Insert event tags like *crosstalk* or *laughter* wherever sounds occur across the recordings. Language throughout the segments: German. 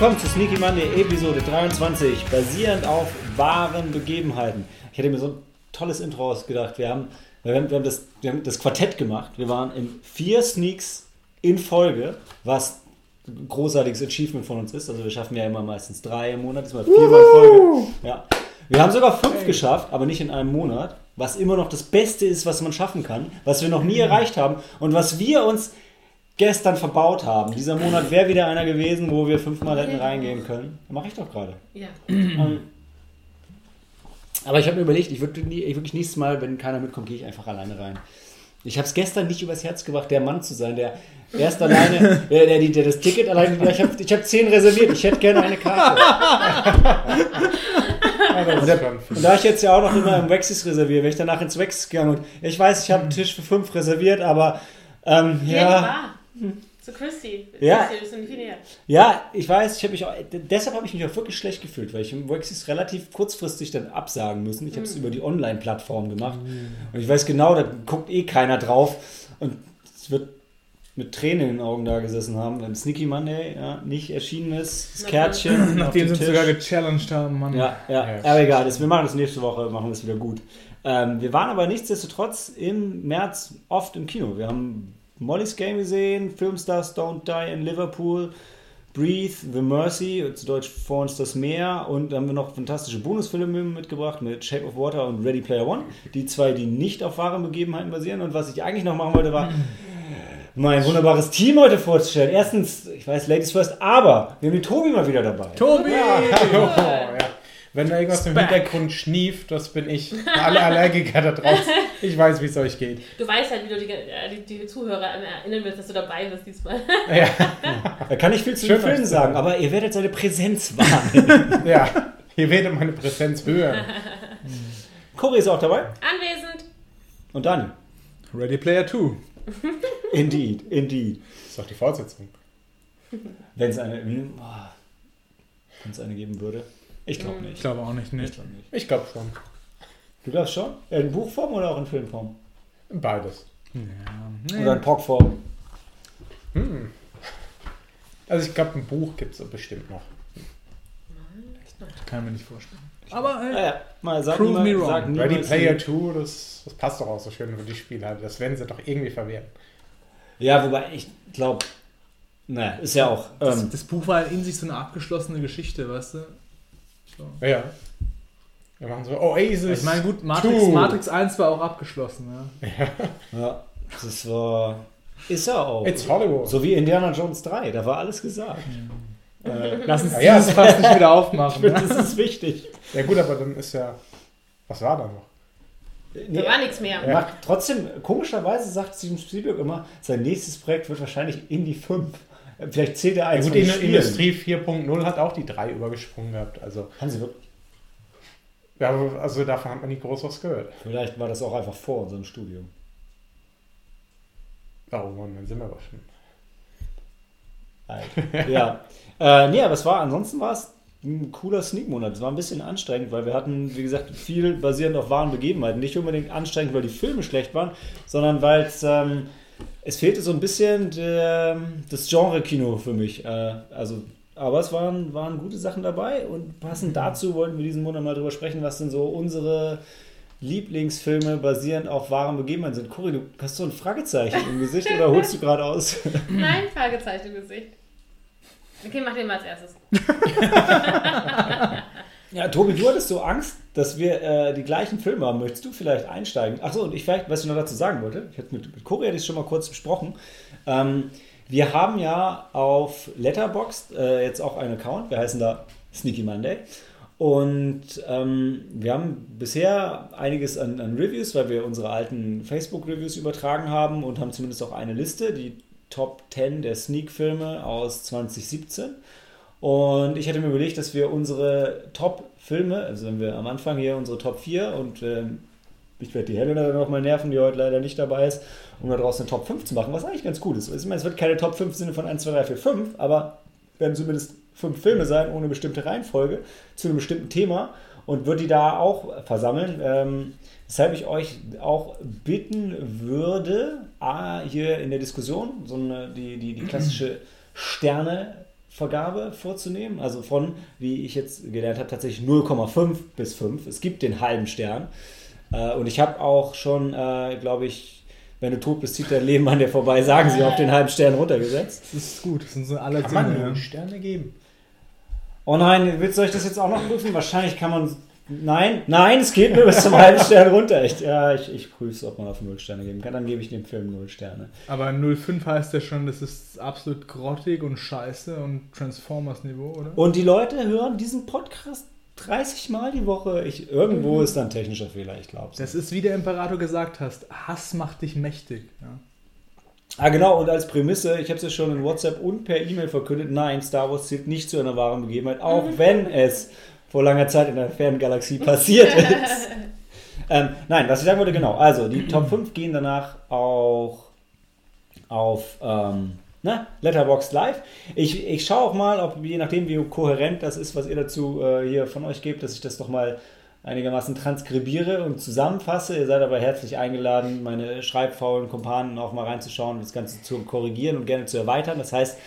willkommen zu Sneaky Monday Episode 23, basierend auf wahren Begebenheiten. Ich hätte mir so ein tolles Intro ausgedacht. Wir haben, wir haben, wir haben, das, wir haben das Quartett gemacht. Wir waren in vier Sneaks in Folge, was ein großartiges Achievement von uns ist. Also wir schaffen ja immer meistens drei im Monat, diesmal viermal in Folge. Ja. Wir haben sogar fünf geschafft, aber nicht in einem Monat, was immer noch das Beste ist, was man schaffen kann, was wir noch nie erreicht haben und was wir uns gestern verbaut haben. Dieser Monat wäre wieder einer gewesen, wo wir fünfmal hätten reingehen können. Mache ich doch gerade. Ja. Ähm, Aber ich habe mir überlegt, ich würde nie, ich wirklich nächstes Mal, wenn keiner mitkommt, gehe ich einfach alleine rein. Ich habe es gestern nicht übers Herz gebracht, der Mann zu sein, der erst alleine, *laughs* der, der, die- der das Ticket alleine, ich habe ich hab zehn reserviert, ich hätte gerne eine Karte. *laughs* Und, der, und da ich jetzt ja auch noch immer im Waxis reserviere, wäre ich danach ins Wax gegangen und ich weiß, ich habe einen Tisch für fünf reserviert, aber ähm, Ja. ja, Zu Christy. Ja. Christy, wir sind viel näher. ja, ich weiß, ich habe mich auch, deshalb habe ich mich auch wirklich schlecht gefühlt, weil ich im Waxis relativ kurzfristig dann absagen müssen. Ich habe es über die Online-Plattform gemacht und ich weiß genau, da guckt eh keiner drauf und es wird mit Tränen in den Augen da gesessen haben, wenn Sneaky Monday ja, nicht erschienen ist, das Kärtchen. *clears throat* Nachdem dem sie uns sogar gechallenged haben, Mann. Ja, ja, Ja. aber egal, das, wir machen das nächste Woche, machen wir es wieder gut. Ähm, wir waren aber nichtsdestotrotz im März oft im Kino. Wir haben Molly's Game gesehen, Filmstars Don't Die in Liverpool, Breathe, The Mercy, zu Deutsch Vor uns das Meer und dann haben wir noch fantastische Bonusfilme mitgebracht mit Shape of Water und Ready Player One. Die zwei, die nicht auf wahren Begebenheiten basieren. Und was ich eigentlich noch machen wollte, war mein wunderbares Team heute vorzustellen. Erstens, ich weiß, Ladies First, aber wir haben den Tobi mal wieder dabei. Tobi! Hallo, ja. Wenn da irgendwas im back. Hintergrund schnieft, das bin ich. Alle Allergiker da draußen. *laughs* Ich weiß, wie es euch geht. Du weißt halt, wie du die, äh, die, die Zuhörer erinnern willst, dass du dabei bist diesmal. *laughs* Ja, Da kann ich viel zu Filmen dass- sagen, aber ihr werdet seine Präsenz *laughs* wahrnehmen. ja. Ihr werdet meine Präsenz hören. Cory ist auch dabei. Anwesend. Und Dani. Ready Player 2. Indeed, indeed. Das ist doch die Fortsetzung. Wenn es eine, wenn es eine geben würde. Ich glaube Ich nicht. glaube auch nicht, ne? Ich glaub nicht. Ich glaube schon. Du glaubst schon? In Buchform oder auch in Filmform? Beides. Oder in Pockform? Hm. Also ich glaube, ein Buch gibt es bestimmt noch. Kann ich mir nicht vorstellen. Aber Ja, äh, ja. Mal sag Prove me wrong. sag Ready Player nie. 2, das, das passt doch auch so schön für die Spiele. halt. Das werden sie doch irgendwie verwehren. Ja, wobei ich glaube, naja, ist ja auch. das, Ähm, das Buch war in sich so eine abgeschlossene Geschichte, weißt du? So. Ja. Wir machen so Oasis. Ich meine, gut, Matrix, Two. Matrix 1 war auch abgeschlossen, ja. ja, das war. Ist ja auch. It's Hollywood. So wie Indiana Jones 3, da war alles gesagt. Äh, Lass uns Ja, ja. dieses Fass nicht wieder ich aufmachen. finde, *laughs* Ne? das ist wichtig. Ja gut, aber dann ist ja... Was war da noch? Da war nichts mehr. Er macht trotzdem, komischerweise sagt Steven Spielberg immer, sein nächstes Projekt wird wahrscheinlich Indie 5. Vielleicht zählt er Ja, eins gut, von. Industrie 4.0 hat auch die 3 übergesprungen gehabt. Also, Haben sie wirklich? ja, also davon hat man nicht groß was gehört. Vielleicht war das auch einfach vor unserem Studium. Oh Mann, dann sind wir aber schon. Ja. *laughs* Äh, nee, aber es war, ansonsten war es ein cooler Sneak-Monat. Es war ein bisschen anstrengend, weil wir hatten, wie gesagt, viel basierend auf wahren Begebenheiten. Nicht unbedingt anstrengend, weil die Filme schlecht waren, sondern weil es, ähm, es fehlte so ein bisschen der, das Genre-Kino für mich. Äh, also, aber es waren, waren gute Sachen dabei und passend dazu wollten wir diesen Monat mal drüber sprechen, was denn so unsere Lieblingsfilme basierend auf wahren Begebenheiten sind. Cory, du hast so ein Fragezeichen im Gesicht oder holst du gerade aus? *laughs* Nein, Fragezeichen im Gesicht. Okay, mach den mal als erstes. *laughs* Ja, Tobi, du hattest so Angst, dass wir äh, die gleichen Filme haben. Möchtest du vielleicht einsteigen? Achso, und ich vielleicht, was ich noch dazu sagen wollte, ich hatte mit, mit Cory hatte schon mal kurz besprochen. Ähm, wir haben ja auf Letterboxd äh, jetzt auch einen Account, wir heißen da Sneaky Monday. Und ähm, wir haben bisher einiges an, an Reviews, weil wir unsere alten Facebook-Reviews übertragen haben und haben zumindest auch eine Liste, die Top 10 der Sneak-Filme aus 2017. Und ich hatte mir überlegt, dass wir unsere Top-Filme, also wenn wir am Anfang hier unsere Top 4 und ähm, ich werde die Helena dann nochmal nerven, die heute leider nicht dabei ist, um da draußen eine Top 5 zu machen, was eigentlich ganz cool ist. Ich meine, es wird keine Top 5 im Sinne von 1, 2, 3, 4, 5, aber werden zumindest fünf Filme sein, ohne bestimmte Reihenfolge, zu einem bestimmten Thema und würde die da auch versammeln. Ähm, weshalb ich euch auch bitten würde, A, hier in der Diskussion so eine, die, die, die klassische *clears throat* Sterne Vergabe vorzunehmen. Also von, wie ich jetzt gelernt habe, tatsächlich 0,5 bis 5. Es gibt den halben Stern. Äh, und ich habe auch schon, äh, glaube ich, wenn du tot bist, zieht dein Leben an dir vorbei, sagen sie, auf den halben Stern runtergesetzt. Das ist gut. Das sind so alle Kann man Dinge, null ja. Sterne geben? Oh nein, willst du euch das jetzt auch noch prüfen? Wahrscheinlich kann man. Nein, nein, es geht nur bis zum halben Stern runter. Ich, ja, ich, ich prüfe es, ob man auf 0 Sterne geben kann. Dann gebe ich dem Film 0 Sterne. Aber 05 heißt ja schon, das ist absolut grottig und scheiße und Transformers-Niveau, oder? Und die Leute hören diesen Podcast 30 Mal die Woche. Ich, irgendwo ist da ein technischer Fehler, ich glaube. Das ist, wie der Imperator gesagt hast, Hass macht dich mächtig. Ja. Ah, genau, und als Prämisse, ich habe es ja schon in WhatsApp und per E-Mail verkündet, nein, Star Wars zählt nicht zu einer wahren Begebenheit, auch wenn es vor langer Zeit in einer fernen Galaxie passiert *laughs* ist. ähm, nein, was ich sagen wollte, genau, also die Top 5 gehen danach auch auf ähm, na, Letterboxd Live. Ich, ich schaue auch mal, ob je nachdem, wie kohärent das ist, was ihr dazu äh, hier von euch gebt, dass ich das doch mal einigermaßen transkribiere und zusammenfasse. Ihr seid aber herzlich eingeladen, meine schreibfaulen Kumpanen auch mal reinzuschauen das Ganze zu korrigieren und gerne zu erweitern. Das heißt,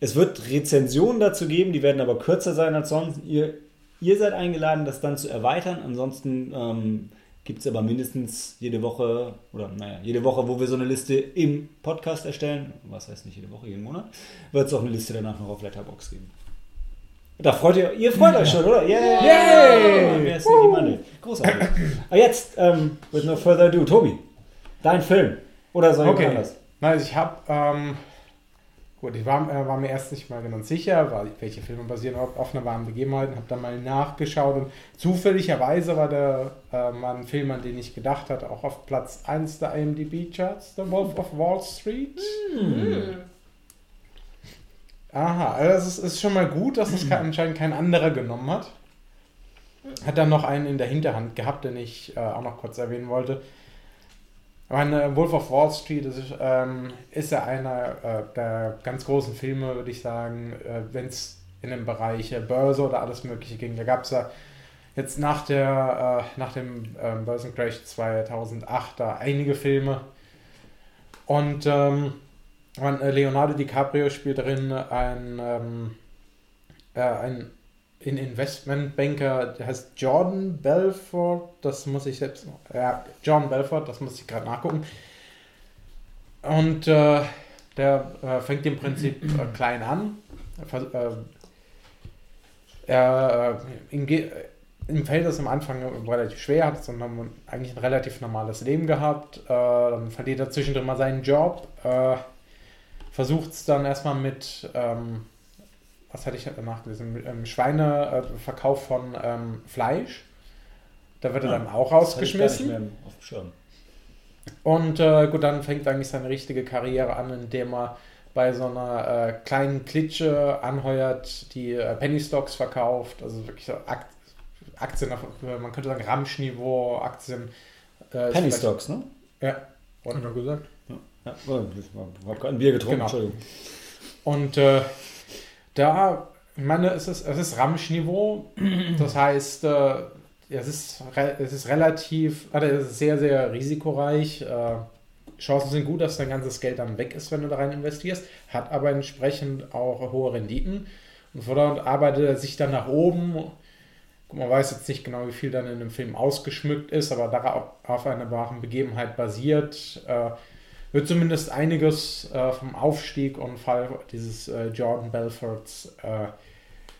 es wird Rezensionen dazu geben, die werden aber kürzer sein als sonst. Ihr, ihr seid eingeladen, das dann zu erweitern. Ansonsten ähm, gibt es aber mindestens jede Woche, oder naja, jede Woche, wo wir so eine Liste im Podcast erstellen, was heißt nicht jede Woche, jeden Monat, wird es auch eine Liste danach noch auf Letterbox geben. Da freut ihr, ihr freut euch schon, oder? Yay! Yay! Wer ist denn die Mann? Großartig. Aber jetzt, ähm, with no further ado, Tobi, dein Film. Oder soll ich Okay. anders? Na, Also ich habe, ähm, gut, ich war, äh, war mir erst nicht mal ganz sicher, weil, welche Filme basieren auf, einer wahren Begebenheit, habe dann mal nachgeschaut und zufälligerweise war der äh, mal ein Film, an den ich gedacht hatte, auch auf Platz 1 der IMDb-Charts, The Wolf of Wall Street. Hm. Aha, also das ist, ist schon mal gut, dass es ke- anscheinend kein anderer genommen hat. Hat dann noch einen in der Hinterhand gehabt, den ich äh, auch noch kurz erwähnen wollte. Mein äh, Wolf of Wall Street ist, ähm, ist ja einer äh, der ganz großen Filme, würde ich sagen, äh, wenn es in dem Bereich äh, Börse oder alles Mögliche ging. Da gab es ja jetzt nach, der, äh, nach dem ähm, Börsencrash 2008 da einige Filme. Und ähm, äh, Leonardo DiCaprio spielt darin ein, ähm, äh, ein Investmentbanker, der heißt Jordan Belfort, das muss ich selbst, ja, John Belfort, das muss ich gerade nachgucken. Und äh, der äh, fängt im Prinzip äh, klein an. Er ihm, ihm fällt es am Anfang relativ schwer, hat so ein, eigentlich ein relativ normales Leben gehabt. Äh, dann verliert er zwischendrin mal seinen Job. Äh, Versucht es dann erstmal mit, ähm, was hatte ich danach gelesen, mit, ähm, Schweineverkauf von ähm, Fleisch. Da wird er Ja, dann auch Das hatte ich rausgeschmissen. auf dem Schirm. Und äh, gut, dann fängt eigentlich seine richtige Karriere an, indem er bei so einer äh, kleinen Klitsche anheuert, die äh, Penny Stocks verkauft, also wirklich so Ak Aktien auf, äh, man könnte sagen Ramschniveau, Aktien. Äh, Penny Stocks, ne? Ja. Hat Und, er gesagt. Ja, oh, ich habe gerade ein Bier getrunken, Genau. Entschuldigung. und äh, da, ich meine, es ist, es ist Ramschniveau, *clears throat* das heißt, äh, es, ist, es ist relativ, also es ist sehr, sehr risikoreich. Äh, Chancen sind gut, dass dein ganzes Geld dann weg ist, wenn du da rein investierst, hat aber entsprechend auch hohe Renditen. Und dort arbeitet er sich dann nach oben. Gut, Man weiß jetzt nicht genau, wie viel dann in dem Film ausgeschmückt ist, aber darauf auf einer wahren Begebenheit basiert, äh, wird zumindest einiges äh, vom Aufstieg und Fall dieses äh, Jordan Belforts äh,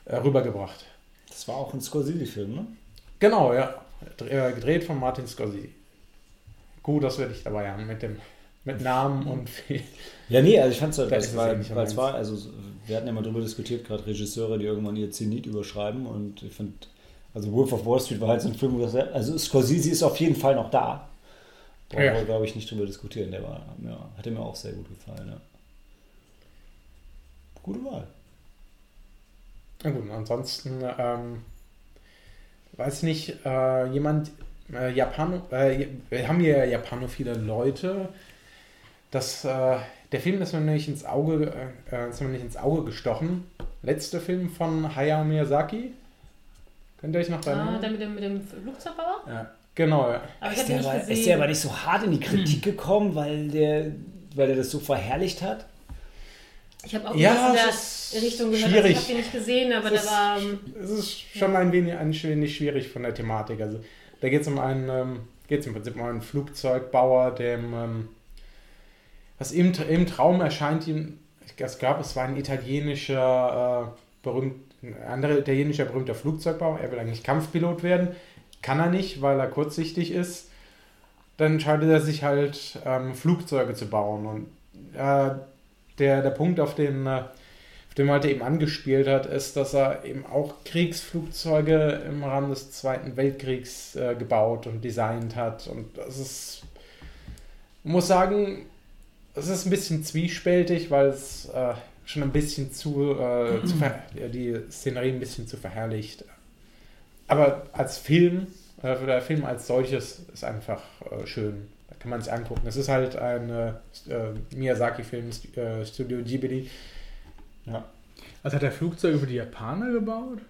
äh, rübergebracht. Das war auch ein Scorsese-Film, ne? Genau, ja. Äh, Gedreht von Martin Scorsese. Gut, dass wir dich dabei haben mit dem mit Namen und viel. Ja, nee, also ich fand es halt, Vielleicht das es war, es meins. war, also wir hatten ja mal drüber diskutiert, gerade Regisseure, die irgendwann ihr Zenit überschreiben und ich finde, also Wolf of Wall Street war halt so ein Film, wo das, also Scorsese ist auf jeden Fall noch da. Brauchen Ja. wir, glaube ich, nicht drüber diskutieren. Der war, ja, hat mir auch sehr gut gefallen, ja. Gute Wahl. Na gut, ansonsten ähm, weiß nicht, äh, jemand, äh, Japano, äh, wir haben hier japanophile Leute. Das, äh, der Film ist mir nämlich ins Auge, äh, ist mir nicht ins Auge gestochen. Letzter Film von Hayao Miyazaki. Könnt ihr euch noch Ah, erinnern? der mit dem, mit dem Flugzeugbauer? Ja, genau, ja. Aber ist, der aber, nicht ist der aber nicht so hart in die Kritik gekommen, weil der, weil der das so verherrlicht hat? Ich habe auch Ja, was in es der Richtung gehört. Also schwierig. ich habe den nicht gesehen, aber Es da ist- war. ähm, Es ist schon ein wenig, ein wenig schwierig von der Thematik. Also da geht es um einen, ähm, geht's im Prinzip um einen Flugzeugbauer, dem ähm, was im, im Traum erscheint ihm, ich glaube, es war ein italienischer äh, berühmt, ein anderer italienischer berühmter Flugzeugbauer. Er will eigentlich Kampfpilot werden, kann er nicht, weil er kurzsichtig ist. Dann entscheidet er sich halt ähm, Flugzeuge zu bauen und äh, der, der Punkt, auf den äh, auf den Malte eben angespielt hat, ist, dass er eben auch Kriegsflugzeuge im Rahmen des Zweiten Weltkriegs äh, gebaut und designt hat. Und das ist, ich muss sagen, es ist ein bisschen zwiespältig, weil es äh, schon ein bisschen zu, äh, zu *clears throat* die Szenerie ein bisschen zu verherrlicht. Aber als Film, äh, der Film als solches ist einfach äh, schön. Da kann man sich angucken. Es ist halt ein äh, äh, Miyazaki-Film, St Studio Ghibli. Also hat er Flugzeuge für die Japaner gebaut?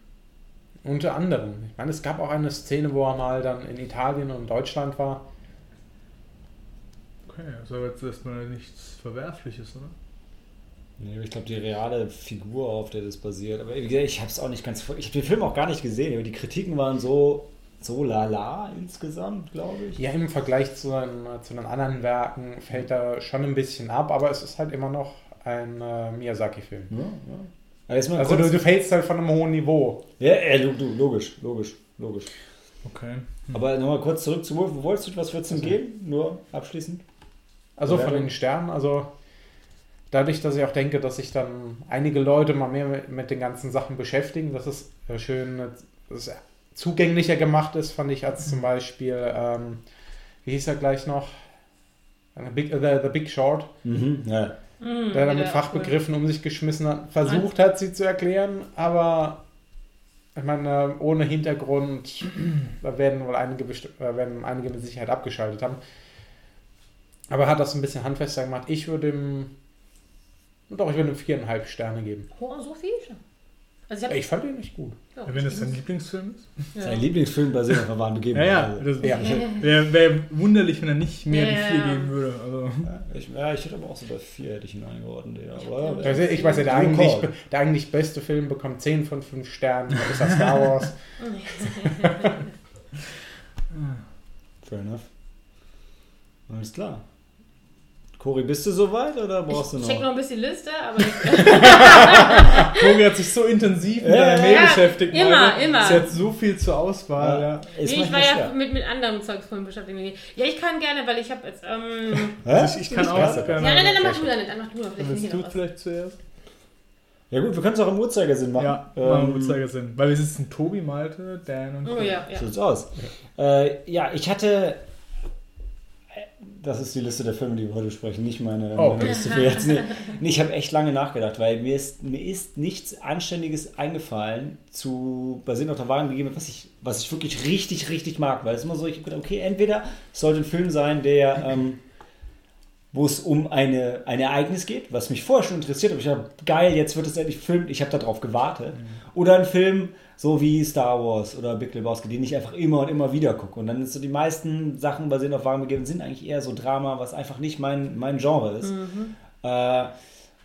Unter anderem. Ich meine, es gab auch eine Szene, wo er mal dann in Italien und Deutschland war. Okay, also jetzt erstmal nichts Verwerfliches, oder? Nee, ich glaube, die reale Figur, auf der das basiert. Aber wie gesagt, ich habe es auch nicht ganz. vor- Ich habe den Film auch gar nicht gesehen, aber die Kritiken waren so, so lala insgesamt, glaube ich. Ja, im Vergleich zu den, zu den anderen Werken fällt er schon ein bisschen ab, aber es ist halt immer noch ein äh, Miyazaki-Film. Ja, ja. Also kurz- du, du fällst halt von einem hohen Niveau. ja, ja, du, du, logisch, logisch, logisch. Okay. Aber nochmal kurz zurück zu Wolf. Wo wolltest du, was würdest du denn geben? Nur abschließend? Also von den Sternen, also dadurch, dass ich auch denke, dass sich dann einige Leute mal mehr mit, den ganzen Sachen beschäftigen, dass es äh, schön dass es zugänglicher gemacht ist, fand ich als zum Beispiel, ähm, wie hieß er gleich noch? The Big, äh, the, the Big Short, Mhm, ja. mm, der dann ja, mit Fachbegriffen um sich geschmissen hat, versucht hat, sie zu erklären, aber ich meine, ohne Hintergrund, da werden wohl einige, äh, werden einige mit Sicherheit abgeschaltet haben. Aber er hat das ein bisschen handfester gemacht. Ich würde ihm, doch, ich würde ihm viereinhalb Sterne geben. Oh, so viel schon. Also ich habe. Ich fand ihn nicht gut. Ja, Wenn das dein Lieblingsfilm ist? ja. Sein Lieblingsfilm basiert auf einer wahren Begebenheit. Ja, ja. Also, Ja. wäre wär wunderlich, wenn er nicht mehr Ja, vier ja. geben würde. Also. ja, ich, ja, ich hätte aber auch so bei vier hätte ich ihn eingeordnet. Ja, aber, Also ich weiß ja, der eigentlich, der eigentlich beste Film bekommt 10 von 5 Sternen. Das ist das Star Wars. *laughs* Fair enough. Alles klar. Cory, bist du soweit oder brauchst Ich du check noch? noch ein bisschen Liste, aber *laughs* Kogi hat sich so intensiv mit Ja, deiner ja, Mail ja. beschäftigt. Immer, Malte. immer. Sie hat so viel zur Auswahl. Ja. Nee, ich war ja mit, mit anderem Zeugs vorhin beschäftigt. Ja, ich kann gerne, weil ich habe jetzt. Ähm, Hä? Also ich, ich kann auch Ja, gerne. ja, nein, nein, dann mach du dann nicht. Dann mach du mal. Vielleicht ich du noch vielleicht zuerst? Ja gut, wir können es auch im Uhrzeigersinn machen. Ja, ähm, Uhrzeigersinn. Weil wir sitzen Tobi, Malte, Dan und Oh ja, ja. So sieht's aus. Äh, ja, ich hatte. Das ist die Liste der Filme, die wir heute sprechen, nicht meine, Oh. meine Liste für jetzt. Nee, ich habe echt lange nachgedacht, weil mir ist, mir ist nichts Anständiges eingefallen, zu basierend auf der wahren Begebenheit, was ich, was ich wirklich richtig, richtig mag. Weil es ist immer so, ich habe gedacht, okay, entweder es sollte ein Film sein, der, ähm, wo es um eine, ein Ereignis geht, was mich vorher schon interessiert hat. Ich dachte, geil, jetzt wird es endlich gefilmt, ich habe darauf gewartet. Oder ein Film, so wie Star Wars oder Big Lebowski, den ich einfach immer und immer wieder gucke. Und dann ist so die meisten Sachen basierend auf wahren Begebenheiten sind eigentlich eher so Drama, was einfach nicht mein, mein Genre ist. Äh,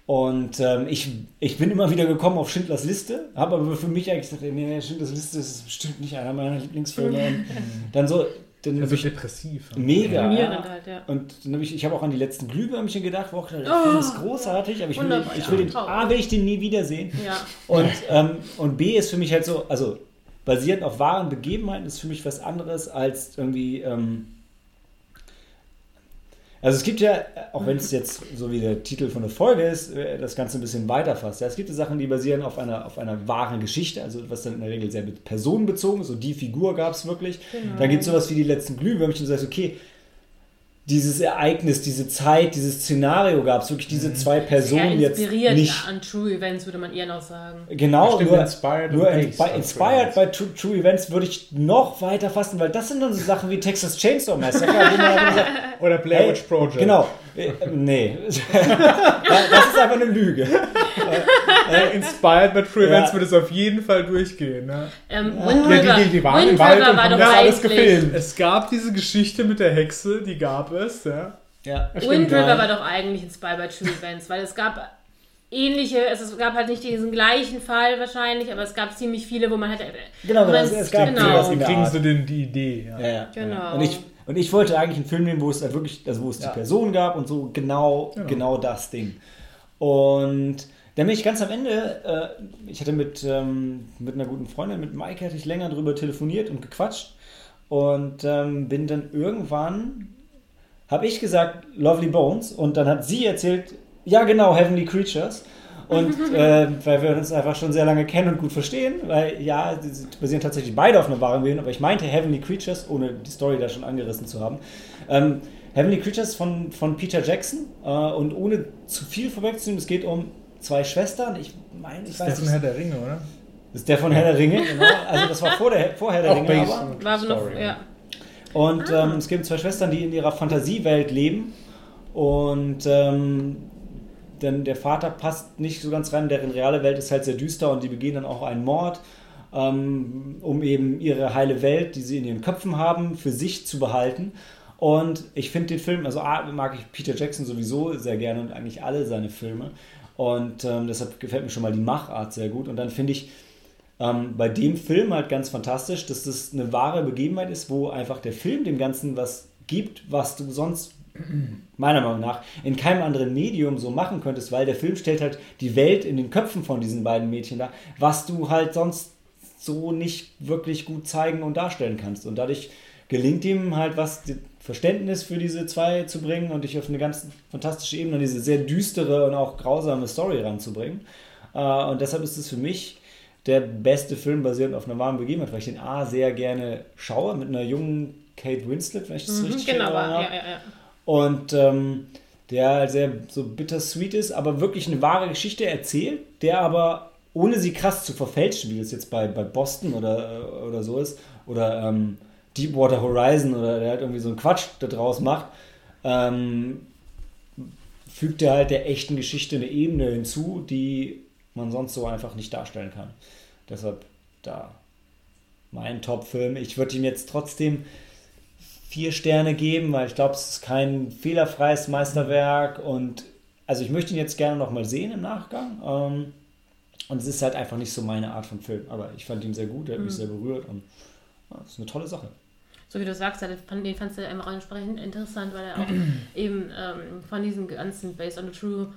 und ähm, ich, ich bin immer wieder gekommen auf Schindlers Liste, habe aber für mich eigentlich gesagt, nee, Schindlers Liste ist bestimmt nicht einer meiner Lieblingsfilme. Und dann so, dann Also ich, depressiv. mega. Deprimierend Ja. halt, ja. Und dann habe ich, ich habe auch an die letzten Glühwürmchen gedacht, wo auch gedacht, der Film ist großartig, aber ich will, ich will den. A, will ich den nie wiedersehen. Ja. Und, ähm, und B ist für mich halt so, also basierend auf wahren Begebenheiten ist für mich was anderes als irgendwie. Ähm, also es gibt ja, auch wenn es jetzt so wie der Titel von der Folge ist, äh, das Ganze ein bisschen weiterfasst. Ja, es gibt ja Sachen, die basieren auf einer, auf einer wahren Geschichte, also was dann in der Regel sehr personenbezogen ist. So die Figur gab es wirklich. Dann gibt es sowas wie die letzten Glühwürmchen, du sagst, okay, dieses Ereignis, diese Zeit, dieses Szenario gab es wirklich diese zwei Sehr Personen jetzt inspiriert nicht. ja, an True Events, würde man eher noch sagen. Genau, Stimmt, nur, inspired nur based on inspired true by true, true Events würde ich noch weiter fassen, weil das sind dann so Sachen wie Texas Chainsaw Massacre, *laughs* sagt, Oder Blair Witch Project. Genau, nee, *laughs* das ist einfach eine Lüge. *laughs* Äh, Inspired by True Ja. Events wird es auf jeden Fall durchgehen. Ne? Ähm, Ja, Wind die- River, die- die waren im Wald River und war haben das alles eigentlich. gefilmt. Es gab diese Geschichte mit der Hexe, die gab es, ja. Ja, Wind ja. River war doch eigentlich Inspired by True Events, weil es gab ähnliche, also es gab halt nicht diesen gleichen Fall wahrscheinlich, aber es gab ziemlich viele, wo man halt. Genau, wo man es- es gab genau. in der kriegen sie den, die Idee. Ja. Ja, ja. Genau. Und ich, und ich wollte eigentlich einen Film nehmen, wo es halt wirklich, also wo es Ja. die Person gab und so genau, Genau. genau das Ding. Und dann bin ich ganz am Ende, äh, ich hatte mit, ähm, mit einer guten Freundin, mit Maike, hatte ich länger drüber telefoniert und gequatscht. Und ähm, bin dann irgendwann, habe ich gesagt, Lovely Bones. Und dann hat sie erzählt, ja genau, Heavenly Creatures. Und *laughs* äh, weil wir uns einfach schon sehr lange kennen und gut verstehen, weil ja, die sind- basieren tatsächlich beide auf einer wahren Begebenheit, aber ich meinte Heavenly Creatures, ohne die Story da schon angerissen zu haben. Ähm, Heavenly Creatures von, von Peter Jackson äh, und ohne zu viel vorwegzunehmen, es geht um zwei Schwestern. Ich meine, ich Das weiß ist nicht, der von Herr der Ringe, oder? das ist der von Herr der Ringe, genau. Also das war vor der, vor Herr der Auch Ringe, aber. War noch, ja. Und Ah. ähm, es gibt zwei Schwestern, die in ihrer Fantasiewelt leben. Und ähm, denn der Vater passt nicht so ganz rein, deren reale Welt ist halt sehr düster und die begehen dann auch einen Mord, ähm, um eben ihre heile Welt, die sie in ihren Köpfen haben, für sich zu behalten. Und ich finde den Film, also A, mag ich Peter Jackson sowieso sehr gerne und eigentlich alle seine Filme. Und ähm, deshalb gefällt mir schon mal die Machart sehr gut. Und dann finde ich, ähm, bei dem Film halt ganz fantastisch, dass das eine wahre Begebenheit ist, wo einfach der Film dem Ganzen was gibt, was du sonst meiner Meinung nach in keinem anderen Medium so machen könntest, weil der Film stellt halt die Welt in den Köpfen von diesen beiden Mädchen dar, was du halt sonst so nicht wirklich gut zeigen und darstellen kannst. Und dadurch gelingt ihm halt was, Verständnis für diese zwei zu bringen und dich auf eine ganz fantastische Ebene, an diese sehr düstere und auch grausame Story ranzubringen. Äh, und deshalb ist es für mich der beste Film basierend auf einer wahren Begebenheit, weil ich den A sehr gerne schaue, mit einer jungen Kate Winslet, wenn ich das Mhm, richtig genau, in war, Erinnerung ja, ja, ja. Und ähm, der sehr so bittersweet ist, aber wirklich eine wahre Geschichte erzählt, der aber ohne sie krass zu verfälschen, wie es jetzt bei, bei Boston oder, äh, oder so ist, oder ähm, Deepwater Horizon oder der halt irgendwie so einen Quatsch da draus macht, ähm, fügt er halt der echten Geschichte eine Ebene hinzu, die man sonst so einfach nicht darstellen kann. Deshalb da mein Top-Film. Ich würde ihm jetzt trotzdem vier Sterne geben, weil ich glaube, es ist kein fehlerfreies Meisterwerk und also ich möchte ihn jetzt gerne nochmal sehen im Nachgang. Ähm, und es ist halt einfach nicht so meine Art von Film. Aber ich fand ihn sehr gut, er hat mich sehr berührt und ja, das ist eine tolle Sache. So wie du sagst, den fand- den fandst du einfach entsprechend interessant, weil er auch *clears throat* eben ähm, von diesen ganzen Based on a True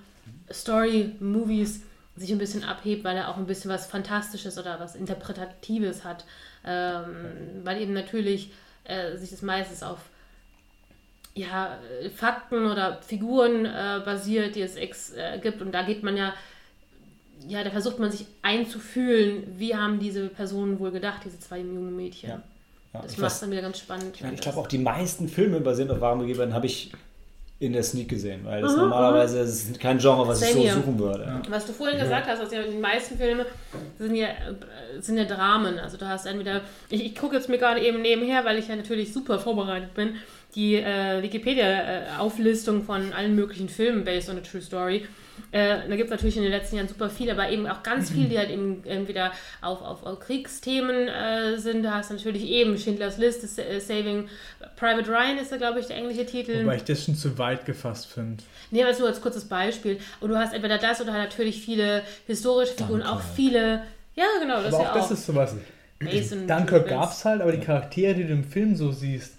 Story Movies sich ein bisschen abhebt, weil er auch ein bisschen was Fantastisches oder was Interpretatives hat. Ähm, weil eben natürlich äh, sich das meistens auf ja, äh, Fakten oder Figuren äh, basiert, die es ex, äh, gibt. Und da geht man ja, ja, da versucht man sich einzufühlen, wie haben diese Personen wohl gedacht, diese zwei jungen Mädchen. Ja. Ja, Das macht es dann wieder ganz spannend. Ich, ich glaube auch die meisten Filme basierend auf wahren Begebenheiten habe ich in der Sneak gesehen, weil das Mhm, normalerweise das ist kein Genre, was ich Same so here. suchen würde. Ja. Was du vorhin gesagt hast, ja die meisten Filme sind ja, sind ja Dramen. Also du hast entweder, ich, ich gucke jetzt mir gerade eben nebenher, weil ich ja natürlich super vorbereitet bin, die äh, Wikipedia-Auflistung von allen möglichen Filmen based on a true story. Äh, da gibt es natürlich in den letzten Jahren super viel, aber eben auch ganz viel, die halt eben entweder auf, auf, auf Kriegsthemen äh, sind. Da hast du natürlich eben Schindlers List, das, äh, Saving Private Ryan ist da, glaube ich, der englische Titel. Wobei ich das schon zu weit gefasst finde. Nee, aber so als kurzes Beispiel. Und du hast entweder das oder halt natürlich viele historische Figuren, auch Dunkirk. viele. Ja, genau, das Aber ja auch auch. das ist sowas. Based on *clears throat* Dunkirk gab es halt, aber die Charaktere, die du im Film so siehst,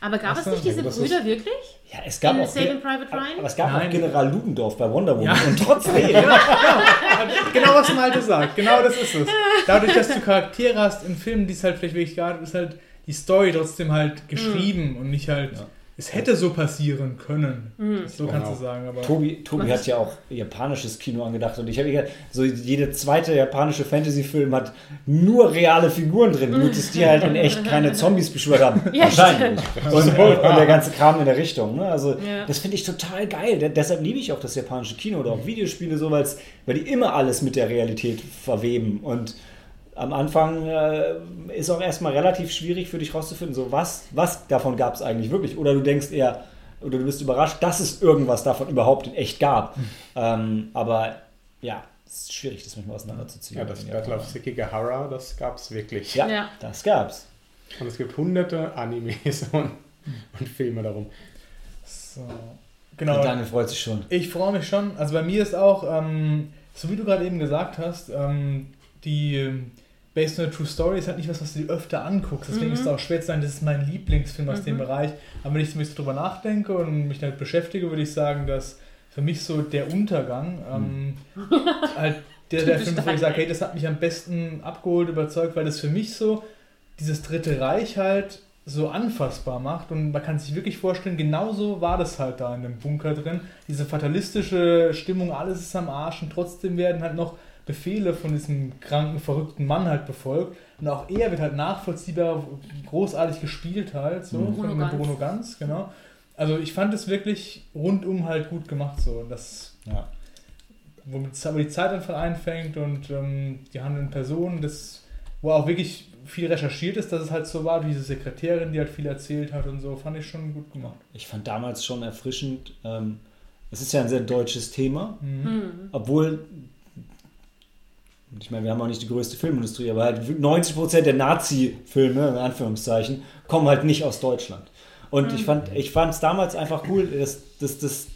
Aber gab es nicht diese Brüder wirklich? Ja, es gab In auch Saving Private Ryan? aber es gab Nein. auch General Ludendorff bei Wonder Woman Ja. und trotzdem *laughs* Genau, was Malte sagt. Genau das ist es. Dadurch, dass du Charaktere hast in Filmen, die es halt vielleicht wirklich gab, ist halt die Story trotzdem halt geschrieben und nicht halt. Ja. Es hätte so passieren können. So kannst Genau. du sagen, aber. Tobi, Tobi hat ja auch japanisches Kino angedacht und ich habe gesagt, so jede zweite japanische Fantasy-Film hat nur reale Figuren drin, nur dass die halt in echt *laughs* keine Zombies beschwört haben. Ja, Wahrscheinlich. Und, und, der ganze Kram in der Richtung. Ne? Also Ja. das finde ich total geil. De deshalb liebe ich auch das japanische Kino oder auch Videospiele so, weil die immer alles mit der Realität verweben und am Anfang äh, ist auch erstmal relativ schwierig für dich rauszufinden, so was, was davon gab es eigentlich wirklich. Oder du denkst eher, oder du bist überrascht, dass es irgendwas davon überhaupt in echt gab. Ähm, aber ja, es ist schwierig, das manchmal auseinanderzuziehen. Ja, das Battle of Sekigahara, das gab es wirklich. Ja, Ja. das gab's. Und es gibt hunderte Animes *laughs* und, und Filme darum. So. Genau. Und Daniel freut sich schon. Ich freue mich schon. Also bei mir ist auch, ähm, so wie du gerade eben gesagt hast, ähm, die ähm, Based on a True Story ist halt nicht was, was du dir öfter anguckst. Deswegen Mhm. ist es auch schwer zu sagen, das ist mein Lieblingsfilm aus dem Mhm. Bereich. Aber wenn ich bisschen drüber nachdenke und mich damit beschäftige, würde ich sagen, dass für mich so der Untergang ähm, halt der, der *laughs* Film, wo ich sage, hey, das hat mich am besten abgeholt, überzeugt, weil das für mich so dieses Dritte Reich halt so anfassbar macht und man kann sich wirklich vorstellen, genauso war das halt da in dem Bunker drin. Diese fatalistische Stimmung, alles ist am Arsch und trotzdem werden halt noch Befehle von diesem kranken, verrückten Mann halt befolgt und auch er wird halt nachvollziehbar großartig gespielt halt, so Mhm. von Bruno Bruno, Ganz. Bruno Ganz, genau. Also ich fand es wirklich rundum halt gut gemacht so. Das Ja. womit es aber die Zeit einfach einfängt und ähm, die handelnden Personen, das, wo auch wirklich viel recherchiert ist, dass es halt so war, diese Sekretärin, die halt viel erzählt hat und so, fand ich schon gut gemacht. Ich fand damals schon erfrischend, ähm, es ist ja ein sehr deutsches Thema, Mhm. Hm. obwohl, ich meine, wir haben auch nicht die größte Filmindustrie, aber halt 90% der Nazi-Filme, in Anführungszeichen, kommen halt nicht aus Deutschland. Und ich fand ich fand es damals einfach cool, dass, dass, dass,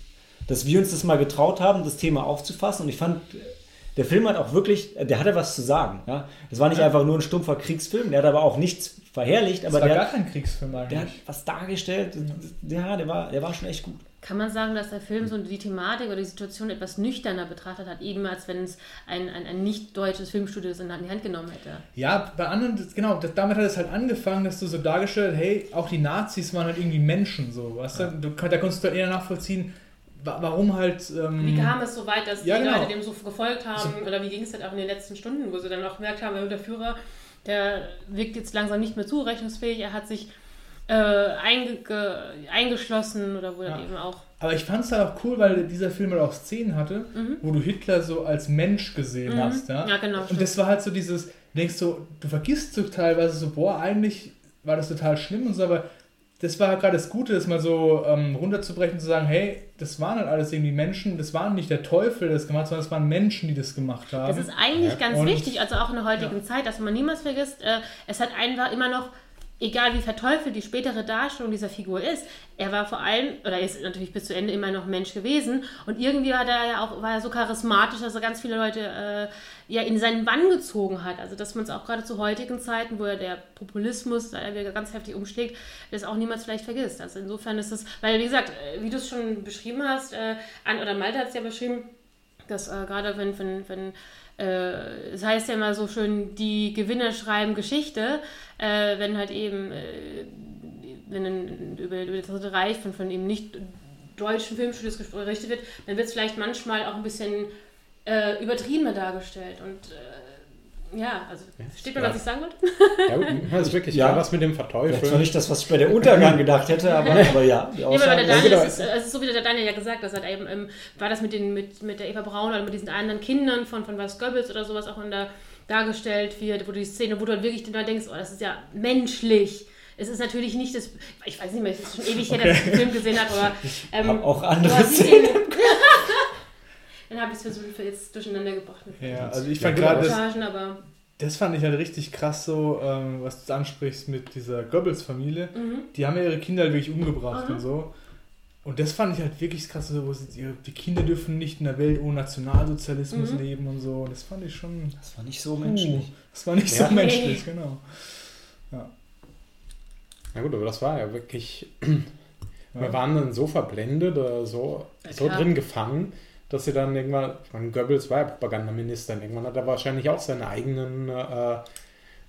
dass wir uns das mal getraut haben, das Thema aufzufassen. Und ich fand, der Film hat auch wirklich, der hatte was zu sagen. Ja? Das war nicht Ja. einfach nur ein stumpfer Kriegsfilm, der hat aber auch nichts verherrlicht, Das aber war der, gar kein Kriegsfilm der hat eigentlich. was dargestellt. Ja, der war, der war schon echt gut. Kann man sagen, dass der Film so die Thematik oder die Situation etwas nüchterner betrachtet hat, eben als wenn es ein, ein, ein nicht deutsches Filmstudio das in die Hand genommen hätte? Ja, bei anderen, das, genau, das, damit hat es halt angefangen, dass du so dargestellt, hey, auch die Nazis waren halt irgendwie Menschen, so, weißt du? du da konntest du halt eher nachvollziehen, wa- warum halt... Ähm, Wie kam es so weit, dass Ja, die genau. Leute dem so gefolgt haben? So- Oder wie ging es halt auch in den letzten Stunden, wo sie dann auch gemerkt haben, der Führer, der wirkt jetzt langsam nicht mehr zurechnungsfähig, er hat sich äh, einge eingeschlossen oder wo Ja. dann eben auch. Aber ich fand es halt auch cool, weil dieser Film halt auch Szenen hatte, Mhm. wo du Hitler so als Mensch gesehen Mhm. hast, ja? Ja, genau. Und das war halt so dieses, du denkst so, du vergisst so teilweise so, boah, eigentlich war das total schlimm und so, aber das war halt gerade das Gute, das mal so ähm, runterzubrechen, zu sagen, hey, das waren halt alles irgendwie Menschen, das waren nicht der Teufel, der das gemacht hat, sondern es waren Menschen, die das gemacht haben. Das ist eigentlich Ja. ganz Und- wichtig, also auch in der heutigen Zeit, dass man niemals vergisst, äh, es hat einfach immer noch, egal wie verteufelt die spätere Darstellung dieser Figur ist, er war vor allem, oder er ist natürlich bis zu Ende immer noch Mensch gewesen und irgendwie hat er ja auch, war er so charismatisch, dass er ganz viele Leute äh, ja in seinen Bann gezogen hat. Also dass man es auch gerade zu heutigen Zeiten, wo ja der Populismus da wieder ganz heftig umschlägt, das auch niemals vielleicht vergisst. Also insofern ist es, weil wie gesagt, äh, wie du es schon beschrieben hast, äh, An oder Malte hat es ja beschrieben, dass äh, gerade wenn, wenn, wenn äh, es heißt ja immer so schön, die Gewinner schreiben Geschichte, äh, wenn halt eben äh, wenn über, über das Dritte Reich von, von eben nicht deutschen Filmstudios berichtet wird, dann wird es vielleicht manchmal auch ein bisschen äh, übertriebener dargestellt. Und äh, ja, also versteht man, Ja. was ich sagen wollte? Ja, gut, *laughs* das ist wirklich Ja. ja. was mit dem Vielleicht zwar Verteufeln. nicht das, was ich bei der Untergang gedacht hätte, aber, aber ja, die Ja, aber der Daniel genau. ist es, es ist so wie der Daniel ja gesagt, dass halt eben, ähm, war das mit, den, mit, mit der Eva Braun oder mit diesen anderen Kindern von, von was Goebbels oder sowas auch in der, dargestellt wird, wo du die Szene, wo du halt wirklich dann denkst, oh, das ist ja menschlich. Es ist natürlich nicht das, ich weiß nicht mehr, es ist schon ewig her, dass ich den Film gesehen habe, aber ähm, auch andere Szenen. *laughs* Dann habe ich es versucht, jetzt durcheinander gebracht. mit ja, also ich Ja, fand gerade, das, das fand ich halt richtig krass so, ähm, was du ansprichst mit dieser Goebbels-Familie. mhm. Die haben ja ihre Kinder halt wirklich umgebracht Mhm. und so. Und das fand ich halt wirklich krass, so, wo sie, die Kinder dürfen nicht in einer Welt ohne Nationalsozialismus Mhm. leben und so. Und das fand ich schon. Das war nicht so menschlich. Das war nicht Ja. so *laughs* menschlich, genau. Na gut, aber das war ja wirklich. Ja. *clears throat* Wir waren dann so verblendet oder so, Ja, so drin gefangen, dass sie dann irgendwann, ich meine, Goebbels war ja Propagandaminister, irgendwann hat er wahrscheinlich auch seine eigenen, äh,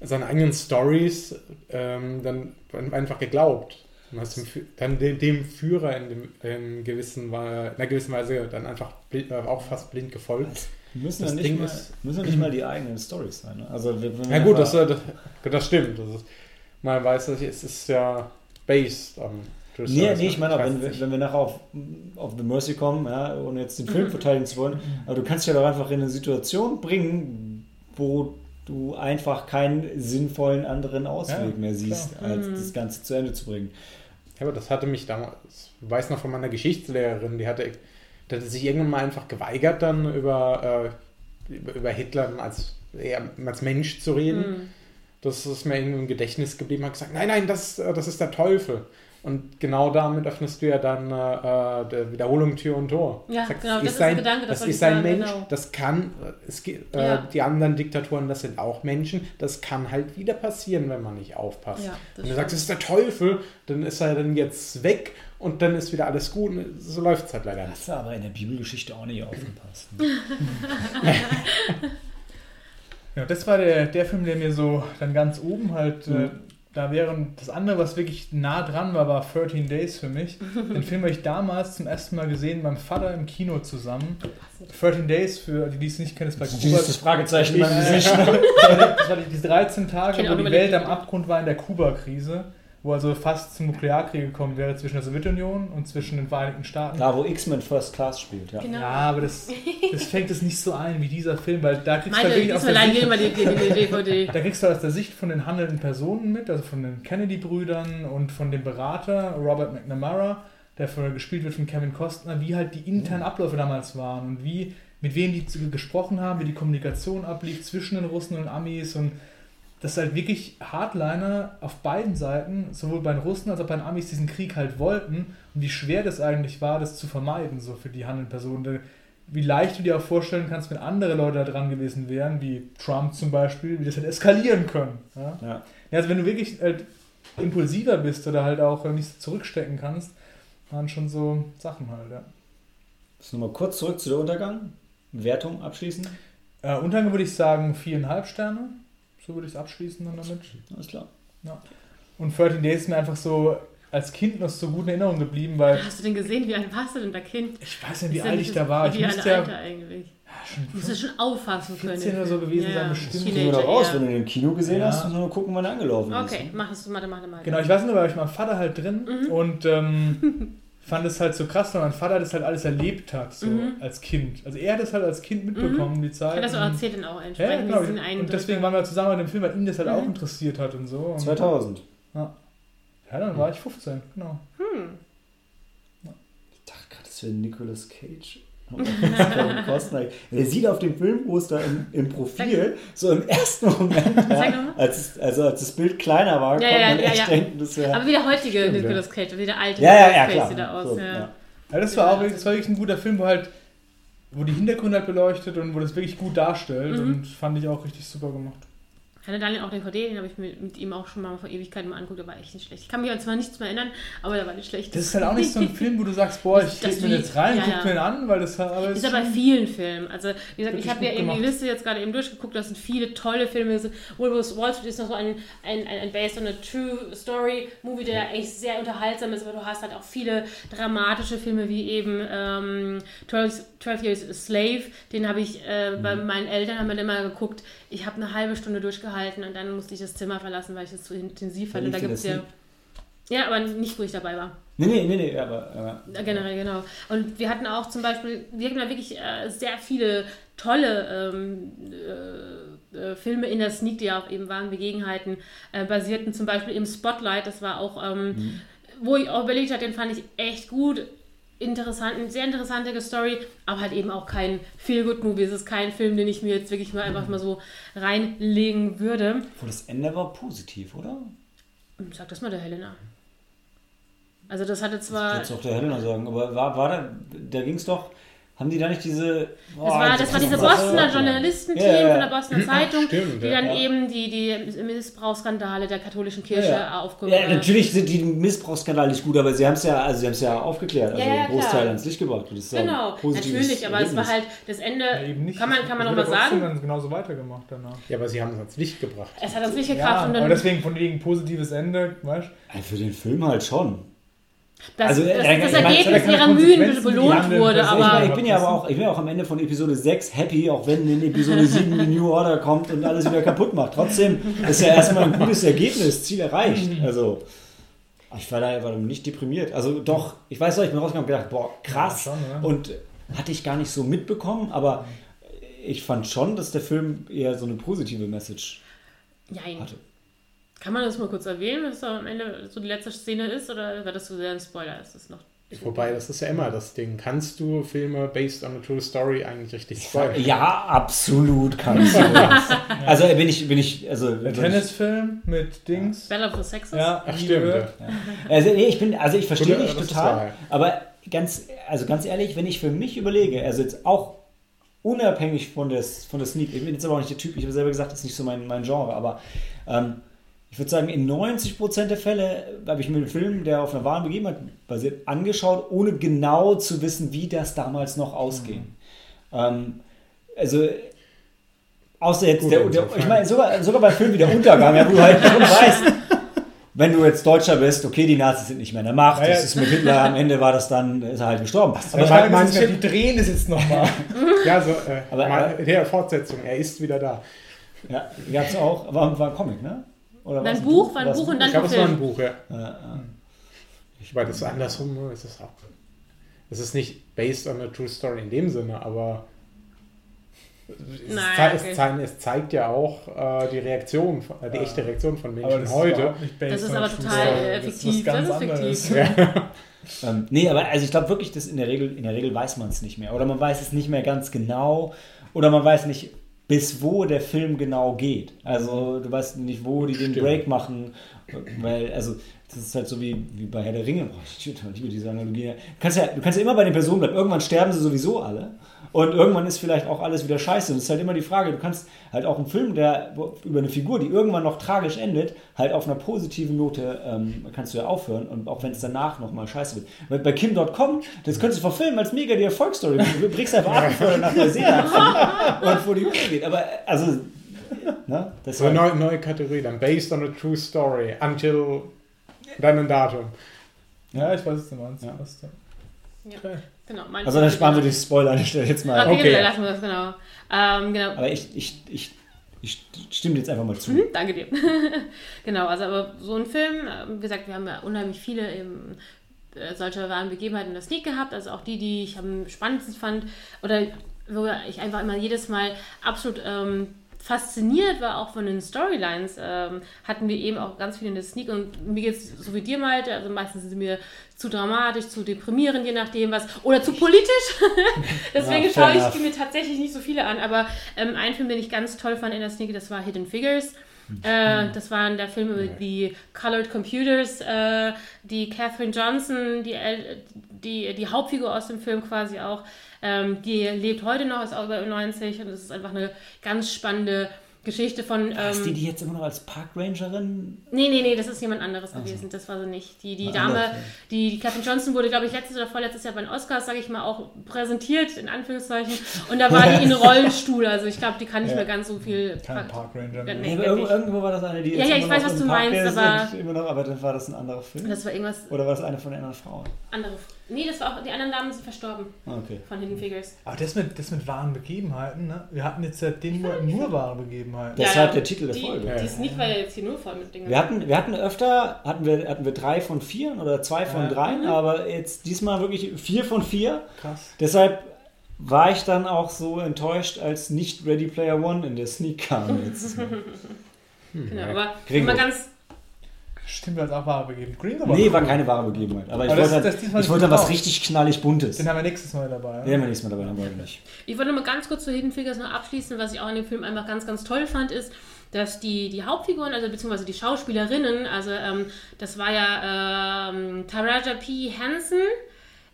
seine eigenen Stories ähm, dann einfach geglaubt. Und hast dem, dann dem, Führer in, dem, in, gewissen, in einer gewissen Weise dann einfach blind, äh, auch fast blind gefolgt. Müssen Das ja nicht, Ding mal, ist- müssen ja nicht mal die eigenen Stories sein. Ne? Also, Ja gut, das, äh, das, das stimmt. Das ist, man weiß, es ist ja based on true Nee, stories, nee, ich ne? meine, auch wenn, wenn wir nachher auf, auf The Mercy kommen, ja, ohne jetzt den Film Mhm. verteidigen zu wollen, aber du kannst dich ja doch einfach in eine Situation bringen, wo du einfach keinen sinnvollen anderen Ausweg Ja, mehr siehst, klar. als Mhm. das Ganze zu Ende zu bringen. Ja, aber das hatte mich damals, ich weiß noch von meiner Geschichtslehrerin, die hatte, die hatte sich irgendwann mal einfach geweigert, dann über, äh, über, über Hitler als, eher als Mensch zu reden. Mhm. Das ist mir irgendwie im Gedächtnis geblieben, hat gesagt, nein, nein, das, äh, das ist der Teufel. Und genau damit öffnest du ja dann äh, äh, der Wiederholung Tür und Tor. Ja, Sagst, genau, das ist ein, der Gedanke, das das ist ein Mensch, genau. das kann, äh, es, geht- äh, Ja. die anderen Diktatoren, das sind auch Menschen, das kann halt wieder passieren, wenn man nicht aufpasst. Ja, das wenn du sagst, es ist der Teufel, dann ist er dann jetzt weg und dann ist wieder alles gut. Und So läuft es halt leider nicht. Hast du aber in der Bibelgeschichte auch nicht aufgepasst. *laughs* Ja, das war der, der Film, der mir so dann ganz oben halt, äh, Mhm. Da während das andere, was wirklich nah dran war, war 13 Days für mich. *laughs* Den Film habe ich damals zum ersten Mal gesehen, beim Vater im Kino zusammen. 13 Days, für die, die es nicht kennen, ist bei siehst das Fragezeichen in meinem Ich- Gesicht. Das war die, diese 13 Tage, wo die Welt am Abgrund war in der Kuba-Krise, wo also fast zum Nuklearkrieg gekommen wäre zwischen der Sowjetunion und zwischen den Vereinigten Staaten. Da, wo X-Men First Class spielt, ja. Genau. Ja, aber das, das fängt es nicht so ein wie dieser Film, weil da kriegst du halt wirklich aus der Sicht, die, die, die *laughs* da kriegst du aus der Sicht von den handelnden Personen mit, also von den Kennedy-Brüdern und von dem Berater Robert McNamara, der von, gespielt wird von Kevin Costner, wie halt die internen Abläufe damals waren und wie, mit wem die gesprochen haben, wie die Kommunikation ablief zwischen den Russen und Amis und dass halt wirklich Hardliner auf beiden Seiten, sowohl bei den Russen als auch bei den Amis, diesen Krieg halt wollten und wie schwer das eigentlich war, das zu vermeiden, so für die handelnden Personen. Wie leicht du dir auch vorstellen kannst, wenn andere Leute da dran gewesen wären, wie Trump zum Beispiel, wie das hätte eskalieren können. Ja? ja. Also wenn du wirklich halt impulsiver bist oder halt auch nicht so zurückstecken kannst, waren schon so Sachen halt, ja. Jetzt nochmal kurz zurück zu der Untergang. Wertung abschließen. Äh, Untergang würde ich sagen viereinhalb Sterne. So würde ich es abschließen dann damit. Alles klar. Und 13 Days ist mir einfach so als Kind noch so gut in Erinnerung geblieben, weil Hast du denn gesehen, wie alt warst du denn da Kind? ich weiß nicht, wie ja alt ich da war. Ich ideale müsste ja Alter eigentlich. schon Du musst es schon auffassen können. 14 oder so gewesen sein, bestimmt. Teenager, doch raus, ja. wenn du den Kino gesehen Ja. hast, wir nur gucken, wann er angelaufen ist. Okay, mach es, warte, warte mal. Genau, ich weiß nur, weil ich mein Vater halt drin Mhm. und ähm, *laughs* fand es halt so krass, weil mein Vater das halt alles erlebt hat, so Mhm. als Kind. Also er hat das halt als Kind mitbekommen, die Zeit. Ja, das und- erzählt dann auch Ja, entsprechend genau. diesen Und deswegen waren wir zusammen bei dem Film, weil ihn das halt auch Mhm. interessiert hat und so. Und 2000. Ja, dann war ich 15, genau. Hm. Ich dachte gerade, das wäre Nicolas Cage. Kevin Costner. Der sieht auf dem Filmposter im, im Profil, so im ersten Moment, ja, als, also als das Bild kleiner war, Ja, konnte ja, man ja, echt ja. denken, das wäre... Aber wie der heutige Stimmt. Nicolas Cage, wie der alte Ja, Nicolas klar. Cage sieht er aus. So, ja. ja. Ja, das war auch wirklich, das war wirklich ein guter Film, wo halt, wo die Hintergründe halt beleuchtet und wo das wirklich gut darstellt Mhm. und fand ich auch richtig super gemacht. Hatte Daniel auch DVD, den habe ich mir mit ihm auch schon mal vor Ewigkeiten mal angeguckt, der war echt nicht schlecht. Ich kann mich an zwar nichts mehr erinnern, aber der war nicht schlecht. Das ist halt auch nicht so ein Film, wo du sagst, boah, ich lege mir jetzt rein, ja, guck ja. mir den an, weil das aber es Ist ja bei vielen Filmen. Also, wie gesagt, ich habe ja eben die. Liste jetzt gerade eben durchgeguckt, das sind viele tolle Filme. Wolf's Wall Street ist noch so ein, ein, ein, ein based on a true story Movie, der echt sehr unterhaltsam ist, aber du hast halt auch viele dramatische Filme wie eben ähm, 12, 12 Years a Slave. Den habe ich äh, bei Mhm. meinen Eltern haben wir den immer geguckt. Ich habe eine halbe Stunde durchgehalten und dann musste ich das Zimmer verlassen, weil ich es zu intensiv fand. Und da gibt es ja. Ja, aber nicht, wo ich dabei war. Nee, nee, nee, nee, aber... aber Generell, genau. Und wir hatten auch zum Beispiel, wir hatten da wirklich äh, sehr viele tolle ähm, äh, äh, Filme in der Sneak, die auch eben waren, Begebenheiten, äh, basierten zum Beispiel im Spotlight, das war auch, ähm, wo ich auch überlegt habe, den fand ich echt gut. Interessant, eine sehr interessante Story, aber halt eben auch kein Feel-Good-Movie. Es ist kein Film, den ich mir jetzt wirklich mal einfach mal so reinlegen würde. Obwohl das Ende war positiv, oder? Sag das mal der Helena. Also das hatte Ich zwar... würde es auch der Helena sagen, aber war, war da, da ging es doch, haben die da nicht diese... Das war, das war diese Bostoner Journalistenteam Ja, ja, ja. von der Bostoner *laughs* Zeitung, stimmt, die dann Ja. eben die, die Missbrauchsskandale der katholischen Kirche Ja, ja. aufgenommen Ja, natürlich sind die Missbrauchsskandale nicht gut, aber sie haben es ja, also sie haben es ja aufgeklärt, also Ja, ja, einen Großteil klar. ans Licht gebracht. Das ist ja ein Genau, natürlich, aber es war halt das Ende, Ja, eben nicht. kann man, kann man nochmal sagen, dann genauso weitergemacht danach. Ja, aber sie haben es ans Licht gebracht. es hat uns nicht Ja, gekraft und aber dann, deswegen von wegen positives Ende, weißt Ja, Für den Film halt schon. Das, also, das, äh, das, meine, Ergebnis ihrer Mühen belohnt wurde, Personen. Ich, aber meine, ich bin ja aber auch, ich bin ja auch am Ende von Episode 6 happy, auch wenn in Episode *laughs* 7 die New Order kommt und alles wieder kaputt macht. Trotzdem ist ja erstmal ein gutes Ergebnis, Ziel erreicht. Also, ich war da war nicht deprimiert. Also doch, ich weiß noch, ich bin rausgegangen und gedacht, boah, krass. Ja, schon, oder? Und hatte ich gar nicht so mitbekommen, aber ich fand schon, dass der Film eher so eine positive Message Jein. hatte. Kann man das mal kurz erwähnen, was da am Ende so die letzte Szene ist, oder war das so sehr ein Spoiler? Ist das noch Wobei, das ist ja immer das Ding. Kannst du Filme based on a true story eigentlich richtig spoilern? Ja, absolut kannst du *laughs* das. Also bin ich, bin ich, also. Der Tennisfilm mit Dings. Battle of the Sexes? Ja, Ach, stimmt. Ja. Also nee, ich bin, also ich verstehe dich total, aber ganz, also ganz ehrlich, wenn ich für mich überlege, also jetzt auch unabhängig von der, von der Sneak, ich bin jetzt aber auch nicht der Typ, ich habe selber gesagt, das ist nicht so mein, mein Genre, aber ähm, ich würde sagen, in 90% der Fälle habe ich mir einen Film, der auf einer wahren Begebenheit basiert, angeschaut, ohne genau zu wissen, wie das damals noch ausging. Ähm, also außer jetzt der, der ich meine, sogar, sogar bei Filmen wie der Untergang, ja, wo du halt schon weißt, wenn du jetzt Deutscher bist, okay, die Nazis sind nicht mehr in der Macht, Ja, ja. das ist mit Hitler, am Ende war das dann, ist er halt gestorben. Aber ich man- meine, man- manche, die drehen es jetzt nochmal. *laughs* Ja, so, äh, Aber- mal, der Fortsetzung, er ist wieder da. Ja, gab es auch, war, war ein Comic, ne? Oder War ein war's Buch, war ein Buch und dann Ich glaube, es war ein Film. Buch, ja. Ja, ja. Ich meine, das ist andersrum, es ist auch. Es ist nicht based on a true story in dem Sinne, aber es, zei- okay. es, zei- es zeigt ja auch äh, die Reaktion, äh, die Ja. echte Reaktion von Menschen das heute. ist Das ist aber total, äh, Das ist fiktiv. ganz Das ist fiktiv. *laughs* Ähm, nee, aber also ich glaube wirklich, dass in der Regel, in der Regel weiß man es nicht mehr. Oder man weiß es nicht mehr ganz genau. Oder man weiß nicht, bis wo der Film genau geht. Also du weißt nicht, wo die den Stimmt. Break machen. Weil, also, das ist halt so wie, wie bei Herr der Ringe. *laughs* Boah, ich liebe diese Analogie. Du kannst, ja, du kannst ja immer bei den Personen bleiben. Irgendwann sterben sie sowieso alle. Und irgendwann ist vielleicht auch alles wieder scheiße. Und es ist halt immer die Frage, du kannst halt auch einen Film, der über eine Figur, die irgendwann noch tragisch endet, halt auf einer positiven Note ähm, kannst du ja aufhören. Und auch wenn es danach nochmal scheiße wird. Weil bei Kim.com, das könntest du verfilmen als mega die Erfolgsstory. Du brichst einfach ab, bevor er nach Neuseeland und vor die Höhe geht. Aber, also, ne? Das So eine neue, neue Kategorie dann. Based on a true story. Until dann ein Datum. Ja, ich weiß, was du meinst. Ja. Okay. Genau, mein Also dann sparen wir die Spoiler an der Stelle jetzt mal. Okay, Okay. dann lassen wir das, genau. Ähm, genau. Aber ich, ich, ich, ich stimme dir jetzt einfach mal zu. Mhm, danke dir. *laughs* genau, also aber so ein Film, äh, wie gesagt, wir haben ja unheimlich viele eben äh, solche wahren Begebenheiten in der Sneak gehabt, also auch die, die ich am spannendsten fand oder wo ich einfach immer jedes Mal absolut ähm, fasziniert war, auch von den Storylines, ähm, hatten wir eben auch ganz viel in der Sneak und mir geht es so wie dir, Malte, also meistens sind sie mir zu dramatisch, zu deprimierend, je nachdem was, oder zu politisch. *laughs* Deswegen Ja, schaue ich enough. mir tatsächlich nicht so viele an, aber ähm, ein Film, den ich ganz toll fand in der Sneak, das war Hidden Figures. Äh, das waren der Film über die Colored Computers, äh, die Catherine Johnson, die, die, die Hauptfigur aus dem Film quasi auch, ähm, die lebt heute noch, ist auch über 90 und es ist einfach eine ganz spannende Geschichte von. Ist die, Ähm, die jetzt immer noch als Parkrangerin? nee, nee, nee, das ist jemand anderes gewesen, das war sie nicht. Die, die Ah, Dame, anders, ja. die, die Catherine Johnson wurde, glaube ich, letztes oder vorletztes Jahr bei den Oscars, sage ich mal, auch präsentiert, in Anführungszeichen. Und da war die in *laughs* Rollstuhl, also ich glaube, die kann nicht Ja. mehr ganz so viel. Kein Park Ranger. Ja, mehr. nee. Nee, irgendwo, ich. irgendwo war das eine, die Ja, jetzt ja, ich weiß, was du Park meinst, aber- Immer noch, aber dann war das ein anderer Film. Das war irgendwas Oder war das eine von den anderen Frauen? anderes. Nee, das war auch, die anderen Damen sind verstorben Ah, Okay. von Hidden Figures. Aber das mit, das mit wahren Begebenheiten, ne? Wir hatten jetzt seitdem nur, nur wahre Begebenheiten. Deshalb der Titel der die, Folge. Die Sneak war ja jetzt hier nur voll mit Dingen. Wir hatten, wir hatten öfter, hatten wir, hatten wir drei von vier oder zwei von Ja. dreien, Mhm. aber jetzt diesmal wirklich vier von vier. Krass. Deshalb war ich dann auch so enttäuscht, als nicht Ready Player One in der Sneak kam letztes *laughs* Mal. genau, ja. aber Gringo. mal ganz. Stimmt, als auch wahre Begebenheit. Gringo Nee, war keine wahre Begebenheit. Aber ich Aber das- wollte, das halt, diesmal ich wollte was richtig knallig Buntes. Den haben wir nächstes Mal dabei. Den haben wir nächstes Mal dabei, haben wir nicht. Ich wollte noch mal ganz kurz zu Hidden Figures noch abschließen, was ich auch in dem Film einfach ganz, ganz toll fand, ist, dass die, die Hauptfiguren, also beziehungsweise die Schauspielerinnen, also ähm, das war ja ähm, Taraja P. Hansen.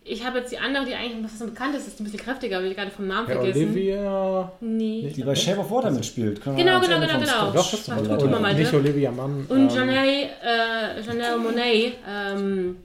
Ich habe jetzt die andere, die eigentlich was bekannt ist, ist ein bisschen kräftiger, habe ich gerade vom Namen Ja, vergessen. Olivia. Nee. Die bei Shape of Water mitspielt. Können Genau, genau, genau, genau. Doch, das ist Ach, guck mal. Nicht Olivia Mann. Und ähm, Janelle, äh, Janelle Monet, ähm,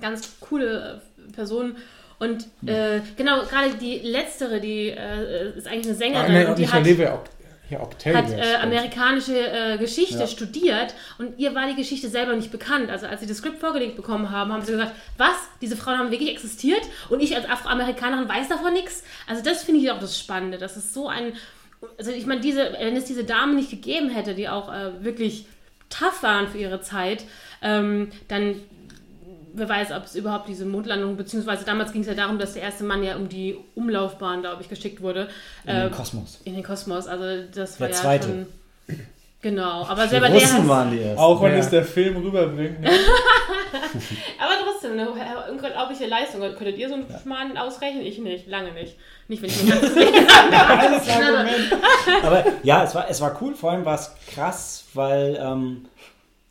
ganz coole Person. Und äh, genau, gerade die letztere, die äh, ist eigentlich eine Sängerin ah, nee, und die nicht hat, Olivia, Oct ja, Octavia. hat äh, amerikanische äh, Geschichte Ja. studiert und ihr war die Geschichte selber nicht bekannt. Also als sie das Skript vorgelegt bekommen haben, haben sie gesagt, was? Diese Frauen haben wirklich existiert und ich als Afroamerikanerin weiß davon nichts. Also das finde ich auch das Spannende. Das ist so ein, also ich meine, diese, wenn es diese Damen nicht gegeben hätte, die auch äh, wirklich tough waren für ihre Zeit, ähm, dann wer weiß, ob es überhaupt diese Mondlandung, beziehungsweise damals ging es ja darum, dass der erste Mann ja um die Umlaufbahn, glaube ich, geschickt wurde. In den Äh, Kosmos. in den Kosmos, also das war Der ja zweite. schon. *clears throat* Genau, aber Die selber der Russen hat, waren die ersten. Auch wenn Ja. es der Film rüberbringt. Ne? *laughs* Aber trotzdem, eine unglaubliche Leistung. Könntet ihr so einen Schmarrn ausrechnen? Ich nicht, lange nicht. Nicht, wenn ich *laughs* ganzes Leben Geiles Argument. *laughs* Aber ja, es war, es war cool. Vor allem war es krass, weil ähm,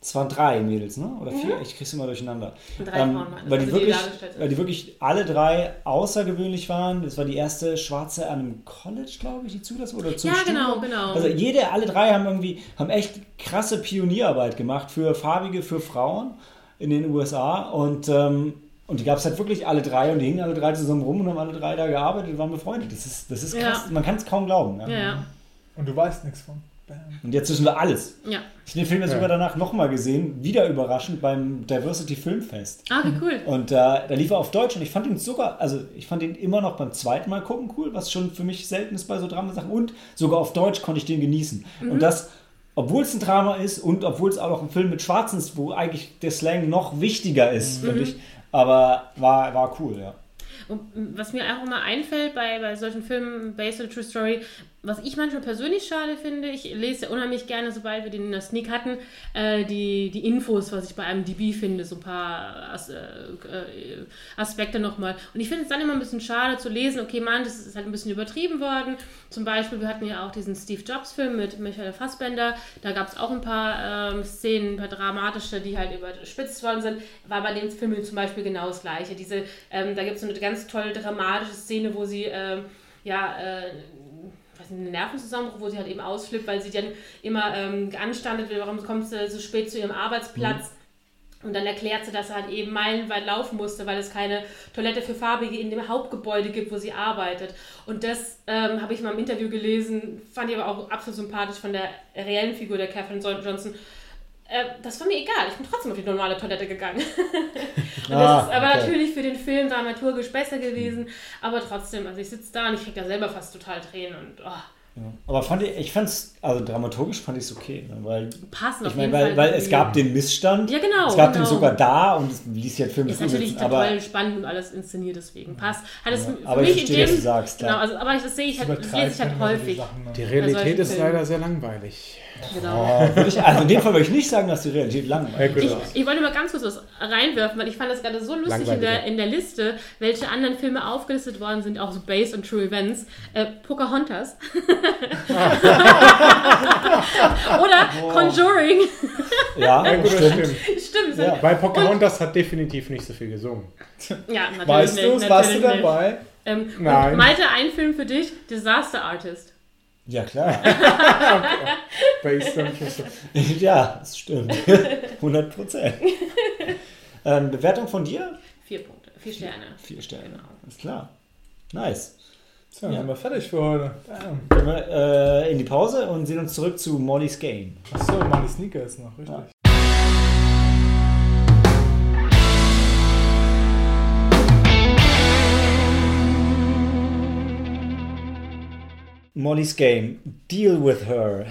es waren drei Mädels, ne? Oder vier? Ich krieg's immer durcheinander. Drei Ähm, Frauen weil, die also die wirklich, sind. weil die wirklich alle drei außergewöhnlich waren. Das war die erste Schwarze an einem College, glaube ich, die zugelassen wurde. oder zum Ja, Studium. genau, genau. Also jede, alle drei haben irgendwie, haben echt krasse Pionierarbeit gemacht für Farbige, für Frauen in den USA. Und, ähm, und die gab es halt wirklich alle drei und die hingen alle drei zusammen rum und haben alle drei da gearbeitet und waren befreundet. Das ist, das ist Ja. krass. Man kann es kaum glauben. Ja. Ja, ja. Und du weißt nichts von. Und jetzt wissen wir alles. ja. Ich habe den Film ja Ja. sogar danach nochmal gesehen, wieder überraschend beim Diversity Filmfest. Ah, wie cool. Und äh, da lief er auf Deutsch und ich fand ihn sogar, also ich fand ihn immer noch beim zweiten Mal gucken cool, was schon für mich selten ist bei so Dramasachen. Und sogar auf Deutsch konnte ich den genießen. Und das, obwohl es ein Drama ist und obwohl es auch noch ein Film mit Schwarzen ist, wo eigentlich der Slang noch wichtiger ist, finde ich. Aber war, war cool, ja. Und was mir auch immer einfällt bei, bei solchen Filmen, based on a true story, was ich manchmal persönlich schade finde, ich lese unheimlich gerne, sobald wir den in der Sneak hatten, äh, die, die Infos, was ich bei einem DB finde, so ein paar As, äh, äh, Aspekte nochmal. Und ich finde es dann immer ein bisschen schade zu lesen, okay, man, das ist halt ein bisschen übertrieben worden. Zum Beispiel, wir hatten ja auch diesen Steve Jobs-Film mit Michael Fassbender, da gab es auch ein paar ähm, Szenen, ein paar dramatische, die halt überspitzt worden sind. War bei dem Film zum Beispiel genau das Gleiche. Diese, ähm, da gibt es so eine ganz tolle dramatische Szene, wo sie ähm, ja äh, einen Nervenzusammenbruch, wo sie halt eben ausflippt, weil sie dann immer ähm, geanstandet wird, warum kommt sie so spät zu ihrem Arbeitsplatz. Und dann erklärt sie, dass er halt eben meilenweit laufen musste, weil es keine Toilette für Farbige in dem Hauptgebäude gibt, wo sie arbeitet. Und das ähm, habe ich mal im Interview gelesen, fand ich aber auch absolut sympathisch von der reellen Figur der Catherine Johnson. Äh, das war mir egal, ich bin trotzdem auf die normale Toilette gegangen. *laughs* und Ah, das ist aber okay. natürlich für den Film dramaturgisch besser gewesen, aber trotzdem, also ich sitze da und ich kriege da selber fast total Tränen und oh, ja. Aber fand ich, ich fand es, also dramaturgisch fand ich es okay, ne? weil passen auf ich meine, jeden weil, Fall. weil es gab den Missstand. Ja, genau, Es gab genau. den sogar da und es ließ sich halt Film Ist natürlich umsetzen, aber total spannend und alles inszeniert, deswegen passt. Hat es für aber ich mich verstehe, in was dem, du sagst, Genau, also, aber ich, das sehe ich halt, das lese ich halt häufig. Sachen dann. Die Realität ist Filmen. leider sehr langweilig. Genau. Oh, würde ich, also in dem Fall würde ich nicht sagen, dass die Realität langweilig Ja, Ich, gut. ich wollte mal ganz kurz was reinwerfen, weil ich fand das gerade so lustig in der, ja. in der Liste, welche anderen Filme aufgelistet worden sind, auch so based on true events. Äh, Pocahontas. *laughs* *laughs* *laughs* Oder Conjuring. Ja, Ja, gut, das stimmt. stimmt. Stimmt. Ja. Weil Pocahontas hat definitiv nicht so viel gesungen. Ja, natürlich Weißt nicht. du, natürlich warst du dabei? Ähm, Nein. Malte, ein Film für dich, Disaster Artist. Ja, klar. *laughs* *laughs* Ja, das stimmt. 100 Prozent. Ähm, Bewertung von dir? Vier Punkte, vier Sterne. Vier Sterne. Genau. Ist klar. Nice. So, dann sind wir fertig für heute. Bam. Gehen wir äh, in die Pause und sehen uns zurück zu Molly's Game. Achso, die Sneaker jetzt noch, richtig. Ja. Molly's Game. Deal with her.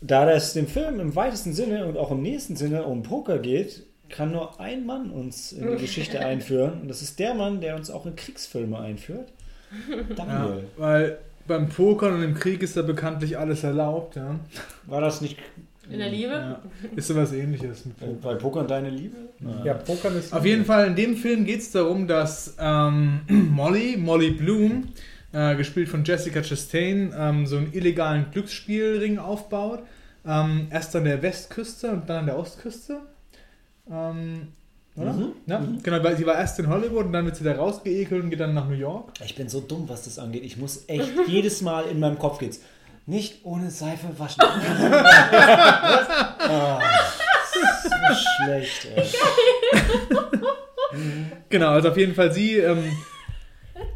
Da das dem Film im weitesten Sinne und auch im nächsten Sinne um Poker geht, kann nur ein Mann uns in die *laughs* Geschichte einführen. Und das ist der Mann, der uns auch in Kriegsfilme einführt. Ja, Daniel. weil beim Pokern und im Krieg ist da bekanntlich alles erlaubt, ja. War das nicht In der Liebe? ja. Ist sowas ähnliches mit Pokern. bei Pokern deine Liebe? Ja, Pokern ist. Auf jeden Fall, in dem Film geht es darum, dass ähm, *clears throat* Molly, Molly Bloom, äh, gespielt von Jessica Chastain, ähm, so einen illegalen Glücksspielring aufbaut. Ähm, erst an der Westküste und dann an der Ostküste. Oder? Mhm. Ja, genau, weil sie war erst in Hollywood und dann wird sie da rausgeekelt und geht dann nach New York. Ich bin so dumm, was das angeht. Ich muss echt *laughs* jedes Mal in meinem Kopf geht's. Nicht ohne Seife waschen. *laughs* Was? Ah, so schlecht, ey. Genau, also auf jeden Fall sie. Ähm,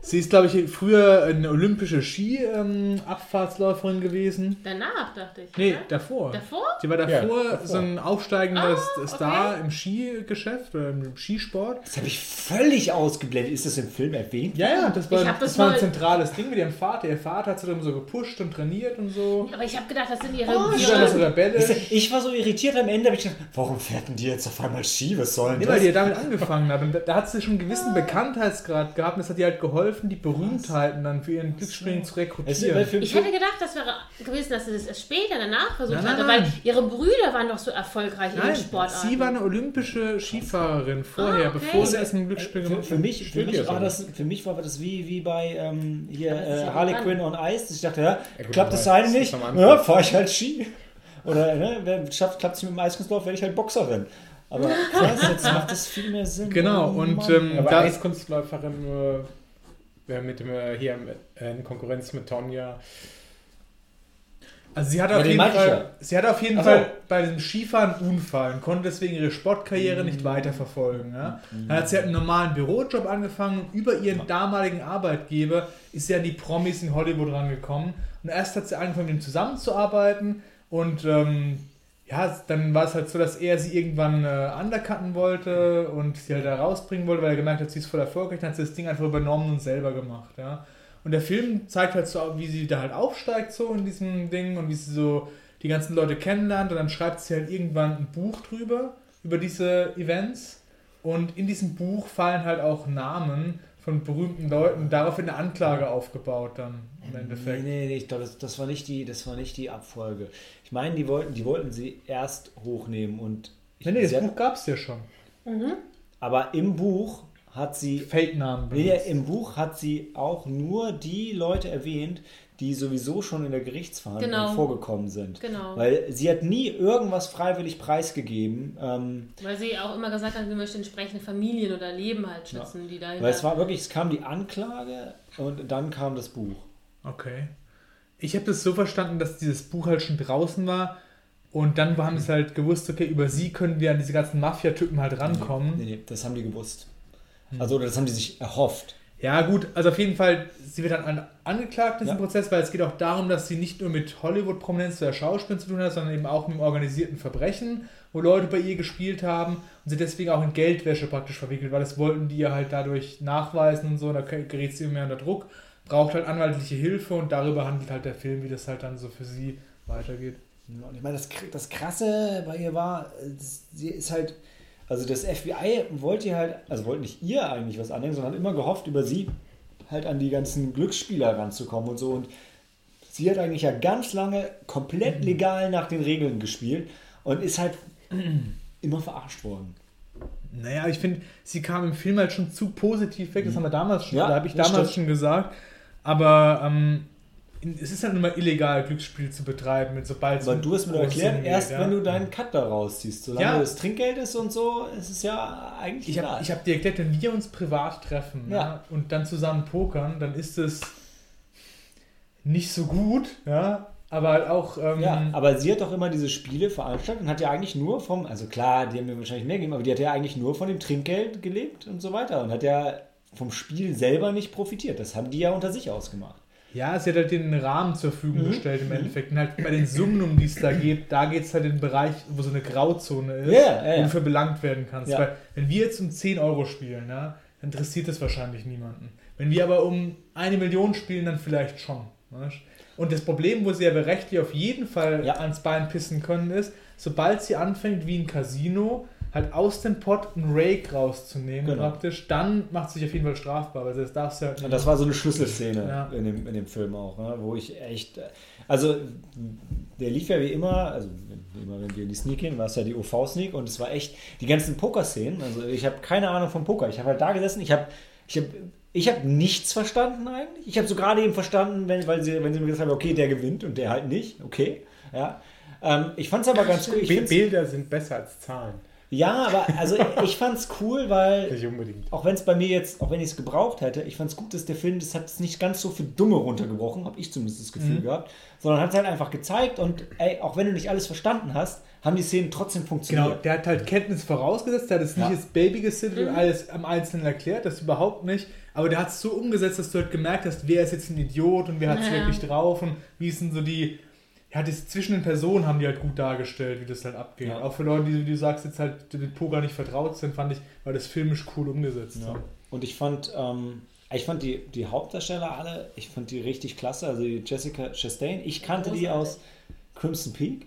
sie ist, glaube ich, früher eine olympische Ski-Abfahrtsläuferin gewesen. Danach, dachte ich. Nee, oder? davor. Davor? Sie war davor, Ja, davor. so ein aufsteigender Ah, Star im Skigeschäft oder im Skisport. Das habe ich völlig ausgeblendet. Ist das im Film erwähnt? Ja, ja, das war, das das war ein zentrales Ding mit ihrem Vater. Ihr Vater hat sie dann so gepusht und trainiert und so. Aber ich habe gedacht, das sind ihre. Oh, ihre. Ich war so irritiert am Ende, habe ich gedacht, warum fährt denn die jetzt auf einmal Ski? Was soll denn Nee, das? weil die ja damit angefangen hat. Und da, da hat sie schon einen gewissen Bekanntheitsgrad gehabt und das hat ihr halt geholfen, geholfen, die Berühmtheiten dann für ihren Glücksspielen zu rekrutieren. für, Ich hätte gedacht, das wäre gewesen, dass sie das erst später danach versucht Nein, nein, hatte, nein. weil ihre Brüder waren doch so erfolgreich in Nein, den Sportarten. sie war eine olympische Skifahrerin vorher, Ah, okay. bevor sie erst ein Glücksspiel für, gemacht für, hat. mich, für, mich war das, für mich war das wie, wie bei ähm, hier äh, Harley. Quinn on Ice. Ich dachte, ja, Ja, gut, klappt das eine nicht, ja, fahre ich halt Ski. Oder ne, schafft, klappt es mit dem Eiskunstlauf, werde ich halt Boxerin. Aber *laughs* krass, jetzt macht das viel mehr Sinn. Genau, Oh und, ähm, Aber Da- Eiskunstläuferin äh, ja, mit dem, äh, hier äh, in Konkurrenz mit Tonja. Also sie Aber auf den jeden Fall, ja. sie auf jeden Ach so. Fall bei dem Skifahren einen Unfall und konnte deswegen ihre Sportkarriere Mhm. nicht weiterverfolgen. Ja? Dann hat sie halt einen normalen Bürojob angefangen und über ihren damaligen Arbeitgeber ist sie an die Promis in Hollywood rangekommen. Und erst hat sie angefangen, mit ihm zusammenzuarbeiten und ähm, ja, dann war es halt so, dass er sie irgendwann äh, undercutten wollte und sie halt da rausbringen wollte, weil er gemerkt hat, sie ist voll erfolgreich. Dann hat sie das Ding einfach übernommen und selber gemacht. Ja? Und der Film zeigt halt so, wie sie da halt aufsteigt so in diesem Ding und wie sie so die ganzen Leute kennenlernt und dann schreibt sie halt irgendwann ein Buch drüber, über diese Events und in diesem Buch fallen halt auch Namen von berühmten Leuten, darauf wird eine Anklage aufgebaut dann im Nee, Endeffekt. nee, nee, ich glaube, das, das, war nicht die, das war nicht die Abfolge. Ich meine, die wollten, die wollten sie erst hochnehmen und. Ich, Nee, nee, das Buch gab es ja schon. aber im Buch hat sie. Fake-Namen. Nee, im Buch hat sie auch nur die Leute erwähnt, die sowieso schon in der Gerichtsverhandlung Genau. vorgekommen sind. Genau. Weil sie hat nie irgendwas freiwillig preisgegeben. Ähm, Weil sie auch immer gesagt hat, sie möchte entsprechende Familien oder Leben halt schützen, die dahinter. weil es war wirklich, es kam die Anklage und dann kam das Buch. Okay. Ich habe das so verstanden, dass dieses Buch halt schon draußen war und dann haben sie halt gewusst, okay, über sie können wir an diese ganzen Mafia-Typen halt rankommen. Nee, nee, das haben die gewusst. Hm. Also, das haben die sich erhofft. Ja, gut, also auf jeden Fall, sie wird dann an, angeklagt in diesem Ja. Prozess, weil es geht auch darum, dass sie nicht nur mit Hollywood-Prominenz oder Schauspielern zu tun hat, sondern eben auch mit dem organisierten Verbrechen, wo Leute bei ihr gespielt haben und sie deswegen auch in Geldwäsche praktisch verwickelt, weil das wollten die ihr halt dadurch nachweisen und so, und da gerät sie immer mehr unter Druck, braucht halt anwaltliche Hilfe und darüber handelt halt der Film, wie das halt dann so für sie weitergeht. Ja, und ich meine, das, das Krasse bei ihr war, sie ist halt, also das FBI wollte ihr halt, also wollte nicht ihr eigentlich was anhängen, sondern hat immer gehofft, über sie halt an die ganzen Glücksspieler ranzukommen und so. Und sie hat eigentlich ja ganz lange komplett legal nach den Regeln gespielt und ist halt *clears throat* immer verarscht worden. Naja, ich finde, sie kam im Film halt schon zu positiv weg. Das haben wir damals schon, Ja, da habe ich damals stimmt. schon gesagt. Aber ähm, es ist halt nun mal illegal, Glücksspiel zu betreiben, mit sobald es Aber du hast mir doch erklärt, erst geht, wenn ja. du deinen Cut da rausziehst. Solange Ja. das Trinkgeld ist und so, ist es ja eigentlich Ich habe hab dir erklärt, wenn wir uns privat treffen Ja. ja. und dann zusammen pokern, dann ist es nicht so gut, ja, aber halt auch. Ähm, Ja, aber sie hat doch immer diese Spiele veranstaltet und hat ja eigentlich nur vom, also klar, die haben mir wahrscheinlich mehr gegeben, aber die hat ja eigentlich nur von dem Trinkgeld gelebt und so weiter und hat ja vom Spiel selber nicht profitiert. Das haben die ja unter sich ausgemacht. Ja, sie hat halt den Rahmen zur Verfügung Mhm. gestellt im Endeffekt. Und halt bei den Summen, um die es da geht, da geht es halt in den Bereich, wo so eine Grauzone ist, ja. du für belangt werden kannst. Ja. Weil wenn wir jetzt um 10 Euro spielen, ja, dann interessiert das wahrscheinlich niemanden. Wenn wir aber um eine Million spielen, dann vielleicht schon. weißt? Und das Problem, wo sie aber rechtlich auf jeden Fall Ja. ans Bein pissen können, ist, sobald sie anfängt, wie ein Casino, halt aus dem Pot einen Rake rauszunehmen, Genau. praktisch, dann macht sich auf jeden Fall strafbar, weil das darfst du halt Und das war so eine Schlüsselszene Ja. in, dem, in dem Film auch, ne? wo ich echt, also der lief ja wie immer, also immer, wenn wir in die Sneak gehen, war es ja die OV-Sneak und es war echt die ganzen Poker-Szenen, also ich habe keine Ahnung vom Poker, ich habe halt da gesessen, ich habe ich hab, ich hab nichts verstanden eigentlich, ich habe so gerade eben verstanden, wenn, weil sie, wenn sie mir gesagt haben, okay, der gewinnt und der halt nicht, okay, ja. Ähm, ich fand es aber ganz cool. Ich Bi- find's, Bilder sind besser als Zahlen. Ja, aber also ich fand es cool, weil *laughs* Nicht unbedingt. auch wenn es bei mir jetzt, auch wenn ich es gebraucht hätte, ich fand es gut, dass der Film, das hat es nicht ganz so für Dumme runtergebrochen, habe ich zumindest das Gefühl Mhm. gehabt, sondern hat es halt einfach gezeigt und ey, auch wenn du nicht alles verstanden hast, haben die Szenen trotzdem Genau, funktioniert. der hat halt Kenntnis vorausgesetzt, der hat es nicht Ja. als Baby gesittet und alles am Einzelnen erklärt, das überhaupt nicht. Aber der hat es so umgesetzt, dass du halt gemerkt hast, wer ist jetzt ein Idiot und wer hat es Ja. wirklich drauf und wie sind so die. Ja, das zwischen den Personen haben die halt gut dargestellt, wie das halt abgeht. Ja. Auch für Leute, die, wie du sagst, jetzt halt mit Poker nicht vertraut sind, fand ich, war das filmisch cool umgesetzt. Ja. Und ich fand, ähm, ich fand die, die Hauptdarsteller alle, ich fand die richtig klasse. Also die Jessica Chastain, ich kannte die aus Crimson Peak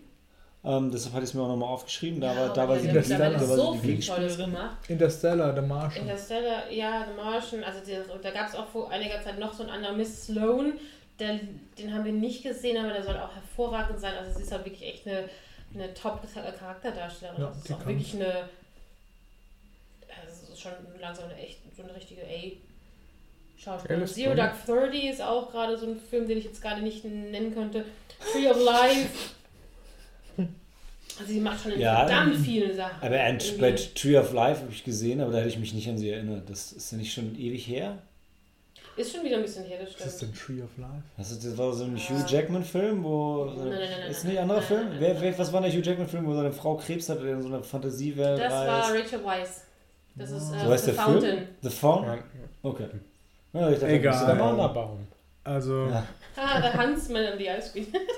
Ähm, deshalb hatte ich es mir auch nochmal aufgeschrieben. Da Ja, war, da war sie die, hat da war so sie die viel Tolles Gegenspielerin. gemacht. Interstellar, The Martian. Interstellar, ja, The Martian, also die, und da gab es auch vor einiger Zeit noch so einen anderen Miss Sloan, der, den haben wir nicht gesehen, aber der soll auch hervorragend sein. Also sie ist halt wirklich echt eine, eine Top-Charakterdarstellerin. Ja, also es ist auch kann. wirklich eine, also es ist schon langsam eine echt, so eine richtige A. Schauspielerin. Zero. Dark Thirty ist auch gerade so ein Film, den ich jetzt gerade nicht nennen könnte. Tree of Life. Also sie macht schon Ja, verdammt ähm, vielen Sachen. Aber bei Tree of Life habe ich gesehen, aber da hätte ich mich nicht an sie erinnert. Das ist ja nicht schon ewig her. Ist schon wieder ein bisschen her, das Was ist stimmt. denn Tree of Life? Das, ist, das war so ein Ja. Hugh Jackman-Film, wo. Nein, nein, nein, ist nein, nicht ein anderer nein, Film? nein, wer, nein. wer, was war der Hugh Jackman-Film, wo seine Frau Krebs hat und in so einer Fantasiewelt Das war? Rachel Weisz. Das ist äh, So heißt The der Fountain. Film? The Fountain? Okay. Ja, ich dachte, Egal. das ist der Mann. Also, Ja. Ah, der Huntsman and the Ice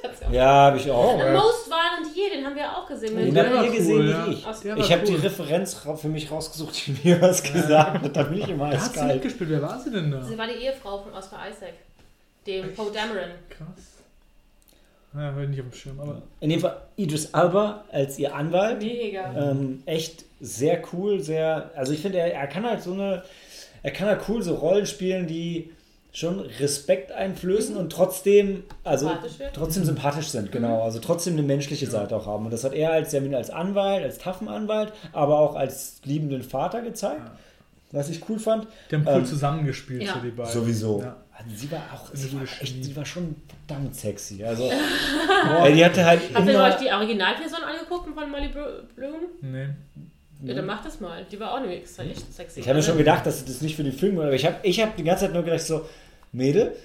hat's ja habe ich auch. Oh, The ja. Most Violent Year, den haben wir auch gesehen. Den habt ihr gesehen, cool, ja. ich. Der Ich habe die cool. Referenz ra- für mich rausgesucht, die mir was gesagt hat. Da bin ich immer Da hat sie mitgespielt. Wer war sie denn da? Sie war die Ehefrau von Oscar Isaac, dem Poe Dameron. Krass. Ja, nicht auf dem Schirm, aber. In dem Fall Idris Alba als ihr Anwalt. Mega. Ähm, echt sehr cool, sehr. Also ich finde, er, er kann halt so eine. Er kann halt cool so Rollen spielen, die schon Respekt einflößen und trotzdem, also Sympathisch trotzdem sympathisch sind, genau. Also trotzdem eine menschliche Seite auch haben. Und das hat er als, ja, als Anwalt, als taffen Anwalt, aber auch als liebenden Vater gezeigt, was ich cool fand. Die haben cool Ähm, zusammengespielt, ja. so die beiden. Sowieso. Ja. Also sie war auch, Eine sie war echt, sie war schon verdammt sexy. Also, *laughs* boah, die hatte halt Habt ihr euch die Originalversion angeguckt von Molly Bloom? Nee. Ja, dann macht das mal. Die war auch nämlich extra echt sexy. Ich habe mir schon gedacht, dass das nicht für den Film war, aber ich habe ich hab die ganze Zeit nur gedacht, so, Mädel,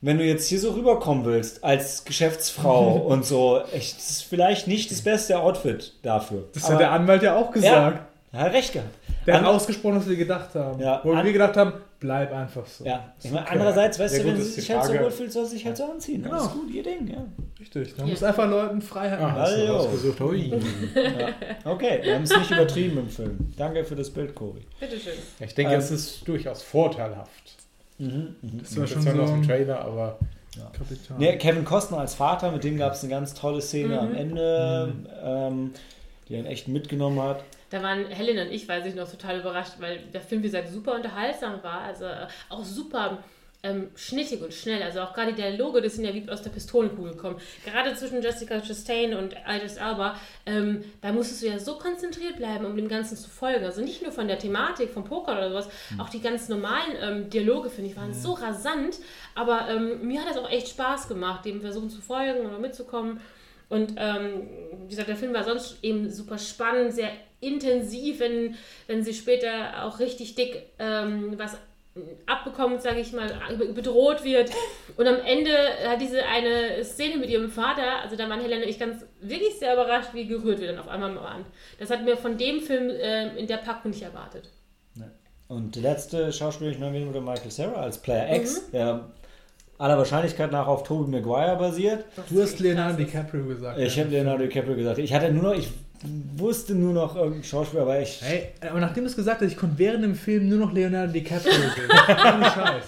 wenn du jetzt hier so rüberkommen willst als Geschäftsfrau *laughs* und so, echt, das ist vielleicht nicht das beste Outfit dafür. Das aber hat der Anwalt ja auch gesagt. er hat recht gehabt. Der hat ausgesprochen, was wir gedacht haben. Ja. Wo wir gedacht haben, bleib einfach so. Ja, ich meine, Okay. andererseits, weißt Ja, du, gut, wenn sie ist sich halt so Frage. wohlfühlt, soll sie sich halt so anziehen. Genau. Das ist gut, ihr Ding, ja. Richtig. Man Ja. muss einfach Leuten Freiheit Ah, Hallo. rausgesucht. Hui. *laughs* Okay, wir haben es nicht übertrieben im Film. Danke für das Bild, Cory. Bitteschön. Ich denke, Ähm, es ist durchaus vorteilhaft. Mhm, mhm. Das war Das schon war so noch im ein Trailer, aber Kapital. Nee, Kevin Costner als Vater, mit dem gab es eine ganz tolle Szene Mhm. am Ende, ähm, die ihn echt mitgenommen hat. Da waren Helen und ich, weiß ich noch, total überrascht, weil der Film, wie gesagt, super unterhaltsam war. Also auch super ähm, schnittig und schnell. Also auch gerade die Dialoge, das sind ja wie aus der Pistolenkugel gekommen. Gerade zwischen Jessica Chastain und Idris Elba, ähm, da musstest du ja so konzentriert bleiben, um dem Ganzen zu folgen. Also nicht nur von der Thematik, vom Poker oder sowas, auch die ganz normalen ähm, Dialoge, finde ich, waren so rasant. Aber ähm, mir hat das auch echt Spaß gemacht, dem versuchen zu folgen oder mitzukommen. Und ähm, wie gesagt, der Film war sonst eben super spannend, sehr intensiv, wenn, wenn sie später auch richtig dick ähm, was abbekommt, sage ich mal, bedroht wird. Und am Ende hat diese eine Szene mit ihrem Vater, also da waren Helene und ich ganz wirklich sehr überrascht, wie gerührt wir dann auf einmal waren. Das hat mir von dem Film äh, in der Packung nicht erwartet. Und die letzte Schauspielerin, ich wen wurde Michael Sarah als Player Mhm. X, der aller Wahrscheinlichkeit nach auf Tobey Maguire basiert. Du hast Leonardo. DiCaprio gesagt. Ich ja. habe Leonardo DiCaprio gesagt. Ich hatte nur noch, ich wusste nur noch irgendeinen Schauspieler, aber ich. Hey, aber nachdem du es gesagt hast, ich konnte während dem Film nur noch Leonardo DiCaprio sehen. *laughs* Ohne Scheiß.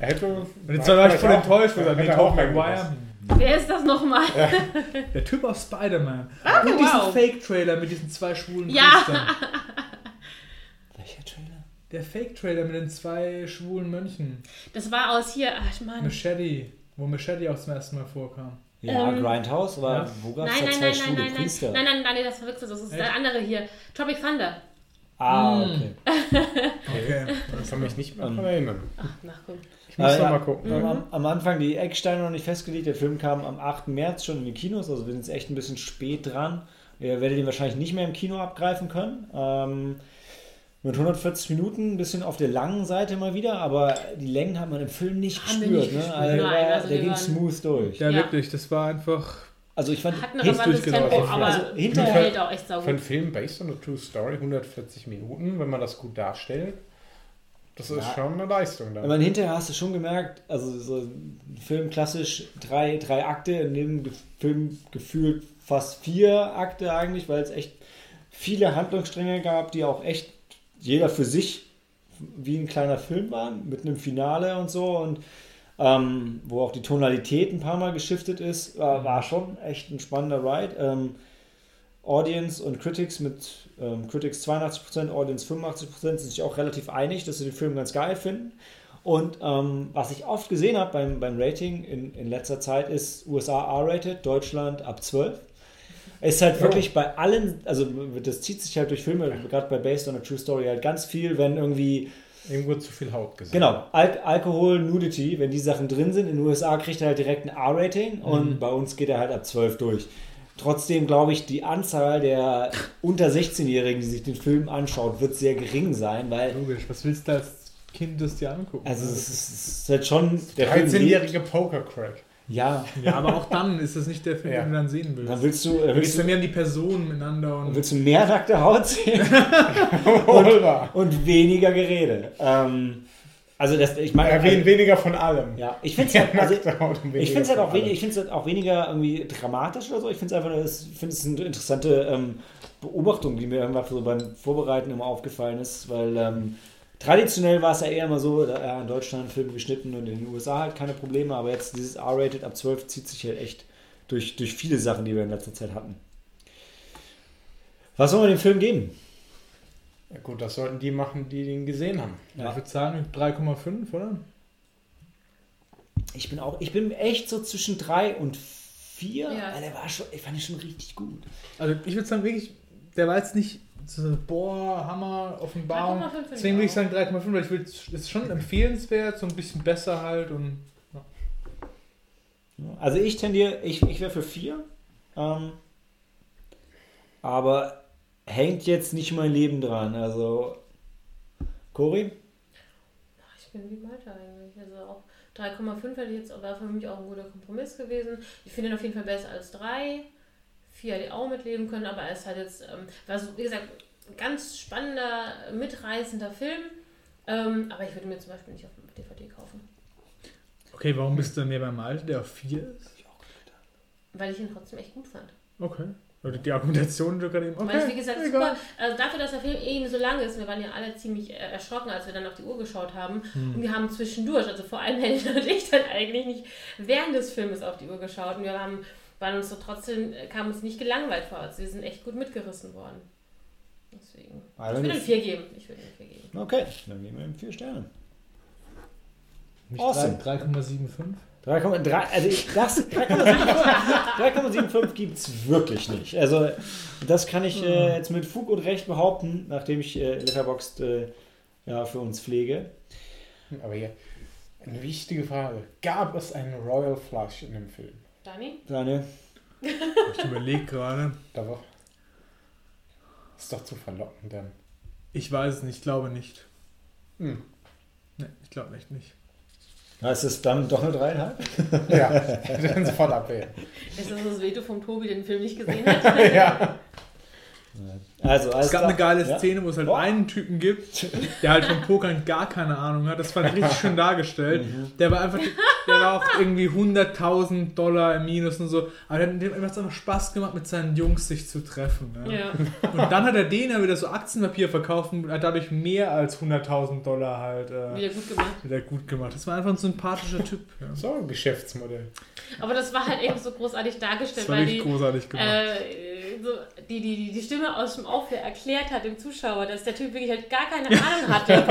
er hätte. Und jetzt war ich voll enttäuscht, weil er auch Tom mehr Maguire. Wer ist das nochmal? *laughs* Der Typ aus Spider-Man. Ah, Und diesen wow. Fake-Trailer mit diesen zwei schwulen Ja. Priestern. *laughs* Welcher Trailer? Der Fake-Trailer mit den zwei schwulen Mönchen. Das war aus hier, ach Mann. Machete, wo Machete auch zum ersten Mal vorkam. Ja, Ähm, Grindhouse, aber ja. wo gab es Nein, da nein, zwei nein, nein, schwule nein, nein, Priester? nein, nein, nein, das verwechselt, das ist Echt? der andere hier. Tropic Thunder. Ah, Mm. *laughs* okay. Okay. Ich kann mich nicht mehr Ähm, daran erinnern. Ach, nachgucken. Ich muss noch ja. mal gucken. Mhm. Am, am Anfang die Ecksteine noch nicht festgelegt. Der Film kam am 8. März schon in die Kinos, also wir sind jetzt echt ein bisschen spät dran. Ihr werdet ihn wahrscheinlich nicht mehr im Kino abgreifen können. Ähm, mit 140 Minuten, ein bisschen auf der langen Seite mal wieder, aber die Längen hat man im Film nicht Haben gespürt. nicht ne? gespürt, Also, nein, der, also der ging waren- smooth durch. Ja, Ja. wirklich, das war einfach. Also ich fand, Hat ein durchgelaufen. Tempo, aber Also hinterher- hält auch echt saugut. Für einen Film based on a true story 140 Minuten, wenn man das gut darstellt, das ist Ja. schon eine Leistung wenn da. man hinterher hast du schon gemerkt, also so ein Film klassisch drei, drei Akte, in dem Film gefühlt fast vier Akte eigentlich, weil es echt viele Handlungsstränge gab, die auch echt jeder für sich wie ein kleiner Film waren, mit einem Finale und so und ähm, wo auch die Tonalität ein paar Mal geschiftet ist, war, war schon echt ein spannender Ride. Ähm, Audience und Critics mit ähm, Critics 82%, Audience 85% sind sich auch relativ einig, dass sie den Film ganz geil finden. Und ähm, was ich oft gesehen habe beim, beim Rating in, in letzter Zeit ist USA R-rated, Deutschland ab 12. Es ist halt wirklich bei allen, also das zieht sich halt durch Filme, gerade bei Based on a True Story halt ganz viel, wenn irgendwie Irgendwo zu viel Haut gesehen. Genau, Al Alkohol, Nudity, wenn die Sachen drin sind. In den USA kriegt er halt direkt ein R-Rating und bei uns geht er halt ab 12 durch. Trotzdem glaube ich, die Anzahl der unter 16-Jährigen, die sich den Film anschaut, wird sehr gering sein, weil Logisch, was willst du als Kind das dir angucken? also es ist, halt schon der Film lebt- 13-jährige Poker-Crack. Ja, ja, aber auch dann ist das nicht der Film, Ja. den du dann sehen willst. dann willst du, äh, willst du, mehr um die Personen miteinander und willst du mehr nackte Haut sehen *laughs* *laughs* Oder? und weniger Gerede. Ähm, also das, ich meine, Ja, wen, weniger von allem. ja, ich *laughs* finde es halt, also, und Ich es halt, auch wenig- ich find's halt auch weniger irgendwie dramatisch oder so. Ich finde es einfach ich finde es eine interessante ähm, Beobachtung, die mir irgendwann so beim Vorbereiten immer aufgefallen ist, weil ähm, traditionell war es ja eher immer so, da, ja, in Deutschland Filme geschnitten und in den USA halt keine Probleme, aber jetzt dieses R-Rated ab 12 zieht sich halt echt durch, durch viele Sachen, die wir in letzter Zeit hatten. Was soll man dem Film geben? Ja, gut, das sollten die machen, die den gesehen haben. Ja. ich würde sagen 3,5, oder? Ich bin auch, ich bin echt so zwischen 3 und 4, Ja. weil der war schon, ich fand ihn schon richtig gut. Also ich würde sagen, wirklich, der war jetzt nicht so, boah, Hammer, Offenbarung. 3,5 finde ich Deswegen würde ich sagen 3,5, weil ich will, es ist schon empfehlenswert, so ein bisschen besser halt und Also ich tendiere, ich, ich wäre für vier. Ähm, aber hängt jetzt nicht mein Leben dran. Also, Cory? Ich bin wie Malte eigentlich. Also auch 3,5 hätte ich jetzt, war für mich auch ein guter Kompromiss gewesen. Ich finde ihn auf jeden Fall besser als 3. 4 hätte ich auch mitleben können, aber er ist halt jetzt, ähm, war so, wie gesagt, ein ganz spannender, mitreißender Film. Ähm, aber ich würde mir zum Beispiel nicht auf DVD kaufen, Okay, warum bist du mehr beim Alten, der auf 4 ist? weil ich ihn trotzdem echt gut fand. Okay. Oder die Argumentation, die du gerade eben. Okay, Weil es, wie gesagt, egal. super, also dafür, dass der Film eben so lang ist, wir waren ja alle ziemlich äh, erschrocken, als wir dann auf die Uhr geschaut haben. Und wir haben zwischendurch, also vor allem *laughs* Helen und ich, dann eigentlich nicht während des Filmes auf die Uhr geschaut. Und wir haben, waren uns so trotzdem, äh, kamen uns nicht gelangweilt vor. Also wir sind echt gut mitgerissen worden. Deswegen. Also ich würde ihm vier geben. Ich würde ihm vier geben. Okay, dann geben wir ihm vier Sterne. Nicht Awesome. 3,75? 3,3, also ich, das 3,75 3,75 gibt es wirklich nicht. Also das kann ich äh, jetzt mit Fug und Recht behaupten, nachdem ich äh, Letterboxd äh, ja, für uns pflege. Aber hier, eine wichtige Frage. Gab es einen Royal Flush in dem Film? Dani? Daniel? Ich überlege gerade. Da war... Ist doch zu verlockend dann. Ich weiß es nicht, ich glaube nicht. Hm. Ne, ich glaube echt nicht. Heißt es dann doch eine dreieinhalb? Ja, *laughs* dann sofort abwählen. Ist das das Veto vom Tobi, den Film nicht gesehen hat? *laughs* ja. *laughs* Also, Es gab klar. eine geile Ja. Szene, wo es halt Oh. einen Typen gibt, der halt vom Pokern gar keine Ahnung hat. Das fand ich richtig schön dargestellt. Mhm. Der war einfach, der war auch irgendwie 100.000 Dollar im Minus und so. Aber der- dem hat es einfach Spaß gemacht, mit seinen Jungs sich zu treffen. Ja. ja. Und dann hat er denen ja wieder so Aktienpapier verkauft und hat dadurch mehr als 100.000 Dollar halt äh, Wieder gut gemacht. wieder gut gemacht. Das war einfach ein sympathischer Typ. Ja. So ein Geschäftsmodell. Aber das war halt eben so großartig Das dargestellt, war weil richtig die, großartig gemacht. äh, so, die, die, die, Stimme aus dem Aufwehr erklärt hat dem Zuschauer, dass der Typ wirklich halt gar keine Ahnung hatte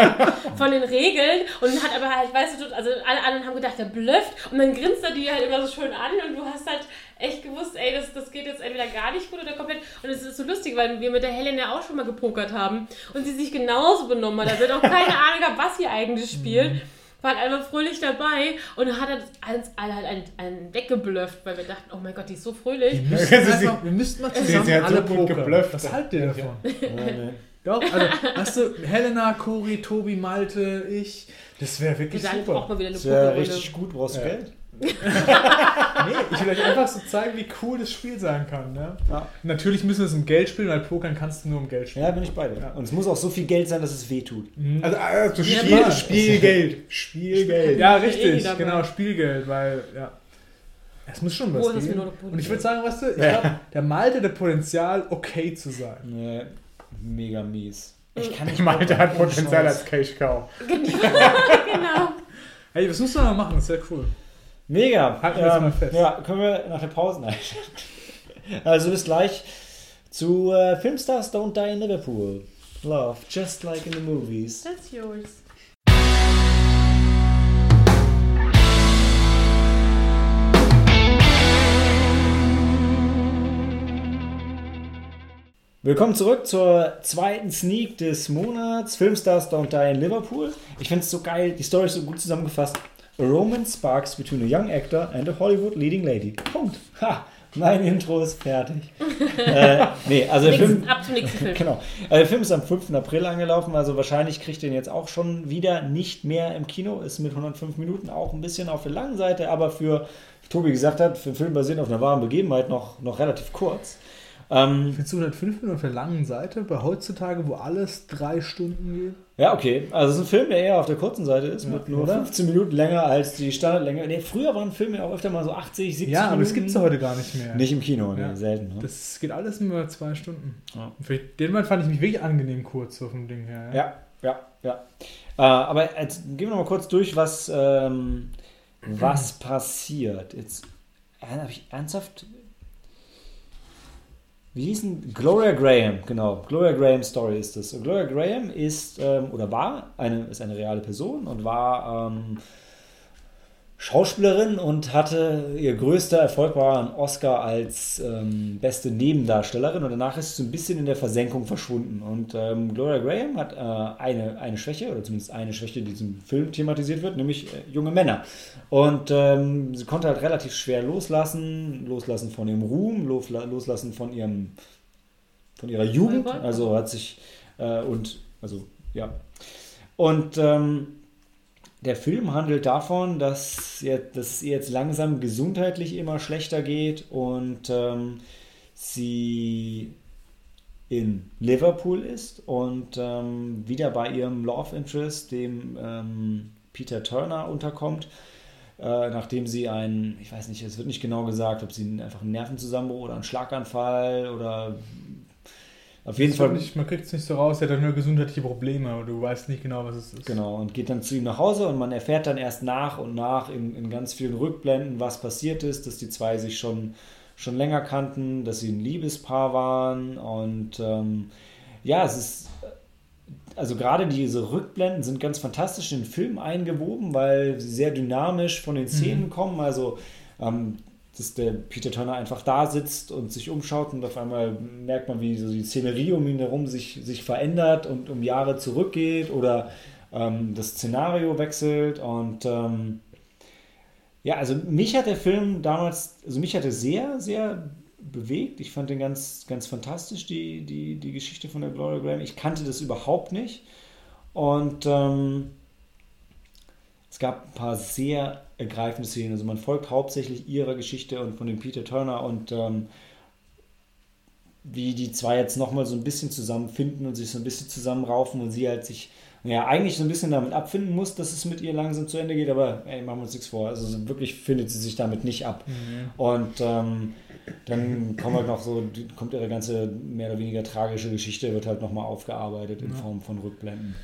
von, den Regeln und hat aber halt, weißt du, also alle anderen haben gedacht, der blufft und dann grinst er die halt immer so schön an und du hast halt echt gewusst, ey, das, das geht jetzt entweder gar nicht gut oder komplett und es ist so lustig, weil wir mit der Helen ja auch schon mal gepokert haben und sie sich genauso benommen hat, also hat auch keine Ahnung gehabt, was sie eigentlich spielt. War halt einfach fröhlich dabei und dann hat er uns alle halt einen, einen weggeblufft, weil wir dachten, oh mein Gott, die ist so fröhlich. Wir müssten, Sie- einfach, wir müssten mal Sie- zusammen sie hat so alle gut pokern. geblufft. Was haltet ihr davon? Ja, nee. *laughs* Doch, also, hast du Helena, Cori, Tobi, Malte, ich. Das wäre wirklich super. man wieder eine Das wäre richtig gut, brauchst du Ja. Geld? Nee, ich will euch einfach so zeigen, wie cool das Spiel sein kann. Ne? Ja. Natürlich müssen wir es um Geld spielen, weil Pokern kannst du nur um Geld spielen. Ja, bin ich bei dir. Und es muss auch so viel Geld sein, dass es weh tut. Also, also Ja, Spiel. Spielgeld. Spielgeld. Ja, richtig, genau, Spielgeld, weil, ja. Es muss schon was ist das geben. Und ich würde sagen, weißt du, ich glaube, der Malte hat Potenzial, okay zu sein. Nee, mega mies. Ich kann Ich *laughs* meinte, hat Potenzial als Cash Cow. *laughs* genau. Hey, was müssen wir mal machen? Das wäre cool. Mega. Halten wir das mal fest. Ja, können wir nach der Pause nein. *laughs* Also bis gleich zu äh, Filmstars Don't Die in Liverpool. Love, just like in the movies. That's yours. Willkommen zurück zur zweiten Sneak des Monats. Filmstars Don't Die in Liverpool. Ich finde es so geil, die Story ist so gut zusammengefasst. A romance sparks between a young actor and a Hollywood leading lady. Punkt. Ha! Mein Intro ist fertig. *laughs* äh, nee, also der Film. ab zum nächsten Film. Genau. Also der Film ist am 5. April angelaufen, also wahrscheinlich kriegt ihr ihn jetzt auch schon wieder nicht mehr im Kino. Ist mit 105 Minuten auch ein bisschen auf der langen Seite, aber für, wie Tobi gesagt hat, für einen Film basierend auf einer wahren Begebenheit noch, noch relativ kurz. Ähm, Findest du 105 Minuten auf der langen Seite, bei heutzutage, wo alles drei Stunden geht? ja, okay. Also es ist ein Film, der eher auf der kurzen Seite ist, Ja, mit nur oder? 15 Minuten länger als die Standardlänge. Nee, früher waren Filme auch öfter mal so 80, 70 Ja, aber Minuten. das gibt es heute gar nicht mehr. Nicht im Kino, nee, Ja. selten. Ne? Das geht alles nur zwei Stunden. Ja. Für den Mal fand ich mich wirklich angenehm kurz so vom Ding her. Ja, ja, ja. Äh, aber jetzt gehen wir noch mal kurz durch, was, ähm, was *clears throat* passiert. Jetzt habe ich ernsthaft. Wie hieß denn? Gloria Graham, genau. Gloria Graham Story ist das. Gloria Graham ist ähm, oder war eine, ist eine reale Person und war ähm, Schauspielerin und hatte ihr größter Erfolg war ein Oscar als ähm, beste Nebendarstellerin und danach ist sie so ein bisschen in der Versenkung verschwunden. Und ähm, Gloria Graham hat äh, eine, eine Schwäche, oder zumindest eine Schwäche, die in diesem Film thematisiert wird, nämlich äh, junge Männer. Und ähm, sie konnte halt relativ schwer loslassen, loslassen von ihrem Ruhm, losla loslassen von ihrem von ihrer Jugend. Also hat sich äh, und also ja. Und ähm, der Film handelt davon, dass, es ihr jetzt langsam gesundheitlich immer schlechter geht und ähm, sie in Liverpool ist und ähm, wieder bei ihrem Love Interest, dem ähm, Peter Turner, unterkommt, äh, nachdem sie einen, ich weiß nicht, es wird nicht genau gesagt, ob sie einfach einen Nervenzusammenbruch oder einen Schlaganfall oder auf jeden Fall Nicht, man kriegt es nicht so raus, er hat nur gesundheitliche Probleme, aber du weißt nicht genau, was es ist. Genau, und geht dann zu ihm nach Hause und man erfährt dann erst nach und nach in, in ganz vielen Rückblenden, was passiert ist, dass die zwei sich schon, schon länger kannten, dass sie ein Liebespaar waren und ähm, ja, es ist, also gerade diese Rückblenden sind ganz fantastisch in den Film eingewoben, weil sie sehr dynamisch von den Szenen kommen, also ähm, dass der Peter Turner einfach da sitzt und sich umschaut und auf einmal merkt man, wie so die Szenerie um ihn herum sich, sich verändert und um Jahre zurückgeht oder ähm, das Szenario wechselt und ähm, ja, also mich hat der Film damals, also mich hat er sehr, sehr bewegt. Ich fand den ganz, ganz fantastisch, die, die, die Geschichte von der Gloria Graham. Ich kannte das überhaupt nicht und ähm, es gab ein paar sehr ergreifende Szenen. Also man folgt hauptsächlich ihrer Geschichte und von dem Peter Turner und ähm, wie die zwei jetzt nochmal so ein bisschen zusammenfinden und sich so ein bisschen zusammenraufen und sie halt sich ja, eigentlich so ein bisschen damit abfinden muss, dass es mit ihr langsam zu Ende geht, aber ey, machen wir uns nichts vor. Also so wirklich findet sie sich damit nicht ab. Und ähm, dann kommt halt noch so, kommt ihre ganze mehr oder weniger tragische Geschichte, wird halt nochmal aufgearbeitet in Form von Rückblenden.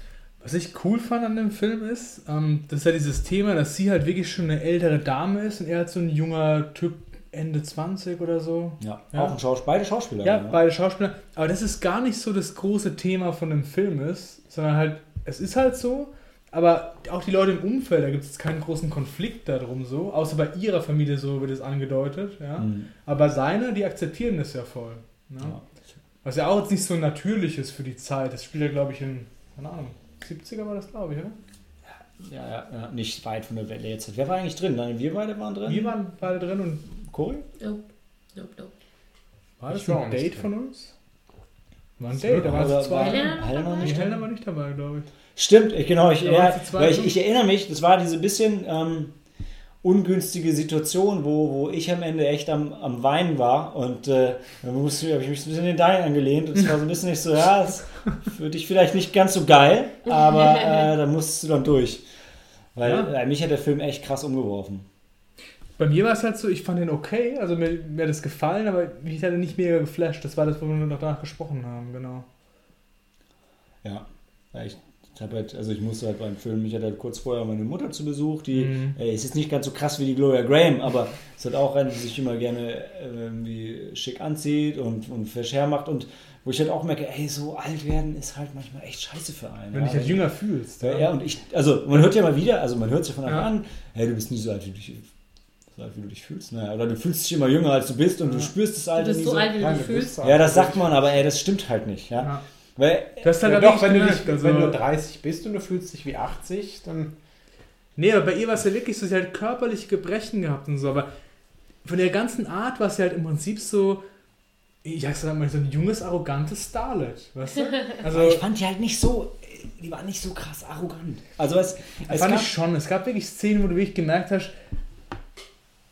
Was ich cool fand an dem Film ist, ähm, das ist ja dieses Thema, dass sie halt wirklich schon eine ältere Dame ist und er halt so ein junger Typ, Ende 20 oder so. Ja, Ja. auch ein Schaus beide Schauspieler. Ja, ne? beide Schauspieler. Aber das ist gar nicht so das große Thema von dem Film ist, sondern halt, es ist halt so, aber auch die Leute im Umfeld, da gibt es keinen großen Konflikt darum so, außer bei ihrer Familie so wird es angedeutet, ja. Mhm. Aber seine, die akzeptieren das ja voll. Ne? Ja. Was ja auch jetzt nicht so natürlich ist für die Zeit. Das spielt ja, glaube ich, in, keine Ahnung, 70er war das, glaube ich, oder? Ja, ja, ja, nicht weit von der Welle jetzt. Wer war eigentlich drin? Nein, wir beide waren drin. Wir waren beide drin und Cory? Nope. Nope, nope. war das Ich ein Date von uns? War ein Date, da waren es zwei. war Helena Helena nicht? Helena war nicht dabei, glaube ich. Stimmt, ich, genau. Ich, ja, weil ich, drin. ich erinnere mich, das war diese bisschen ähm, ungünstige Situation, wo, wo ich am Ende echt am, am Weinen war und äh, da musste, habe ich mich ein bisschen in den Dein angelehnt und es war so ein bisschen nicht so, ja, das *laughs* für dich vielleicht nicht ganz so geil, aber *laughs* äh, da musstest du dann durch. Weil Ja. äh, mich hat der Film echt krass umgeworfen. Bei mir war es halt so, ich fand den okay, also mir, mir hat das gefallen, aber mich hat er nicht mega geflasht. Das war das, wo wir noch danach gesprochen haben, genau. Ja, weil ich, habe halt, also ich musste halt beim Film, ich hatte halt kurz vorher meine Mutter zu Besuch, die Mhm. ey, ist jetzt nicht ganz so krass wie die Gloria Graham, aber ist halt auch eine, die sich immer gerne äh, irgendwie schick anzieht und, und fesch hermacht und wo ich halt auch merke, ey, so alt werden ist halt manchmal echt scheiße für einen. Wenn du dich halt jünger fühlst. ja, ja, und ich, also man hört ja mal wieder, also man hört es ja von Anfang Ja. an, hey, du bist nie so alt, wie du dich, so alt, wie du dich fühlst. Naja, oder du fühlst dich immer jünger, als du bist und du Ja. spürst das Du Alter bist nie so so. alt, wie du dich du bist fühlst. Ja, das sagt man, aber ey, das stimmt halt nicht, ja. Ja. Weil, Das ist halt Ja, aber doch, wenn du, dich, also- wenn du 30 bist und du fühlst dich wie 80, dann. Nee, aber bei ihr war es ja wirklich so, sie hat körperliche Gebrechen gehabt und so, aber von der ganzen Art war sie halt im Prinzip so, ich sag mal, so ein junges, arrogantes Starlet, weißt du? *laughs* Also, ich fand die halt nicht so, die war nicht so krass arrogant. Also es, es fand gab, ich schon. Es gab wirklich Szenen, wo du wirklich gemerkt hast,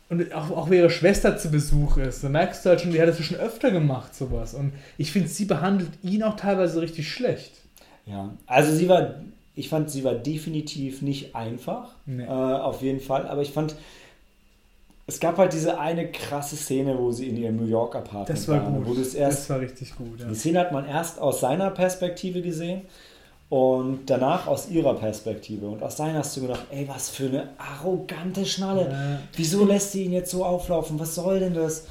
und auch, auch wie ihre Schwester zu Besuch ist, da merkst du halt schon, die hat das schon öfter gemacht, sowas. Und ich finde, sie behandelt ihn auch teilweise richtig schlecht. ja, also sie war, ich fand, sie war definitiv nicht einfach, Nee. äh, auf jeden Fall, aber ich fand, es gab halt diese eine krasse Szene, wo sie in ihrem New York Apartment Das war waren, gut. es erst das war richtig gut, ja. Die Szene hat man erst aus seiner Perspektive gesehen und danach aus ihrer Perspektive. Und aus seiner hast du gedacht, ey, was für eine arrogante Schnalle. Ja. Wieso lässt sie ihn jetzt so auflaufen? Was soll denn das?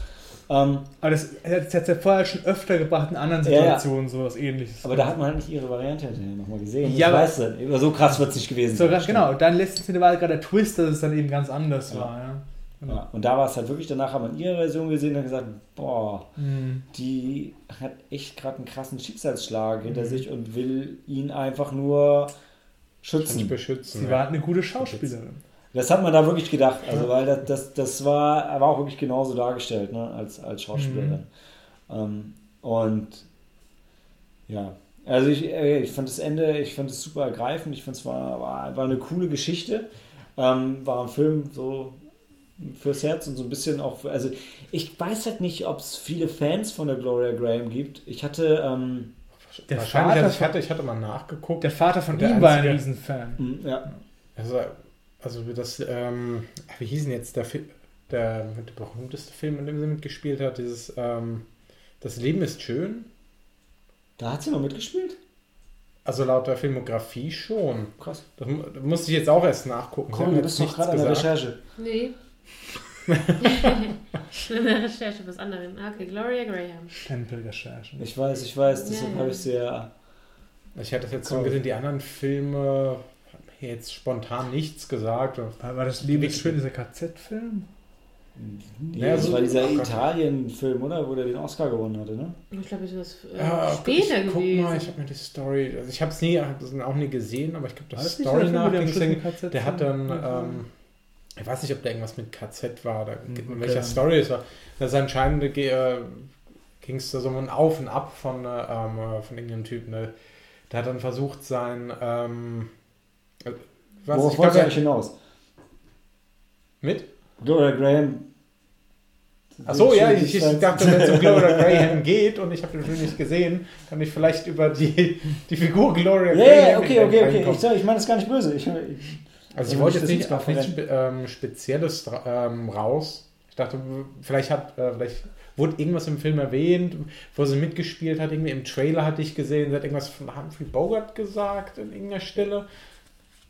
Ähm, Aber das, das hat sie ja vorher schon öfter gebracht in anderen Ja, ja. Situationen, sowas ähnliches. aber da hat man halt nicht ihre Variante hinterher nochmal gesehen. Ja, ich weiß das. Aber so krass wird es nicht gewesen so, sein. genau, dann letzten Szene war gerade der Twist, dass es dann eben ganz anders war. Ja. Genau. Ja, und da war es halt wirklich, danach hat man ihre Version gesehen und gesagt, boah, Mhm. die hat echt gerade einen krassen Schicksalsschlag hinter Mhm. sich und will ihn einfach nur schützen. beschützen. Sie ja. war halt eine gute Schauspielerin. Das hat man da wirklich gedacht, also weil das, das, das war, er war auch wirklich genauso dargestellt, ne, als, als Schauspielerin. Ähm, und ja, also ich, äh, ich fand das Ende, ich fand es super ergreifend, ich fand es war, war, war eine coole Geschichte, ähm, war ein Film so fürs Herz und so ein bisschen auch, für, also ich weiß halt nicht, ob es viele Fans von der Gloria Graham gibt. Ich hatte, ähm, Der Wahrscheinlich, Vater also ich hatte, ich hatte mal nachgeguckt. Der Vater von Der ihm war ein Riesenfan. mh, ja, Also, also das, ähm, wie hieß denn jetzt der, der, der berühmteste Film, in dem sie mitgespielt hat? Dieses, ähm, Das Leben ist schön. da hat sie noch mitgespielt? Also laut der Filmografie schon. Krass. Das mu- da musste ich jetzt auch erst nachgucken. Komm, haben du bist doch nichts gerade an der. Recherche. Nee. *laughs* Eine Recherche was anderem. Okay, Gloria Graham. Stempelrecherche. Ich weiß, ich weiß, deshalb Ja, ja. habe ich sie ja Ich hatte das jetzt so gesehen, die anderen Filme jetzt spontan nichts gesagt. War, war das Leben ist schön, dieser KZ-Film? Nee, Ja, das so- war dieser. Italien-Film, oder? Wo der den Oscar gewonnen hatte, ne? Ich glaube, es ist äh, Ja, später ich, guck gewesen. mal, ich habe mir die Story, also ich habe es nie, hab das auch nie gesehen, aber ich glaube, das das Story wo der hat dann, ähm, ich weiß nicht, ob da irgendwas mit KZ war, oder in okay. welcher Story es war. Das anscheinend äh, ging es da so ein Auf und Ab von, äh, ähm, von irgendeinem Typen. Ne? Der hat dann versucht, sein, ähm, äh, was, Worauf ich wolltest du eigentlich hinaus? mit? Gloria Graham. Achso, ja, ich, ich dachte, wenn es um Gloria *laughs* Graham geht und ich habe den Film nicht gesehen, kann ich vielleicht über die, die Figur Gloria Ja, Graham ja, okay, okay, okay. Ich, ich meine das gar nicht böse. Ich, ich, Also ich Also wollte nicht, jetzt nicht auf mal nichts ähm, Spezielles ähm, raus. Ich dachte, vielleicht hat, äh, vielleicht wurde irgendwas im Film erwähnt, wo sie mitgespielt hat. Irgendwie im Trailer hatte ich gesehen, sie hat irgendwas von Humphrey Bogart gesagt in irgendeiner Stelle.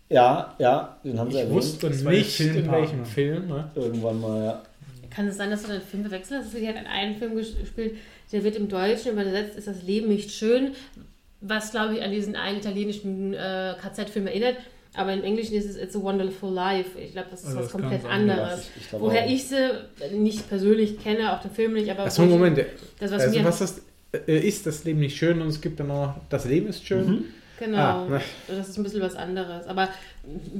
ja, ja, den haben sie Ich erwähnt. wusste nicht, in welchem Film. Ne? Irgendwann mal, ja. Kann es sein, dass du den Film verwechselt hast? Sie hat in einen Film gespielt, der wird im Deutschen übersetzt, ist das Leben nicht schön, was, glaube ich, an diesen einen italienischen äh, KZ-Film erinnert. Aber im Englischen ist es It's a Wonderful Life. Ich glaube, das ist Also was das komplett sein, anderes. Ich, ich glaub Woher auch. ich sie nicht persönlich kenne, auch den Film nicht, aber Achso, Moment. das, was Also mir was das äh, ist, das Leben nicht schön und es gibt dann noch das Leben ist schön. Mhm. Genau, Ah, ne. das ist ein bisschen was anderes, aber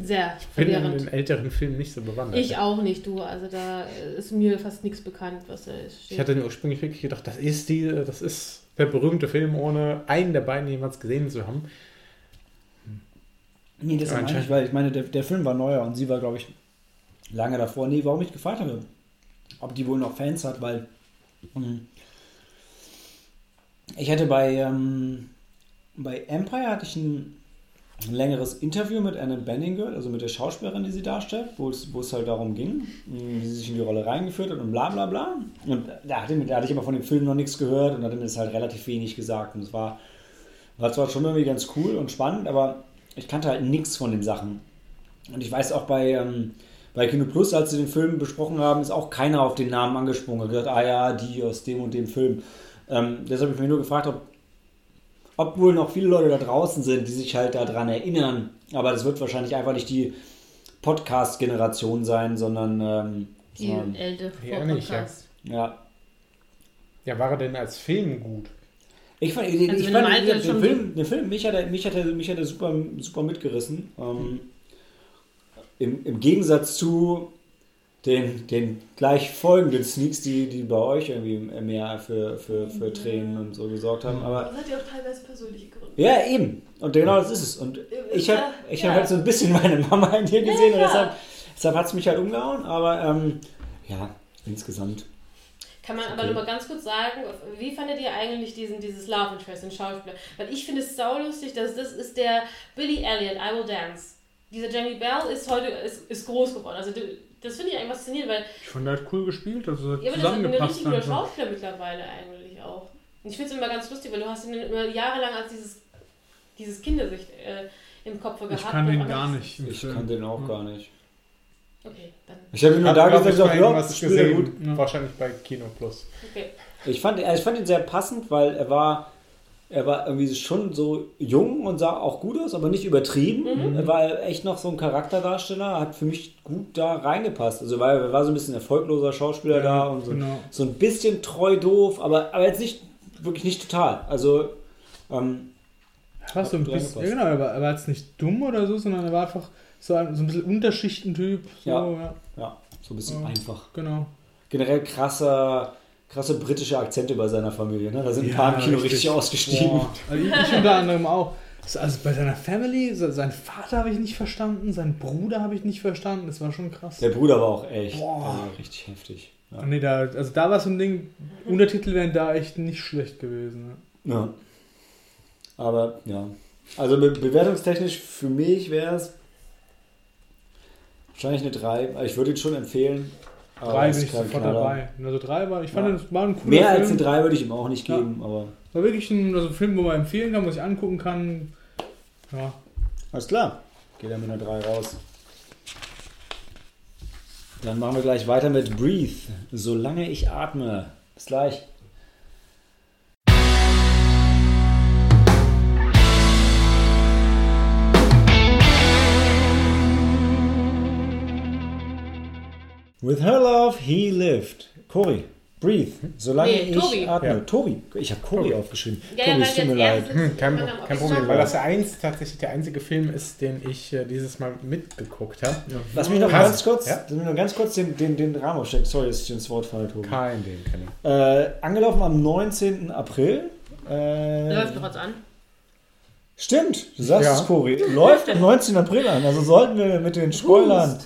sehr Ich bin in verwirrend. den älteren Filmen nicht so bewandert. Ich auch nicht, du. Also da ist mir fast nichts bekannt, was da steht. Ich hatte ursprünglich wirklich gedacht, das ist die, das ist der berühmte Film, ohne einen der beiden jemals gesehen zu haben. Nee, das meine ich, weil ich meine, der, der Film war neuer und sie war, glaube ich, lange davor. Nee, warum ich gefragt habe, ob die wohl noch Fans hat, weil ähm, ich hatte bei, ähm, bei Empire hatte ich ein, ein längeres Interview mit Anne Benning gehört, also mit der Schauspielerin, die sie darstellt, wo es, wo es halt darum ging, mh, wie sie sich in die Rolle reingeführt hat und bla bla bla. Und da hatte, da hatte ich aber von dem Film noch nichts gehört und hatte mir das halt relativ wenig gesagt. Und es war, war zwar schon irgendwie ganz cool und spannend, aber ich kannte halt nichts von den Sachen. Und ich weiß auch bei, ähm, bei Kino Plus, als sie den Film besprochen haben, ist auch keiner auf den Namen angesprungen. Er hat gesagt, ah ja, die aus dem und dem Film. Ähm, deshalb habe ich mich nur gefragt, ob, ob wohl noch viele Leute da draußen sind, die sich halt daran erinnern. Aber das wird wahrscheinlich einfach nicht die Podcast-Generation sein, sondern ähm, Die sondern- ältere Ja, nicht, ja. Podcast. ja. Ja, war er denn als Film gut? Ich fand, ich, Also ich fand den, Michael den, Film, den Film, mich hat er, mich hat er, mich hat er super, super mitgerissen. Ähm, im, Im Gegensatz zu den, den gleich folgenden Sneaks, die, die bei euch irgendwie mehr für, für, für Tränen und so gesorgt haben. Aber Das hat ja auch teilweise persönliche Gründe. ja, eben. Und genau das ist es. Und ich habe ich hab Ja. halt so ein bisschen meine Mama in dir gesehen und klar. deshalb, deshalb hat es mich halt umgehauen. Aber ähm, ja, insgesamt. Kann man aber Okay. nur mal ganz kurz sagen, wie fandet ihr eigentlich diesen, dieses Love Interest in Schauspieler? Weil ich finde es saulustig, dass das ist der Billy Elliot, I Will Dance. Dieser Jamie Bell ist heute ist, ist groß geworden. Also das finde ich eigentlich faszinierend, weil Ich fand, der hat cool gespielt, also hat ja, aber das ist ein richtig. Schauspieler mittlerweile eigentlich auch. Und ich finde es immer ganz lustig, weil du hast ihn immer jahrelang als dieses, dieses Kindersicht äh, im Kopf gehabt. Ich kann den aber gar nicht. Ich kann den auch Ja. gar nicht. Okay, dann. Ich habe nur Hab, da gesagt, ich, mal ja, spielt er gut. gesehen. Ja. Wahrscheinlich bei Kino Plus. Okay. Ich fand, ich fand ihn sehr passend, weil er war, er war irgendwie schon so jung und sah auch gut aus, aber nicht übertrieben. Mhm. Er war echt noch so ein Charakterdarsteller, hat für mich gut da reingepasst. Also weil er war so ein bisschen erfolgloser Schauspieler da und so, genau. so ein bisschen treu doof, aber, aber jetzt nicht, wirklich nicht total. Also, ähm, war so ein bisschen, ja, genau, er war, er war jetzt nicht dumm oder so, sondern er war einfach so ein, so ein bisschen Unterschichtentyp. So, Ja. ja. ja, so ein bisschen Ja. einfach. genau. Generell krasser, krasse britische Akzente bei seiner Familie. Ne? Da sind ein Ja, paar im Kino richtig, richtig. ausgestiegen. Boah. Also ich, ich unter anderem auch. So, Also bei seiner Family, se- seinen Vater habe ich nicht verstanden, seinen Bruder habe ich nicht verstanden, das war schon krass. Der Bruder war auch echt Boah. äh, richtig heftig. Ja. Nee, da, also da war so ein Ding, Untertitel wären da echt nicht schlecht gewesen. Ne? Ja. Aber ja. Also be bewertungstechnisch für mich wäre es wahrscheinlich eine 3. Also ich würde ihn schon empfehlen. aber Drei bin ich sofort dabei. Also drei war, ich fand, Ja. das war ein cooler Mehr Film. als eine 3 würde ich ihm auch nicht Ja. geben, aber War wirklich ein, also ein Film, wo man empfehlen kann, wo sich angucken kann. Ja, alles klar. Geht er mit einer 3 raus. Dann machen wir gleich weiter mit Breathe. Solange ich atme. Bis gleich. With her love, he lived. Cory, breathe. Solange Nee, ich Tobi. atme. Ja. Tobi. Ich habe Cory aufgeschrieben. Ja, ja, Tobi, es tut mir leid. Hm, kein, kein Problem, weil das der eins, tatsächlich der einzige Film ist, den ich äh, dieses Mal mitgeguckt habe. Lass mich noch Passt. ganz kurz, Ja? lass mich noch ganz kurz den, den, den Rahmen aufstecken. Sorry, dass ich dir ins Wort falle, Tobi. Kein Ding, kein Ding. Äh, angelaufen am 19. April. Äh, Läuft doch jetzt an. Stimmt, du sagst Ja. es, Cory. Läuft am 19. April an. Also sollten wir mit den Spoilern.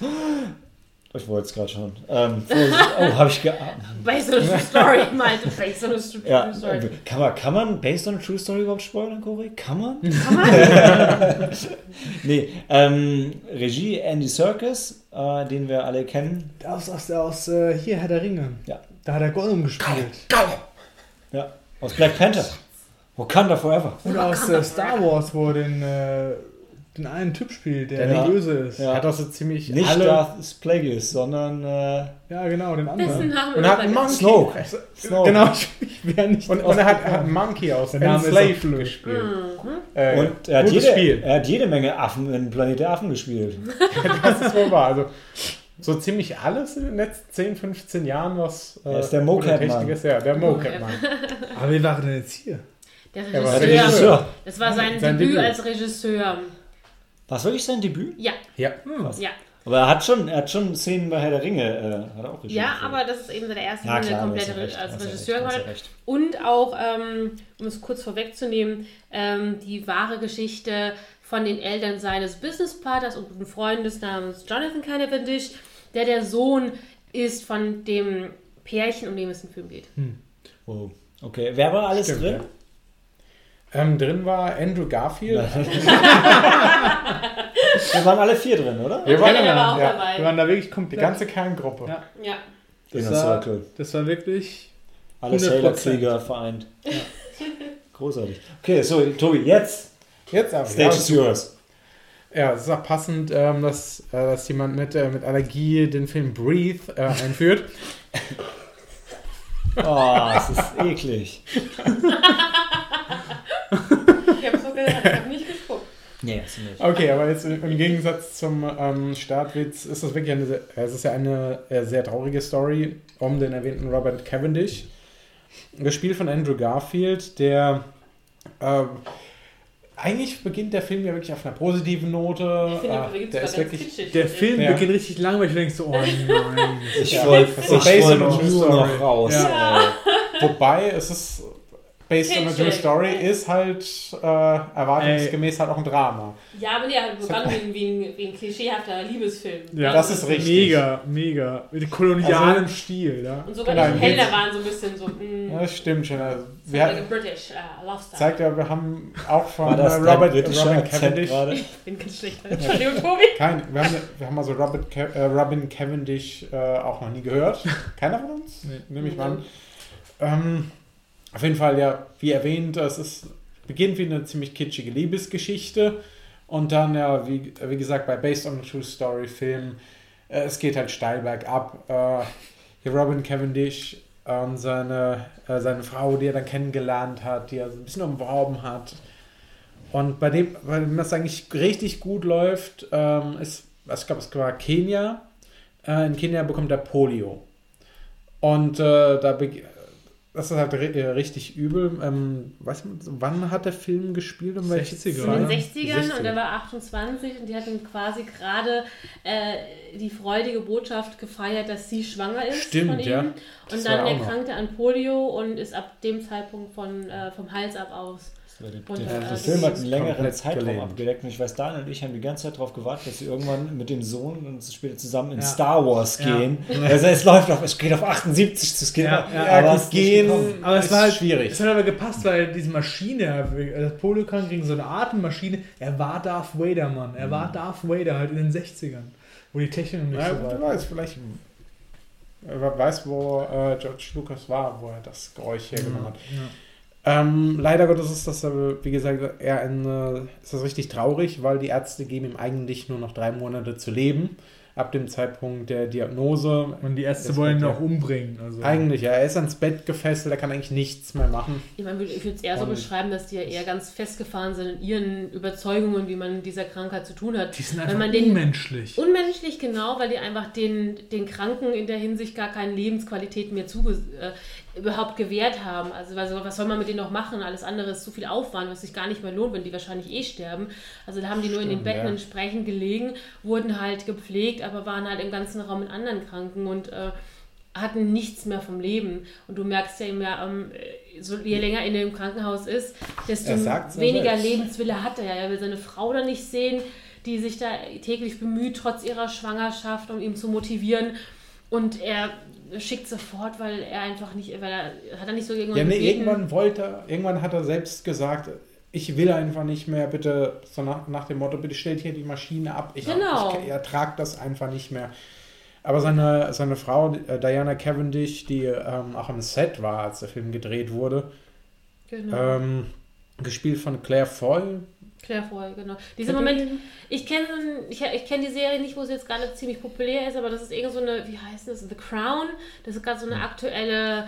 Ich wollte es gerade schon. Ähm, oh, habe ich geahnt. *laughs* Based on a true story, meinte Based on a true Ja, story. äh, kann man, kann man Based on a True Story überhaupt spoilern, Cory? Kann man? Kann man? *laughs* Nee, ähm, Regie Andy Serkis, äh, den wir alle kennen. aus, aus, aus äh, hier Herr der Ringe. Ja. Da hat er Gollum gespielt. Ja, aus Black Panther. Wakanda Forever. Und aus äh, Star Wars, wo er den, äh, den einen Typ spielt, der, Der- böse ist. Ja. Er hat auch so ziemlich Nicht alle... Darth Plagueis, sondern äh, Ja, genau, den Dessen anderen. Namen Und er hat einen Monkey. Snoke. Snoke. Genau, *laughs* ich wäre nicht Und, und er hat, hat einen Monkey aus Der Name blöd. gespielt. Mhm. Äh, Und er hat, gutes jede, Spiel. er hat jede Menge Affen in Planet der Affen gespielt. *laughs* *laughs* Das ist wohl wahr. Also, so ziemlich alles in den letzten 10, 15 Jahren, was äh, ist der Mocap-Mann. Ja, der Mocap-Mann. Aber wie war er denn jetzt hier? Der Er war Der Regisseur. Regisseur. Das war sein, Sein Debüt, Debüt. als Regisseur. War es wirklich sein Debüt? Ja, Ja. ja. Aber er hat schon, er hat schon Szenen bei Herr der Ringe. Äh, hat er auch Regie Ja, aber das ist eben seine erste ja, klar, komplette recht, als Regisseur recht, gemacht. recht. Und auch, ähm, um es kurz vorwegzunehmen, ähm, die wahre Geschichte von den Eltern seines Businesspartners und guten Freundes namens Jonathan Cavendish, der der Sohn ist von dem Pärchen, um dem es im Film geht. Wow. Okay, wer war alles Stimmt, drin? Ähm, drin war Andrew Garfield. *laughs* Wir waren alle vier drin, oder? Wir Ja, waren, auch ja, dabei. Wir waren da wirklich die komplett. ganze Kerngruppe. Ja. Ja. das, Inner war, Circle. das war wirklich. Alle 100%. Sailor-Krieger vereint. Großartig. Okay, so, Tobi, jetzt Jetzt aber. Stage is yours. Ja, es ist auch passend, ähm, dass, äh, dass jemand mit, äh, mit Allergie den Film Breathe äh, einführt. *laughs* Oh, es ist eklig. *laughs* Ich habe so gehört, ich habe nicht geguckt. Nee, ist nicht. Okay, aber jetzt im Gegensatz zum ähm, Startwitz ist das wirklich eine, sehr- es ist ja eine äh, sehr traurige Story um den erwähnten Robert Cavendish. Gespielt von Andrew Garfield, der ähm, eigentlich beginnt der Film ja wirklich auf einer positiven Note. Ich finde, übrigens der ist wirklich kitschig. Der Film Ja. beginnt richtig langweilig. Du denkst so, oh nein. *laughs* Ich Ja, wollte based wollte true nur noch raus. Ja. Wobei es ist based on a true story ist halt äh, erwartungsgemäß halt auch ein Drama. Ja, aber nee, halt begann wie, ein- wie, ein, wie ein klischeehafter Liebesfilm. Ja, das ist richtig. Mega, mega. Mit kolonialem Stil, ja. Und sogar Genau, die Gegensatz- waren so ein bisschen so, mm, Ja, das stimmt schon. Also, so wir like hatten, British uh, love story. zeigt ja, wir haben auch von War das äh, Robert, Robin Akzent Cavendish. *laughs* Ich bin ganz schlecht. Entschuldigung, Tobi. Kein, wir, haben, wir haben also Robert Ca äh, Robin Cavendish äh, auch noch nie gehört. *laughs* Keiner von uns? Nee. Nehme ich mal an. Ähm, auf jeden Fall, ja, wie erwähnt, es ist, beginnt wie eine ziemlich kitschige Liebesgeschichte. Und dann, ja, wie, wie gesagt, bei Based on a True Story Film, äh, es geht halt steil bergab. Äh, hier Robin Cavendish und seine, äh, seine Frau, die er dann kennengelernt hat, die er so ein bisschen umworben hat. Und bei dem, bei dem das eigentlich richtig gut läuft, ähm, ist, ich glaube, es war Kenia. Äh, in Kenia bekommt er Polio. Und äh, da das ist halt ri- äh, richtig übel. Ähm, weiß man, wann hat der Film gespielt? Um welche 60er, In den oder? 60ern und er war 28 und die hatten quasi gerade äh, die freudige Botschaft gefeiert, dass sie schwanger ist Stimmt, von ihm. ja. Und Das dann erkrankte er an Polio und ist ab dem Zeitpunkt von, äh, vom Hals ab aus. Der, Und, der, äh, der das Film hat einen längeren Zeitraum gelähmt. abgedeckt und ich weiß, Daniel und ich haben die ganze Zeit darauf gewartet, dass sie irgendwann mit dem Sohn und später zusammen in Ja. Star Wars Ja. gehen. Also es läuft auf, es geht auf 78 zu Skin, Ja, ja, aber es gehen-. Aber es Ist war halt schwierig. Es hat aber gepasst, weil diese Maschine, das Polio-Krank gegen so eine Atemmaschine, er war Darth Vader, Mann. Er war Darth Vader halt in den 60ern, wo die Technik noch nicht Ja, so weit war. weiß, vielleicht. Wer weiß, wo äh, George Lucas war, wo er das Geräusch hergenommen hat. Ja. Ähm, leider Gottes ist das, aber, wie gesagt, eher ein, äh, ist das richtig traurig, weil die Ärzte geben ihm eigentlich nur noch drei Monate zu leben. Ab dem Zeitpunkt der Diagnose. Und die Ärzte wollen ihn auch umbringen. Also. Eigentlich, ja, er ist ans Bett gefesselt, er kann eigentlich nichts mehr machen. Ich meine, ich würde es eher so Und- beschreiben, dass die ja eher ganz festgefahren sind in ihren Überzeugungen, wie man mit dieser Krankheit zu tun hat. Die sind Wenn einfach man den- unmenschlich. Unmenschlich, genau, weil die einfach den, den Kranken in der Hinsicht gar keine Lebensqualität mehr zuge äh, überhaupt gewährt haben. Also, also was soll man mit denen noch machen? Alles andere ist zu viel Aufwand, was sich gar nicht mehr lohnt, wenn die wahrscheinlich eh sterben. Also da haben die nur in den Betten ja. entsprechend gelegen, wurden halt gepflegt, aber waren halt im ganzen Raum mit anderen Kranken und äh, hatten nichts mehr vom Leben. Und du merkst ja immer, ähm, so, je länger er in dem Krankenhaus ist, desto Er weniger selbst. Lebenswille hat er ja. Er will seine Frau da nicht sehen, die sich da täglich bemüht, trotz ihrer Schwangerschaft, um ihn zu motivieren. Und er schickt sofort, weil er einfach nicht, weil er hat er nicht so irgendwann Ja, nee, gebeten. irgendwann wollte er, irgendwann hat er selbst gesagt, ich will einfach nicht mehr, bitte, so nach, nach dem Motto, bitte stellt hier die Maschine ab. Ich, Genau. ich ertrag das einfach nicht mehr. Aber seine, seine Frau, Diana Cavendish, die ähm, auch am Set war, als der Film gedreht wurde, Genau. ähm, gespielt von Claire Foy. Claire Foy, genau. Kennt ihr Moment, ich kenne ich, ich kenn die Serie nicht, wo sie jetzt gerade ziemlich populär ist, aber das ist irgend so eine, wie heißt das, The Crown. Das ist gerade so eine aktuelle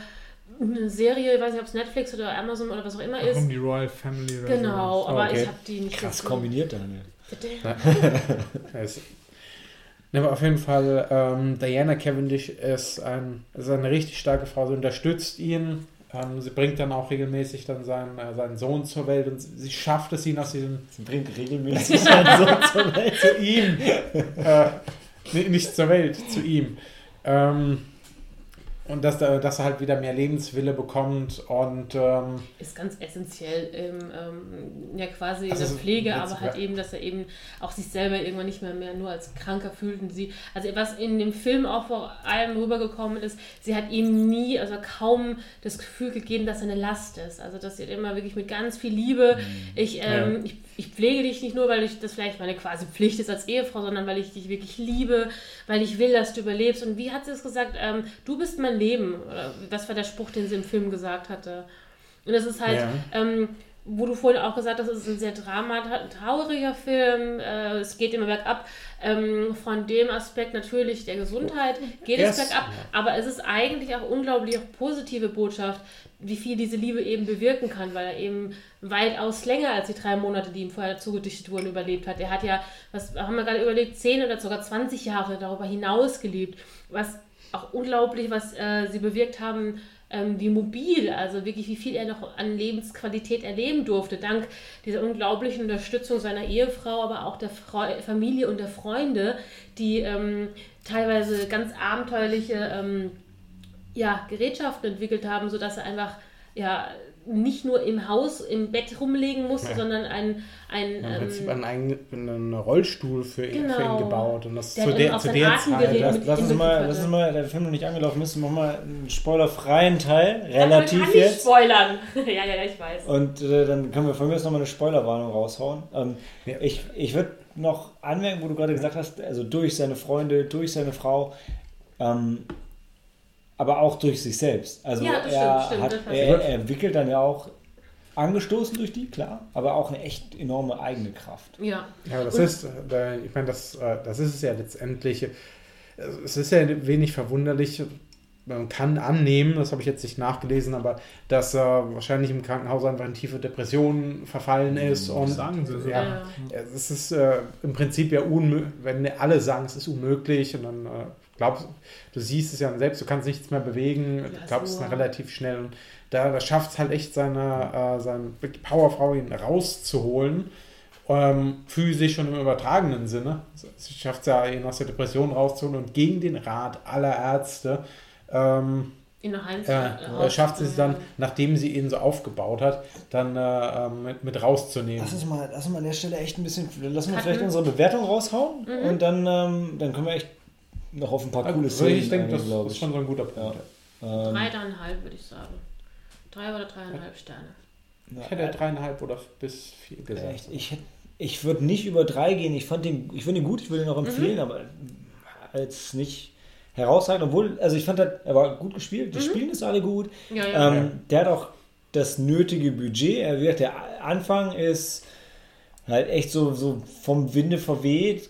eine Serie, ich weiß nicht, ob es Netflix oder Amazon oder was auch immer ist. Um die Royal Family oder Genau, so. aber Okay. ich habe die nicht Krass gesehen. kombiniert, Daniel. Bitte? *laughs* Ne, aber auf jeden Fall, ähm, Diana Cavendish ist, ein, ist eine richtig starke Frau. Sie unterstützt ihn. Ähm, sie bringt dann auch regelmäßig dann seinen, äh, seinen Sohn zur Welt und sie, schafft es, ihn aus diesem Sie bringt regelmäßig *laughs* seinen Sohn *laughs* zur Welt. zu ihm, äh, nicht zur Welt, zu ihm. Ähm, und dass, er- dass er halt wieder mehr Lebenswille bekommt und ähm, ist ganz essentiell im, ähm, ja quasi in Also der so Pflege, jetzt- aber halt eben, dass er eben auch sich selber irgendwann nicht mehr, mehr nur als Kranker fühlt und sie, also was in dem Film auch vor allem rübergekommen ist, sie hat ihm nie, also kaum das Gefühl gegeben, dass er eine Last ist, also dass sie immer wirklich mit ganz viel Liebe, ich, ähm, ich, ich pflege dich nicht nur, weil ich das vielleicht meine quasi Pflicht ist als Ehefrau, sondern weil ich dich wirklich liebe, weil ich will, dass du überlebst. Und wie hat sie es gesagt, ähm, du bist mein Leben, oder was war der Spruch, den sie im Film gesagt hatte? Und das ist halt, Ja. ähm, wo du vorhin auch gesagt hast, es ist ein sehr trauriger Film, äh, es geht immer bergab. Ähm, von dem Aspekt natürlich der Gesundheit geht es Yes. bergab, aber es ist eigentlich auch unglaublich auch positive Botschaft, wie viel diese Liebe eben bewirken kann, weil er eben weitaus länger als die drei Monate, die ihm vorher zugedichtet wurden, überlebt hat. Er hat ja, was haben wir gerade überlegt, 10 oder sogar 20 Jahre darüber hinaus gelebt, was auch unglaublich, was äh, sie bewirkt haben, ähm, wie mobil, also wirklich, wie viel er noch an Lebensqualität erleben durfte, dank dieser unglaublichen Unterstützung seiner Ehefrau, aber auch der Freu Familie und der Freunde, die ähm, teilweise ganz abenteuerliche ähm, ja, Gerätschaften entwickelt haben, sodass er einfach ja, nicht nur im Haus, im Bett rumlegen musste, Ja. sondern ein, ein Im ähm, einen eigenen Rollstuhl für, ihn, für ihn Genau. gebaut. Und das Der zu der, zu der Zeit. Lass, lass uns mal, lass uns mal, der Film noch nicht angelaufen ist, machen wir mal einen spoilerfreien Teil, man relativ kann nicht jetzt. spoilern. *laughs* ja, ja, ja, ich weiß. Und äh, dann können wir von mir aus nochmal eine Spoilerwarnung raushauen. Ähm, Ja. Ich, ich würde noch anmerken, wo du gerade gesagt hast, also durch seine Freunde, durch seine Frau, ähm, aber auch durch sich selbst. Also Ja, das er, stimmt, stimmt, hat, er, er entwickelt dann ja auch, angestoßen durch die, klar, aber auch eine echt enorme eigene Kraft. Ja. Ja, das Und- ist, äh, ich meine, das, äh, das ist es ja letztendlich. äh, Es ist ja wenig verwunderlich. Man kann annehmen, das habe ich jetzt nicht nachgelesen, aber dass er wahrscheinlich im Krankenhaus einfach in tiefe Depressionen verfallen ist. Und sagen sie so. Ja, Ja. es ist äh, im Prinzip ja unmöglich, wenn alle sagen, es ist unmöglich und dann äh, glaubst du siehst es ja selbst, du kannst nichts mehr bewegen, du Ja, glaubst so. dann relativ schnell und da, da schafft es halt echt seine, äh, seine Powerfrau ihn rauszuholen, ähm, physisch und im übertragenen Sinne. Sie schafft es ja, ihn aus der Depression rauszuholen und gegen den Rat aller Ärzte ähm, eins. äh, schafft sie es dann, nachdem sie ihn so aufgebaut hat, dann äh, ähm, mit, mit rauszunehmen. Lass uns mal, lass uns mal an der Stelle echt ein bisschen, lass uns vielleicht unsere Bewertung raushauen Mhm. und dann, ähm, dann können wir echt noch auf ein paar coole Also, Szenen ich denke, das glaub ist schon so ein guter Punkt. Ja. Ähm, Drei, dreieinhalb würde ich sagen. Drei oder dreieinhalb Sterne. Ich hätte dreieinhalb oder bis vier gesagt. Echt, ich ich würde nicht über drei gehen. Ich fand den, ich finde ihn gut, ich würde ihn auch empfehlen, aber als nicht herausragend. Obwohl, also ich fand, er er war gut gespielt, die spielen es alle gut. Ja, ja. Ähm, Der hat auch das nötige Budget. Er wird, der Anfang ist halt echt so, so vom Winde verweht,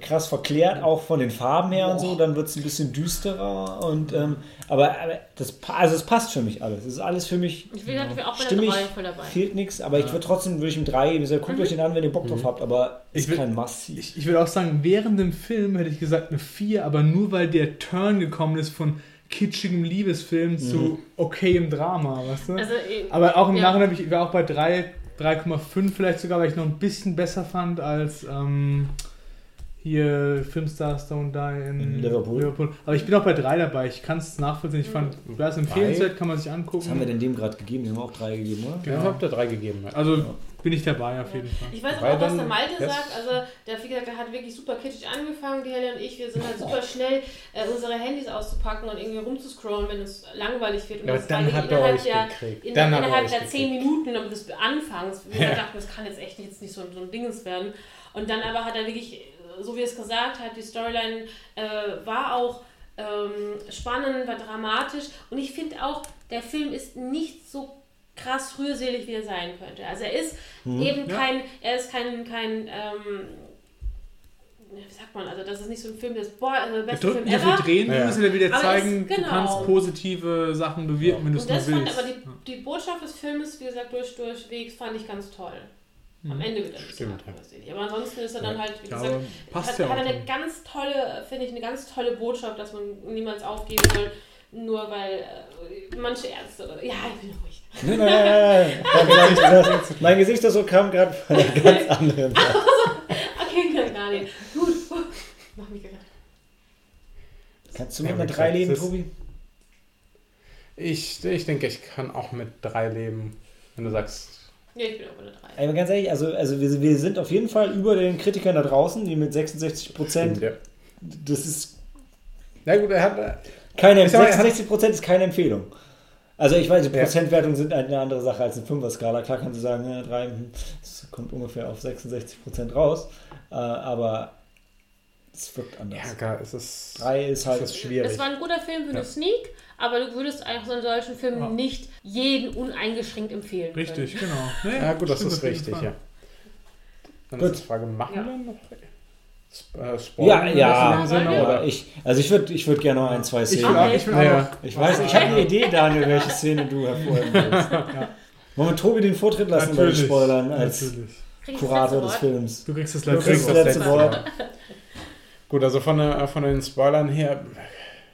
krass verklärt, auch von den Farben her und so. Dann wird es ein bisschen düsterer. Und, ähm, aber, aber das, also es passt für mich alles. Es ist alles für mich Ich will, will auch bei der stimmig, drei voll dabei. fehlt nichts. Aber ich würde trotzdem, würde ich ihm drei geben. Ich sag, Guckt euch den an, wenn ihr Bock drauf habt. Aber Ich ist will- kein Must-See. Ich, ich würde auch sagen, während dem Film hätte ich gesagt eine 4, aber nur weil der Turn gekommen ist von kitschigem Liebesfilm zu okayem Drama, weißt du? Also, aber auch im ja. Nachhinein bin ich war auch bei 3, 3,5 vielleicht sogar, weil ich noch ein bisschen besser fand als ähm, hier Filmstars Don't Die in In Liverpool. Aber ich bin auch bei 3 dabei. Ich kann es nachvollziehen. Ich fand, wäre es empfehlenswert, kann man sich angucken. Was haben wir denn dem gerade gegeben? Den haben wir auch drei gegeben, oder? Ja, Genau. habt ihr drei gegeben. Ja. Also bin ich dabei auf jeden Fall. Ich weiß aber auch, was der Malte sagt. Also, der, wie gesagt, der hat wirklich super kitschig angefangen, die Helle und ich. Wir sind halt super schnell, äh, unsere Handys auszupacken und irgendwie rumzuscrollen, wenn es langweilig wird. Und Ja, aber das dann war hat er innerhalb euch der, gekriegt. in, Dann er innerhalb der. 10 Minuten aber des Anfangs. Wir dachten, das kann jetzt echt jetzt nicht so, so ein Dinges werden. Und dann aber hat er wirklich, so wie er es gesagt hat, die Storyline äh, war auch ähm, spannend, war dramatisch. Und ich finde auch, der Film ist nicht so krass rührselig, wie er sein könnte. Also er ist eben ja. kein, er ist kein, kein ähm, wie sagt man, also das ist nicht so ein Film, das boah, also der Wir beste drücken Film ja, wir ever. drehen, Ja, wir ja. müssen ja wieder Aber zeigen, es- genau. du kannst positive Sachen bewirken, wenn du es Und nur das fand willst. aber die, die Botschaft des Filmes, wie gesagt, durch, durchwegs fand ich ganz toll. Am Ende wird er Stimmt, ja. Aber ansonsten ist er dann halt, wie Ja, gesagt, passt hat, ja hat auch. er eine dann. ganz tolle, finde ich, eine ganz tolle Botschaft, dass man niemals aufgeben soll, nur weil äh, manche Ärzte oder. Ja, ich bin ruhig. Nein, nein, nein, nein. Ich das. *laughs* Mein Gesichtsausdruck kam gerade von einer ganz anderen *laughs* Seite. Okay, gar nicht. Gut. Mach mich gerettet. Kannst du Ja, mit einer wie drei leben, Tobi? Ich, ich denke, ich kann auch mit drei leben, wenn du sagst. Ja, ich bin auch 3. Ey, Aber ganz ehrlich, also, also wir, wir sind auf jeden Fall über den Kritikern da draußen, die mit 66 Prozent, Ja. das ist Na gut, er hat. keine, er hat- 66 Prozent ist keine Empfehlung. Also ich weiß, die Ja. Prozentwertungen sind halt eine andere Sache als eine Fünfer-Skala. Klar kannst du sagen, ja, drei, hm, das kommt ungefähr auf 66 Prozent raus. Äh, aber Es wirkt anders. Ja, klar, es ist, Drei ist halt. es ist schwierig. Es war ein guter Film für Ja. eine Sneak, aber du würdest einfach so einen solchen Film Ja. nicht jeden uneingeschränkt empfehlen. Richtig, Können. genau. Ja, gut, das ist richtig, ja. Dann Gut. ist die Frage, machen Ja. wir noch Äh, Ja, Spoilern ja, dem Sinne, Ja, oder? ich, also ich würde ich würd gerne noch ein, zwei Ich, Szenen. ich auch Ja. Ich weiß, ich habe eine Idee, Daniel, welche Szene du hervorheben willst. Wollen wir Tobi den Vortritt lassen bei den. Spoilern als Natürlich. Ich Kurator des? Films? Du kriegst das Du letzte kriegst Wort. das letzte Wort. *laughs* Gut, also von, der, von den Spoilern her,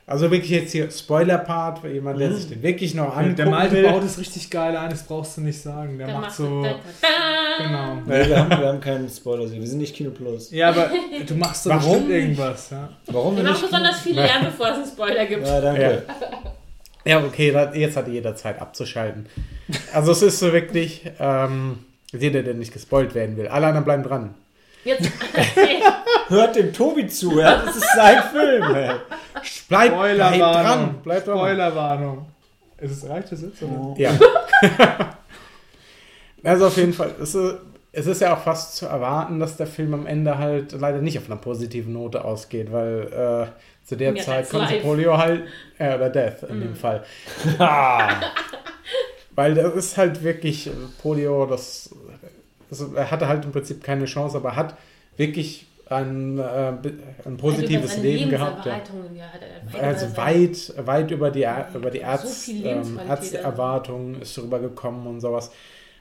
also wirklich jetzt hier Spoiler-Part, für jemand, der Mhm. sich den wirklich noch Der, angucken der Malte will. baut es richtig geil ein, das brauchst du nicht sagen. Der Dann macht machst so. da, da, da. Genau. Nee, wir, haben, wir haben keinen Spoiler. Wir sind nicht Kino Plus. Ja, aber du machst doch Warum irgendwas. Ja. Warum Wir wir machen besonders viel lernen, bevor es einen Spoiler gibt. Ja, danke. Ja, okay, da, jetzt hat jeder Zeit abzuschalten. Also es ist so wirklich, ähm, jeder, der nicht gespoilt werden will. Alle anderen bleiben dran. Jetzt, *laughs* Hört dem Tobi zu, ja? das ist sein Film. Ey. Bleib, bleib dran, Spoilerwarnung. bleib dran. Spoilerwarnung. Ist es reicht das jetzt? Oder? Ja. *laughs* also auf jeden Fall, es ist, es ist ja auch fast zu erwarten, dass der Film am Ende halt leider nicht auf einer positiven Note ausgeht, weil äh, zu der Ja, Zeit konnte life. Polio halt, äh, oder Death in dem Fall. *laughs* weil das ist halt wirklich, äh, Polio, das, also er hatte halt im Prinzip keine Chance, aber hat wirklich ein, äh, ein positives Leben gehabt. Ja. Ja, Also weit, weit über die, Ä- über die So Arzt, viel ähm, Ärzteerwartungen ist rübergekommen und sowas.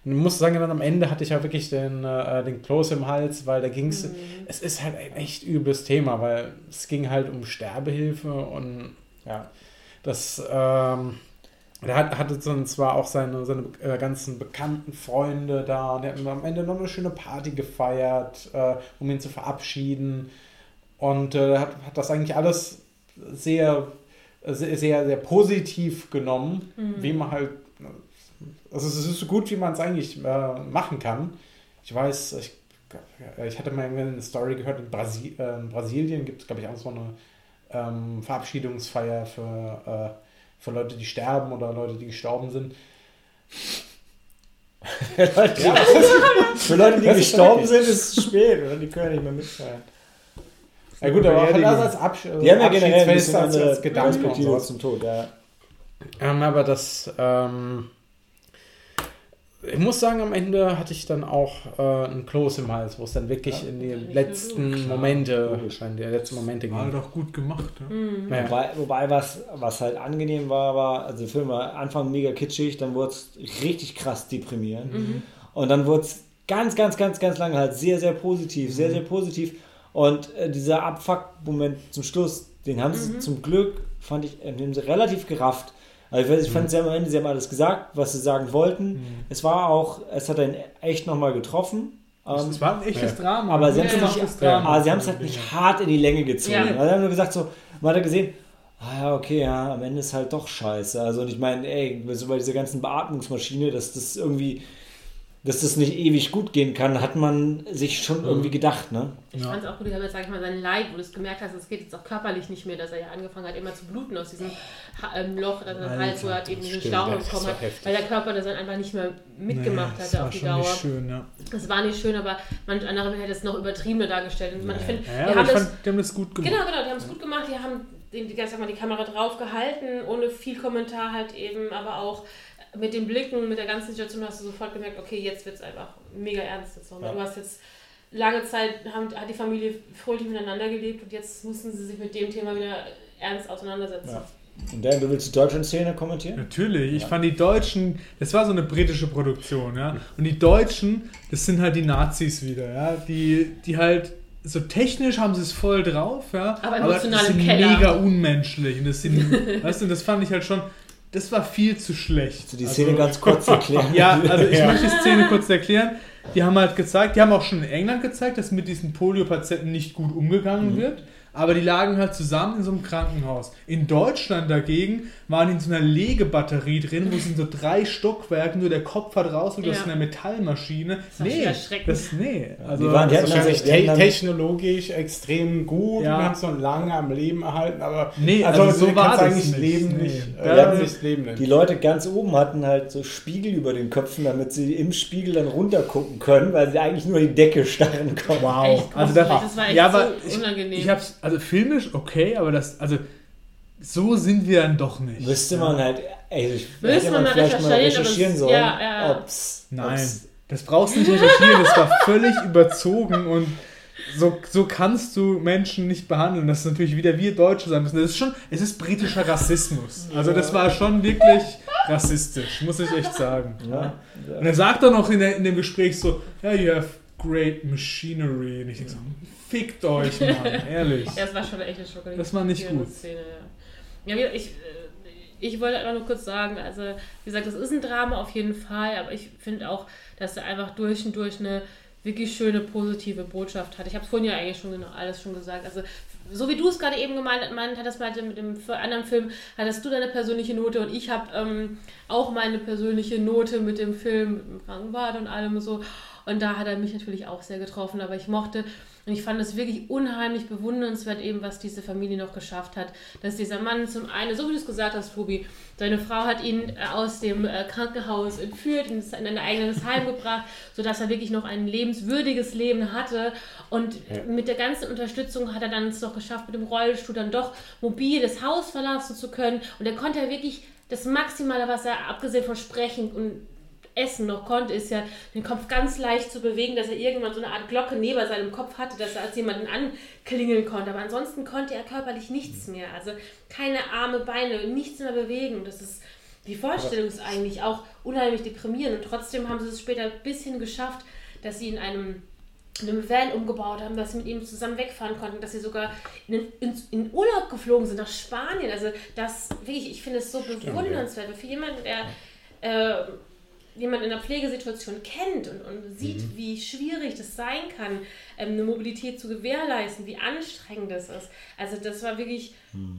Und ich muss sagen, dann am Ende hatte ich ja wirklich den, äh, den Kloß im Hals, weil da ging es, Mhm. es ist halt ein echt übles Thema, weil es ging halt um Sterbehilfe und Ja. das, ähm, er hat, hatte dann zwar auch seine, seine äh, ganzen bekannten Freunde da und er hat am Ende noch eine schöne Party gefeiert, äh, um ihn zu verabschieden. Und äh, hat, hat das eigentlich alles sehr, sehr, sehr, sehr positiv genommen, wie man halt, also es ist so gut, wie man es eigentlich äh, machen kann. Ich weiß, ich, ich hatte mal eine Story gehört, in, Brasi äh, in Brasilien gibt es, glaube ich, auch so eine ähm, Verabschiedungsfeier für, äh, für Leute, die sterben oder Leute, die gestorben sind. *laughs* Leute, Ja, *laughs* Für Leute, die gestorben sind, ist es spät, oder? Die können ja nicht mehr mitfeiern. Ja gut, aber Beerdigung. das als Absch Die haben ja generell ein bisschen als, andere als Gedanke und Perspektive sowas. zum Tod, ja. Ähm, aber das, ähm, ich muss sagen, am Ende hatte ich dann auch äh, einen Kloß im Hals, wo es dann wirklich Ja. in die letzten nur Momente, in die letzten Momente War ging. halt auch gut gemacht. Ja. Mhm. Ja. Wobei, wobei was, was halt angenehm war, war, also der Film war Anfang mega kitschig, dann wurde es richtig krass deprimierend. Und dann wurde es ganz, ganz, ganz, ganz lange halt sehr, sehr positiv, sehr, sehr positiv. Und äh, dieser Abfuck-Moment zum Schluss, den haben sie zum Glück, fand ich, äh, den haben sie relativ gerafft. Also ich, weiß, ich fand, sie am Ende, sie haben alles gesagt, was sie sagen wollten. Es war auch, es hat einen echt nochmal getroffen. Ähm, Es war ein echtes ja. Drama. aber sie gut haben es nicht, Drama. aber sie haben es halt nicht hart in die Länge gezogen. Ja. Also sie haben nur gesagt so, man hat gesehen, ah ja, okay, ja, am Ende ist halt doch scheiße. Also und ich meine, ey, so bei dieser ganzen Beatmungsmaschine, dass das irgendwie, dass das nicht ewig gut gehen kann, hat man sich schon irgendwie gedacht, ne? Ich Ja. fand es auch gut, ich habe jetzt, sag ich mal, sein Leid, wo du es gemerkt hast, es geht jetzt auch körperlich nicht mehr, dass er ja angefangen hat, immer zu bluten aus diesem ähm, Loch, also Alter, Hals, wo er halt eben diesen stimmt, Stauch ja, das bekommen war hat, heftig. weil der Körper das dann einfach nicht mehr mitgemacht das hatte war auf die schon Dauer. nicht schön, ja. Das war nicht schön, aber manch andere hätte es noch übertriebener dargestellt. Und man, ich finde, Ja, die aber haben ich das fand, die haben das gut gemacht. Genau, genau, die haben es gut gemacht. Die haben den, die, sag mal, die Kamera drauf gehalten, ohne viel Kommentar halt eben, aber auch mit den Blicken, mit der ganzen Situation hast du sofort gemerkt, okay, jetzt wird es einfach mega ernst. Jetzt nochmal. Ja. Du hast jetzt lange Zeit, haben, hat die Familie fröhlich miteinander gelebt und jetzt mussten sie sich mit dem Thema wieder ernst auseinandersetzen. Ja. Und Dan, du willst die deutsche Szene kommentieren? Natürlich, ich fand die Deutschen, das war so eine britische Produktion, ja. Und die Deutschen, das sind halt die Nazis wieder, ja. Die, die halt, so technisch haben sie es voll drauf, ja. Aber emotional die im sind Keller. mega unmenschlich. Und das sind, *laughs* weißt du, das fand ich halt schon, das war viel zu schlecht. Du die Szene ganz kurz erklären? *laughs* Ja, also ich Ja. möchte die Szene kurz erklären. Die haben halt gezeigt, die haben auch schon in England gezeigt, dass mit diesen Polio-Patienten nicht gut umgegangen wird. Aber die lagen halt zusammen in so einem Krankenhaus. In Deutschland dagegen waren die in so einer Legebatterie drin, wo es in so drei Stockwerken nur der Kopf hat raus und das Ja. ist eine Metallmaschine. ist doch Nee, das, nee. Also, Die waren- die Das wahrscheinlich te technologisch extrem gut Ja. und haben es noch lange am Leben erhalten, aber Nee, also, also so war das eigentlich das nicht. Leben Nee. nicht, Ja, äh, ja, nicht leben. Die Leute ganz oben hatten halt so Spiegel über den Köpfen, damit sie im Spiegel dann runtergucken können, weil sie eigentlich nur die Decke starren konnten. Wow. Echt also das, das war echt ja, aber so ich, unangenehm. Ich hab's, also filmisch okay, aber das, also so sind wir dann doch nicht. Müsste man halt, ey, ich Müsste hätte man mal vielleicht mal recherchieren, sollen, ja, ja. ob's, Nein, ob's das brauchst du nicht recherchieren, das war völlig überzogen und so, so kannst du Menschen nicht behandeln. Das ist natürlich wieder wir Deutsche sein müssen. Das ist schon, es ist britischer Rassismus. Also das war schon wirklich rassistisch, muss ich echt sagen. Ja. Und er sagt dann noch in, der, in dem Gespräch so, ja, you have great machinery. Und ich denke so, fickt euch, Mann, *laughs* ehrlich. Ja, das war schon echt eine schockierende Das war nicht gut. Szene, ja. ja, ich, äh, ich wollte einfach nur kurz sagen, also wie gesagt, das ist ein Drama auf jeden Fall, aber ich finde auch, dass er einfach durch und durch eine wirklich schöne, positive Botschaft hat. Ich habe es vorhin ja eigentlich schon genau alles schon gesagt. Also so wie du es gerade eben gemeint hattest dem, mit dem anderen Film, hattest du deine persönliche Note und ich habe ähm, auch meine persönliche Note mit dem Film, mit dem Krankenbad und allem so. Und da hat er mich natürlich auch sehr getroffen, aber ich mochte und ich fand es wirklich unheimlich bewundernswert, eben was diese Familie noch geschafft hat. Dass dieser Mann zum einen, so wie du es gesagt hast, Tobi, seine Frau hat ihn äh, aus dem äh, Krankenhaus entführt, in in ein eigenes Heim gebracht, sodass er wirklich noch ein lebenswürdiges Leben hatte. Und Ja. mit der ganzen Unterstützung hat er dann es noch geschafft, mit dem Rollstuhl dann doch mobil das Haus verlassen zu können. Und er konnte ja wirklich das Maximale, was er abgesehen von Sprechen und Essen noch konnte, ist ja den Kopf ganz leicht zu bewegen, dass er irgendwann so eine Art Glocke neben seinem Kopf hatte, dass er als jemanden anklingeln konnte. Aber ansonsten konnte er körperlich nichts mehr. Also keine Arme, Beine, nichts mehr bewegen. Das ist die Vorstellung ist eigentlich auch unheimlich deprimierend. Und trotzdem haben sie es später ein bisschen geschafft, dass sie in einem in einem Van umgebaut haben, dass sie mit ihm zusammen wegfahren konnten, dass sie sogar in, in, in Urlaub geflogen sind nach Spanien. Also das wirklich, ich finde es so bewundernswert. Für jemanden, der äh, jemand in einer Pflegesituation kennt und, und sieht, wie schwierig das sein kann, ähm, eine Mobilität zu gewährleisten, wie anstrengend das ist. Also das war wirklich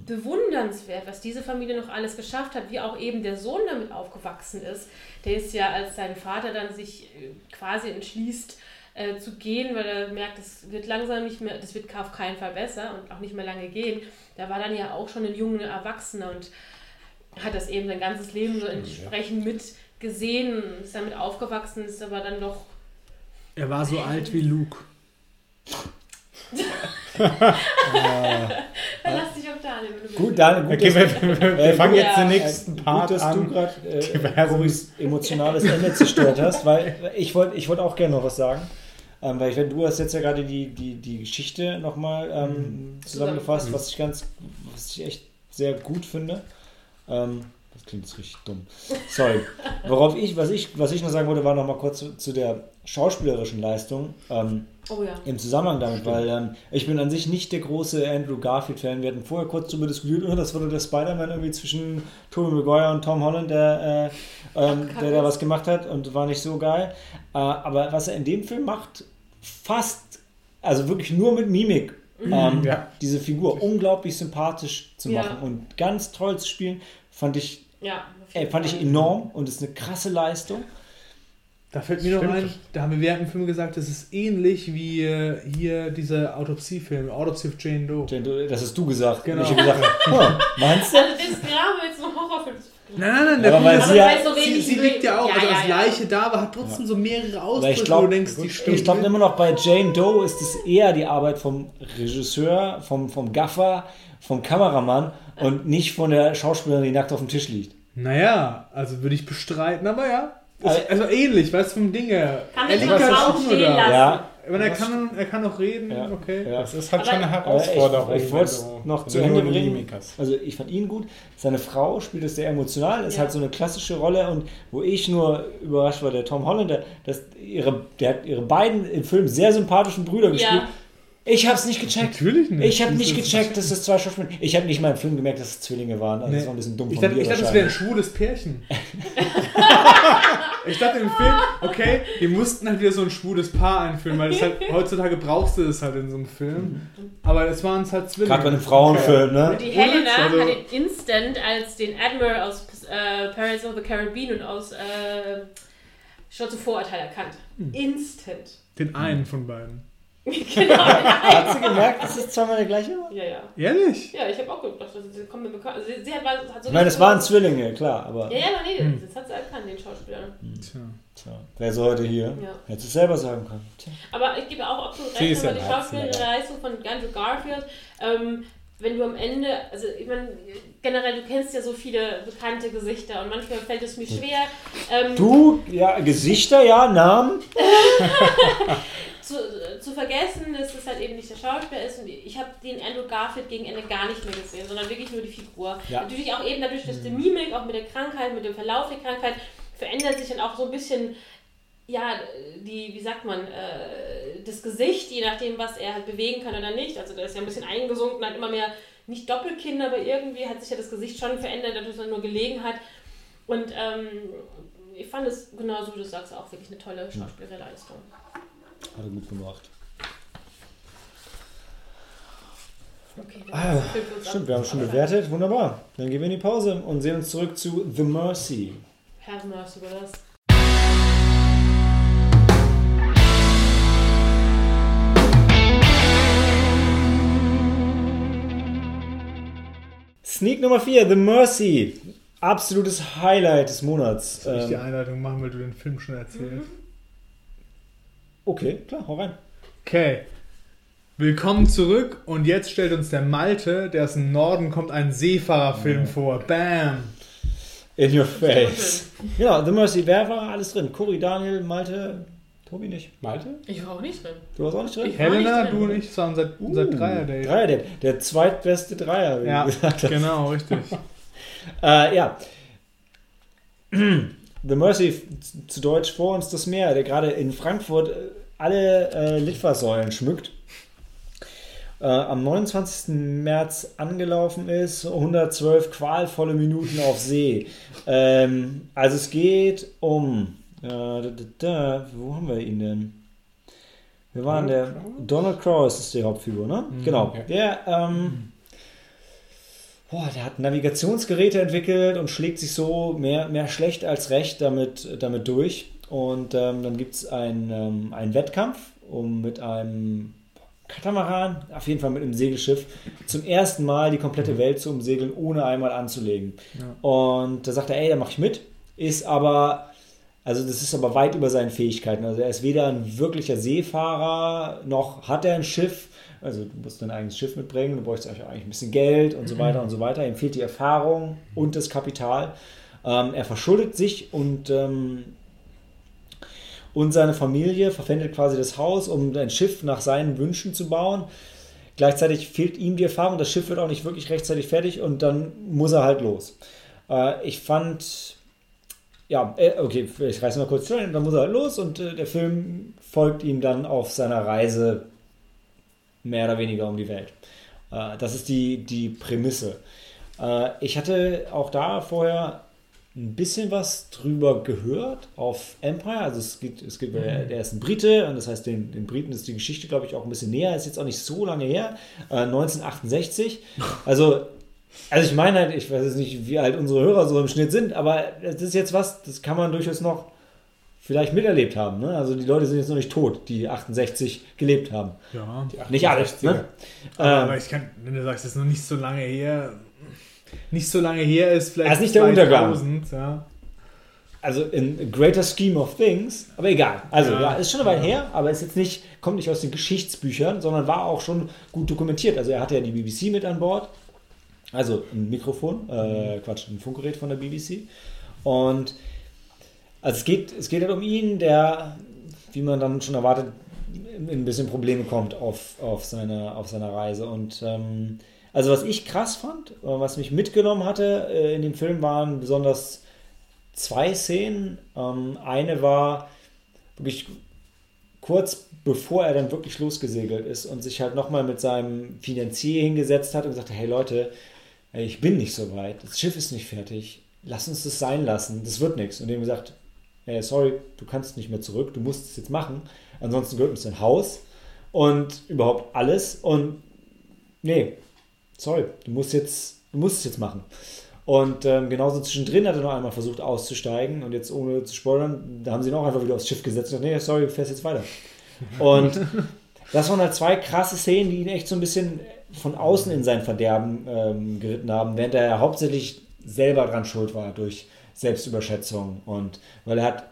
bewundernswert, was diese Familie noch alles geschafft hat, wie auch eben der Sohn damit aufgewachsen ist. Der ist ja, als sein Vater dann sich äh, quasi entschließt, äh, zu gehen, weil er merkt, das wird langsam nicht mehr, das wird auf keinen Fall besser und auch nicht mehr lange gehen. Da war dann ja auch schon ein junger Erwachsener und hat das eben sein ganzes Leben so entsprechend mitgesehen, ist damit aufgewachsen, ist aber dann doch. Er war so alt wie Luke. *laughs* Verlass dich auf Daniel. du. Gut, dann, gut, Okay, wir, wir, wir Äh, fangen jetzt ja. den nächsten Äh, Part gut, dass du an. gerade äh, emotionales Ende zerstört hast, weil ich wollte ich wollt auch gerne noch was sagen. Ähm, weil ich, wenn du hast jetzt ja gerade die, die, die Geschichte nochmal ähm, zusammengefasst, was ich ganz, was ich echt sehr gut finde. Ähm, klingt jetzt richtig dumm. Sorry. Worauf ich, was ich, was ich noch sagen wollte, war nochmal kurz zu, zu der schauspielerischen Leistung. Ähm, Oh ja. im Zusammenhang damit, weil ähm, ich bin an sich nicht der große Andrew Garfield-Fan. Wir hatten vorher kurz darüber diskutiert, oh, *laughs* das wurde der Spider-Man irgendwie zwischen Tobey Maguire und Tom Holland, der, äh, ähm, der da was gemacht hat und war nicht so geil. Äh, aber was er in dem Film macht, fast, also wirklich nur mit Mimik, ähm, Ja. diese Figur unglaublich sympathisch zu Ja. machen und ganz toll zu spielen, fand ich, Ja, ey, fand ich enorm und ist eine krasse Leistung. Da fällt mir noch Stimmt. ein, da haben wir während dem Film gesagt, das ist ähnlich wie äh, hier dieser Autopsiefilm, Autopsy of Jane Doe. Jane, du- Das hast du gesagt. Genau. Und ich habe gesagt, *laughs* oh, meinst du? Also das Drama jetzt ein Horrorfilm. Nein, nein, nein, der Aber weil sie ja- so sie, sie liegt ja auch, Ja, also ja, als ja. Leiche da, aber hat trotzdem so mehrere Aber Ausbrüche, ich wo glaube, du denkst, die stimmt. ich glaube immer noch bei Jane Doe ist es eher die Arbeit vom Regisseur, vom, vom Gaffer, vom Kameramann und nicht von der Schauspielerin, die nackt auf dem Tisch liegt. Naja, also würde ich bestreiten, aber ja. Aber- Ist, also ähnlich, weißt du, vom Ding her. Kann Er aber halt auch schon stehen da. lassen. Ja, meine, er kann, er kann auch reden, Ja. okay. ja. Das ist halt Aber- schon eine Aber Herausforderung. ich, ich wollte noch zu Ende bringen. Also ich fand ihn gut. Seine Frau spielt es sehr emotional, ist Ja. halt so eine klassische Rolle und wo ich nur überrascht war, der Tom Holland, der, das, ihre, der hat ihre beiden im Film sehr sympathischen Brüder gespielt. Ich habe es nicht gecheckt. Natürlich nicht. Ich habe Das nicht gecheckt, dass das zwei Schauspieler Ich habe nicht mal im Film gemerkt, dass es Zwillinge waren. Also das Nee. war ein bisschen dumm Ich von dachte, mir ich dachte das wäre ein schwules Pärchen. *laughs* Ich dachte im Film, okay, die mussten halt wieder so ein schwules Paar einführen, weil das halt, *laughs* heutzutage brauchst du das halt in so einem Film. Aber es waren es halt Zwillinge. Gerade bei einem Frauenfilm, ne? Die Ohne Helena also- hat ihn instant als den Admiral aus äh, Pirates of the Caribbean und aus äh, Schwarze Vorurteil erkannt. Hm. Instant. Den einen von beiden. *laughs* genau. Hat sie gemerkt, dass es zweimal der gleiche war? ja, ja. Ehrlich? Ja, ich habe auch gedacht, das kommt mir bekannt. Also sie, sie hat, hat so Ich meine, das waren Zwillinge, klar, aber. Ja, ja, aber nee, Hm. das hat sie erkannt, den Schauspieler. Tja. Tja, wer ist heute hier? Ja. Hätte es selber sagen können. Tja. Aber ich gebe auch absolut Sie recht, ist wenn man ja die Schauspielleistung von Andrew Garfield, ähm, wenn du am Ende, also ich meine, generell, du kennst ja so viele bekannte Gesichter und manchmal fällt es mir schwer, ähm, Du, ja, Gesichter, ja, Namen. *laughs* *laughs* zu, zu vergessen, dass es halt eben nicht der Schauspieler ist. Und ich habe den Andrew Garfield gegen Ende gar nicht mehr gesehen, sondern wirklich nur die Figur. Ja. Natürlich auch eben dadurch, dass die Mimik, auch mit der Krankheit, mit dem Verlauf der Krankheit, verändert sich dann auch so ein bisschen, ja, die, wie sagt man, äh, das Gesicht, je nachdem, was er halt bewegen kann oder nicht. Also der ist ja ein bisschen eingesunken, hat immer mehr, nicht Doppelkinn, aber irgendwie hat sich ja das Gesicht schon verändert, dadurch, dass er nur gelegen hat. Und ähm, ich fand es, genauso wie du sagst, auch wirklich eine tolle Schauspielleistung. Hat er gut gemacht. Okay, dann Ah, Stimmt, wir haben schon bewertet. Wunderbar. Dann gehen wir in die Pause und sehen uns zurück zu The Mercy. Have mercy with us. Sneak Nummer 4, The Mercy. Absolutes Highlight des Monats. Soll ich die Ähm, Einleitung machen, weil du den Film schon erzählst? Okay, klar, hau rein. Okay. Willkommen zurück und jetzt stellt uns der Malte, der aus dem Norden kommt, einen Seefahrerfilm Ja. vor. Bam! In your face. Genau, The Mercy. Wer war alles drin? Cory, Daniel, Malte, Tobi nicht. Malte? Ich war auch nicht drin. Du warst auch nicht drin? Ich- Helena, nicht drin. du und ich waren seit, Uh, seit Dreier-Date. Dreier-Date. Der zweitbeste Dreier, wie Ja, du gesagt hast. genau, richtig. *laughs* Äh, ja. *clears throat* *clears throat* The Mercy, zu Deutsch vor uns das Meer, der gerade in Frankfurt äh, alle äh, Litfaßsäulen schmückt. Äh, am 29. März angelaufen ist, 112 qualvolle Minuten auf See. Ähm, also es geht um, äh, da, da, da, wo haben wir ihn denn? Wir waren Donald der, Crowe? Donald Crowe ist die Hauptfigur, ne? Mhm, genau. ja. Der, ähm, Boah, der hat Navigationsgeräte entwickelt und schlägt sich so mehr, mehr schlecht als recht damit, damit durch. Und ähm, dann gibt es einen, ähm, einen Wettkampf, um mit einem Katamaran, auf jeden Fall mit einem Segelschiff, zum ersten Mal die komplette Welt zu umsegeln, ohne einmal anzulegen. Ja. Und da sagt er, ey, da mache ich mit. Ist aber, also das ist aber weit über seinen Fähigkeiten. Also er ist weder ein wirklicher Seefahrer, noch hat er ein Schiff. Also du musst dein eigenes Schiff mitbringen, du bräuchst eigentlich ein bisschen Geld und so weiter und so weiter. Ihm fehlt die Erfahrung und das Kapital. Ähm, er verschuldet sich und, ähm, und seine Familie verpfändet quasi das Haus, um ein Schiff nach seinen Wünschen zu bauen. Gleichzeitig fehlt ihm die Erfahrung, das Schiff wird auch nicht wirklich rechtzeitig fertig und dann muss er halt los. Äh, ich fand, ja, äh, okay, ich reiße mal kurz rein, dann muss er halt los und äh, der Film folgt ihm dann auf seiner Reise mehr oder weniger um die Welt. Äh, das ist die, die Prämisse. Äh, ich hatte auch da vorher ein bisschen was drüber gehört auf Empire. Also es geht, es geht der, der ist ein Brite und das heißt, den, den Briten ist die Geschichte, glaube ich, auch ein bisschen näher. Ist jetzt auch nicht so lange her. Äh, 1968. Also, also ich meine halt, ich weiß jetzt nicht, wie alt unsere Hörer so im Schnitt sind, aber das ist jetzt was, das kann man durchaus noch vielleicht miterlebt haben. Ne? Also die Leute sind jetzt noch nicht tot, die 68 gelebt haben. Ja. Nicht alle. 68er. Ne? Aber, Ähm, ich kann, wenn du sagst, es ist noch nicht so lange her, nicht so lange her ist, vielleicht Das ist nicht der Untergang. 2000, ja. Also in greater scheme of things, aber egal. Also ja, Ja. ist schon eine Weile her, aber ist jetzt nicht, kommt nicht aus den Geschichtsbüchern, sondern war auch schon gut dokumentiert. Also er hatte ja die BBC mit an Bord, also ein Mikrofon, äh, Quatsch, ein Funkgerät von der BBC. Und also es geht, es geht halt um ihn, der, wie man dann schon erwartet, in ein bisschen Probleme kommt auf, auf, seine, auf seiner Reise. Und ähm, also was ich krass fand, was mich mitgenommen hatte äh, in dem Film, waren besonders zwei Szenen. Ähm, eine war wirklich kurz bevor er dann wirklich losgesegelt ist und sich halt nochmal mit seinem Finanzier hingesetzt hat und gesagt hat, hey Leute, ich bin nicht so weit, das Schiff ist nicht fertig, lass uns das sein lassen, das wird nichts. Und dem gesagt, äh, sorry, du kannst nicht mehr zurück, du musst es jetzt machen, ansonsten gehört uns dein Haus und überhaupt alles und nee, sorry, du musst jetzt, du musst es jetzt machen. Und ähm, genauso zwischendrin hat er noch einmal versucht auszusteigen und jetzt ohne zu spoilern, da haben sie ihn auch einfach wieder aufs Schiff gesetzt und gesagt, nee, sorry, du fährst jetzt weiter. Und *laughs* das waren halt zwei krasse Szenen, die ihn echt so ein bisschen von außen in sein Verderben ähm, geritten haben, während er hauptsächlich selber dran schuld war durch Selbstüberschätzung und weil er hat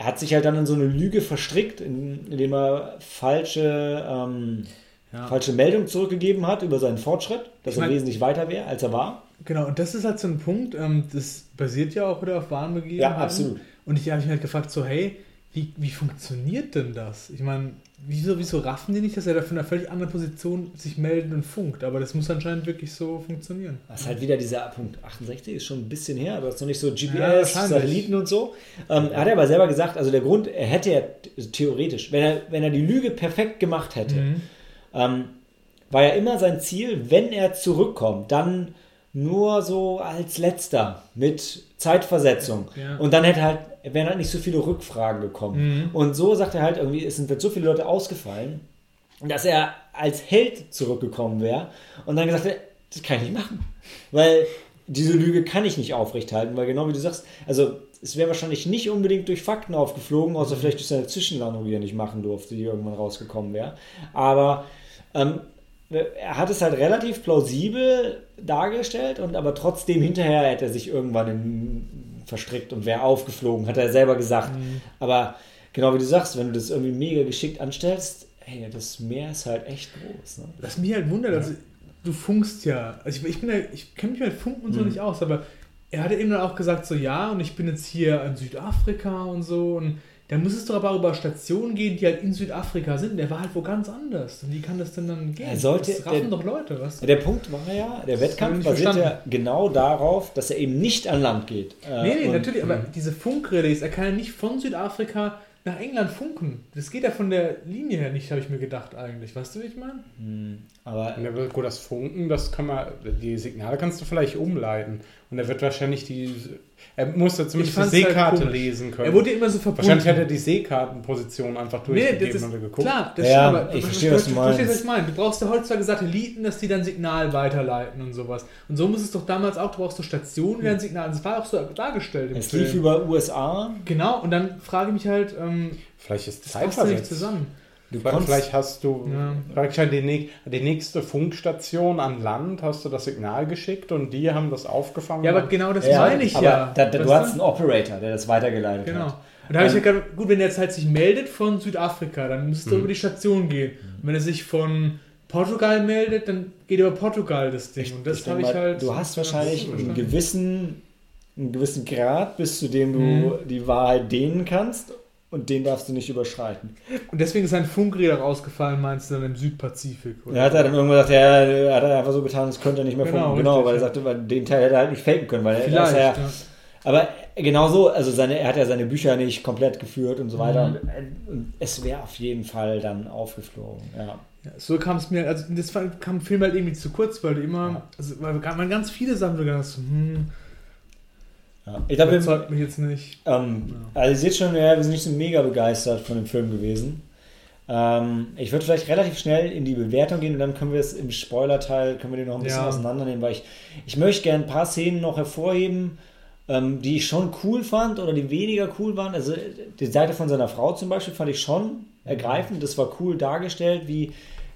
er hat sich halt dann in so eine Lüge verstrickt, in, indem er falsche, ähm, Ja. falsche Meldung zurückgegeben hat über seinen Fortschritt, dass Ich mein- er wesentlich weiter wäre, als er war. Genau, und das ist halt so ein Punkt, ähm, das basiert ja auch wieder auf wahren Begebenheiten. Ja, absolut. Und ich habe mich halt gefragt, so, hey, wie, wie funktioniert denn das? Ich meine, wieso, wieso raffen die nicht, dass er da von einer völlig anderen Position sich meldet und funkt? Aber das muss anscheinend wirklich so funktionieren. Das ist halt wieder dieser Punkt 68, ist schon ein bisschen her, aber ist noch nicht so Ja, GPS, wahrscheinlich. Satelliten und so. Ähm, er hat aber selber gesagt, also der Grund, er hätte ja theoretisch, wenn er, wenn er die Lüge perfekt gemacht hätte, Mhm. ähm, war ja immer sein Ziel, wenn er zurückkommt, dann nur so als letzter mit Zeitversetzung. Ja. Und dann hätte halt, wären halt nicht so viele Rückfragen gekommen. Mhm. Und so sagt er halt irgendwie, es sind so viele Leute ausgefallen, dass er als Held zurückgekommen wäre und dann gesagt hat, das kann ich nicht machen. Weil diese Lüge kann ich nicht aufrechthalten, weil genau wie du sagst, also es wäre wahrscheinlich nicht unbedingt durch Fakten aufgeflogen, außer vielleicht durch seine Zwischenlandung, die er nicht machen durfte, die irgendwann rausgekommen wäre. Aber ähm, er hat es halt relativ plausibel dargestellt und aber trotzdem hinterher hätte er sich irgendwann in, verstrickt und wäre aufgeflogen, hat er selber gesagt. Aber genau wie du sagst, wenn du das irgendwie mega geschickt anstellst, hey, das Meer ist halt echt groß. Ne? Was mich halt wundert, also du funkst ja. Also ich, ich bin ja, ich kenne mich mit Funken und so Mhm. nicht aus, aber er hatte eben dann auch gesagt, so ja, und ich bin jetzt hier in Südafrika und so. Und da muss es doch aber über Stationen gehen, die halt in Südafrika sind. Der war halt wo ganz anders. Und wie kann das denn dann gehen? Er sollte- das raffen der- doch Leute, was? Der Punkt war ja, der ich Wettkampf basiert ja genau darauf, dass er eben nicht an Land geht. Äh, Nee, nee, und- natürlich, aber diese Funkrelais, er kann ja nicht von Südafrika nach England funken. Das geht ja von der Linie her nicht, habe ich mir gedacht eigentlich. Weißt du, wie ich meine? Hm, Aber Ja, aber gut, das Funken, das kann man, die Signale kannst du vielleicht umleiten. Und er wird wahrscheinlich die, er muss ja zumindest die halt Seekarte komisch. lesen können. Er wurde immer so verbunden. wahrscheinlich hat er die Seekartenposition einfach Nee, durchgegeben und ist, geguckt. klar, das Ja, stimmt, ich verstehe, du- was du du verstehst, meinst. was ich meine. Du brauchst ja heutzutage Satelliten, dass die dann Signal weiterleiten und sowas. Und so muss es doch damals auch, du brauchst so Stationen, die dann Signal, das war auch so dargestellt im es Film. lief über USA. Genau, und dann frage ich mich halt, ähm, Vielleicht ist das passt ja nicht zusammen. Du Vielleicht, konntest, vielleicht hast du Ja. vielleicht halt die, näch- die nächste Funkstation an Land, hast du das Signal geschickt und die haben das aufgefangen. Ja, aber genau das ja, meine ich aber ja. Da, da, du hast einen Operator, der das weitergeleitet Genau. hat. Und da habe ich ja gerade, gut, wenn er jetzt halt sich meldet von Südafrika, dann müsste er über die Station gehen. Und wenn er sich von Portugal meldet, dann geht über Portugal das Ding. und das Ich habe ich halt. Du hast wahrscheinlich einen gewissen, einen gewissen Grad, bis zu dem du Mhm. die Wahrheit dehnen kannst und den darfst du nicht überschreiten. Und deswegen ist sein Funkräder rausgefallen, meinst du, dann im Südpazifik? Er hat dann irgendwann gesagt, ja, er hat einfach so getan, als könnte er nicht mehr Genau, funken. Genau, richtig, weil er ja. sagte, weil den Teil hätte er halt nicht faken können, weil er, er ist ja, ja. Aber genauso, also seine, er hat ja seine Bücher nicht komplett geführt und so weiter. Mhm. Es wäre auf jeden Fall dann aufgeflogen. Ja. Ja, so kam es mir, also das kam Film halt irgendwie zu kurz, weil du immer, Ja. also weil man ganz viele Sachen so gedacht, hast, hm, Ja. Ich glaube, überzeugt mich jetzt nicht. ähm, also ihr seht schon, ja, wir sind nicht so mega begeistert von dem Film gewesen. Ähm, ich würde vielleicht relativ schnell in die Bewertung gehen und dann können wir es im Spoiler-Teil, können wir den noch ein bisschen Ja. auseinandernehmen, weil ich, ich möchte gerne ein paar Szenen noch hervorheben, ähm, die ich schon cool fand oder die weniger cool waren. Also die Seite von seiner Frau zum Beispiel fand ich schon ergreifend. Das war cool dargestellt, wie,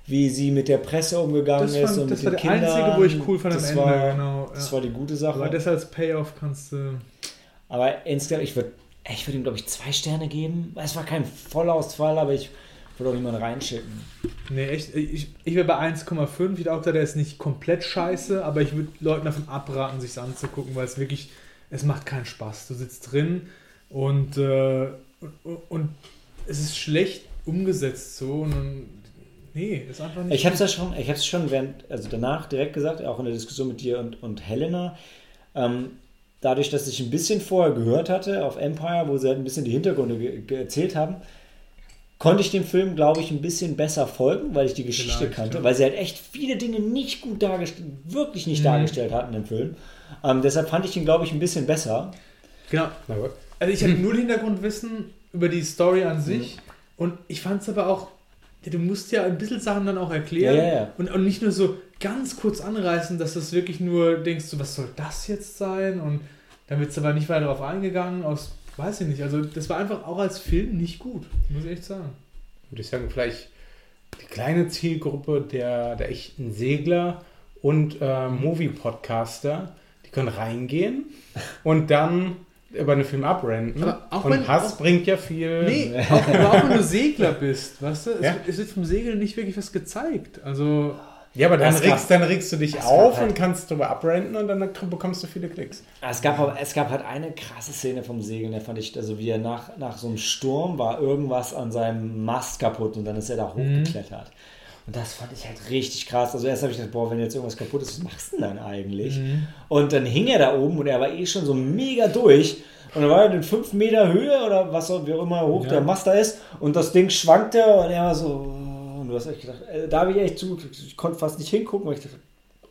wie sie mit der Presse umgegangen Das, ist fand, und das mit war den der Kindern. einzige, wo ich cool fand am das Ende, war, genau. Das ja. war die gute Sache. Aber das als Payoff kannst du. Aber insgesamt, ich würde ich würd ihm, glaube ich, zwei Sterne geben. Es war kein Vollausfall, aber ich würde auch niemanden reinschicken. Nee, echt, ich, ich wäre bei 1,5. Ich gesagt, der ist nicht komplett scheiße, aber ich würde Leuten davon abraten, sich anzugucken, weil es wirklich, es macht keinen Spaß. Du sitzt drin und, äh, und, und es ist schlecht umgesetzt so und nee, ist einfach nicht. Ich habe es ja schon, ich habe es schon während, also danach direkt gesagt, auch in der Diskussion mit dir und, und Helena. Ähm, dadurch, dass ich ein bisschen vorher gehört hatte auf Empire, wo sie halt ein bisschen die Hintergründe ge ge erzählt haben, konnte ich dem Film, glaube ich, ein bisschen besser folgen, weil ich die Geschichte Vielleicht, kannte, ja. weil sie halt echt viele Dinge nicht gut dargestellt, wirklich nicht Mhm. dargestellt hatten im Film. Ähm, deshalb fand ich ihn, glaube ich, ein bisschen besser. Genau. Also ich hatte null Hintergrundwissen über die Story an sich und ich fand es aber auch, du musst ja ein bisschen Sachen dann auch erklären Ja, ja, ja. Und, und nicht nur so ganz kurz anreißen, dass das wirklich nur denkst, du, was soll das jetzt sein? Und dann wird es aber nicht weiter darauf eingegangen, aus, weiß ich nicht, also das war einfach auch als Film nicht gut, muss ich echt sagen. würde ich sagen, vielleicht die kleine Zielgruppe der, der echten Segler und äh, Movie-Podcaster, die können reingehen und dann über den Film abrenten. Aber auch und wenn- Hass auch- bringt ja viel. Nee, auch, aber auch wenn du *laughs* Segler bist, weißt du, es, Ja. es wird vom Segeln nicht wirklich was gezeigt. Also, Ja, aber dann regst, dann regst du dich auf halt- und kannst drüber abrenten und dann bekommst du viele Klicks. Es gab, aber- es gab halt eine krasse Szene vom Segeln, der fand ich, also wie er nach, nach so einem Sturm war irgendwas an seinem Mast kaputt und dann ist er da hochgeklettert. Und das fand ich halt richtig krass. Also erst habe ich gedacht, boah, wenn jetzt irgendwas kaputt ist, was machst du denn dann eigentlich? Und dann hing er da oben und er war eh schon so mega durch. Und dann war er in 5 Meter Höhe oder was auch wie auch immer hoch Ja. der Mast da ist. Und das Ding schwankte und er war so. Und du hast echt gedacht, äh, da habe ich echt zu, ich konnte fast nicht hingucken, weil ich dachte,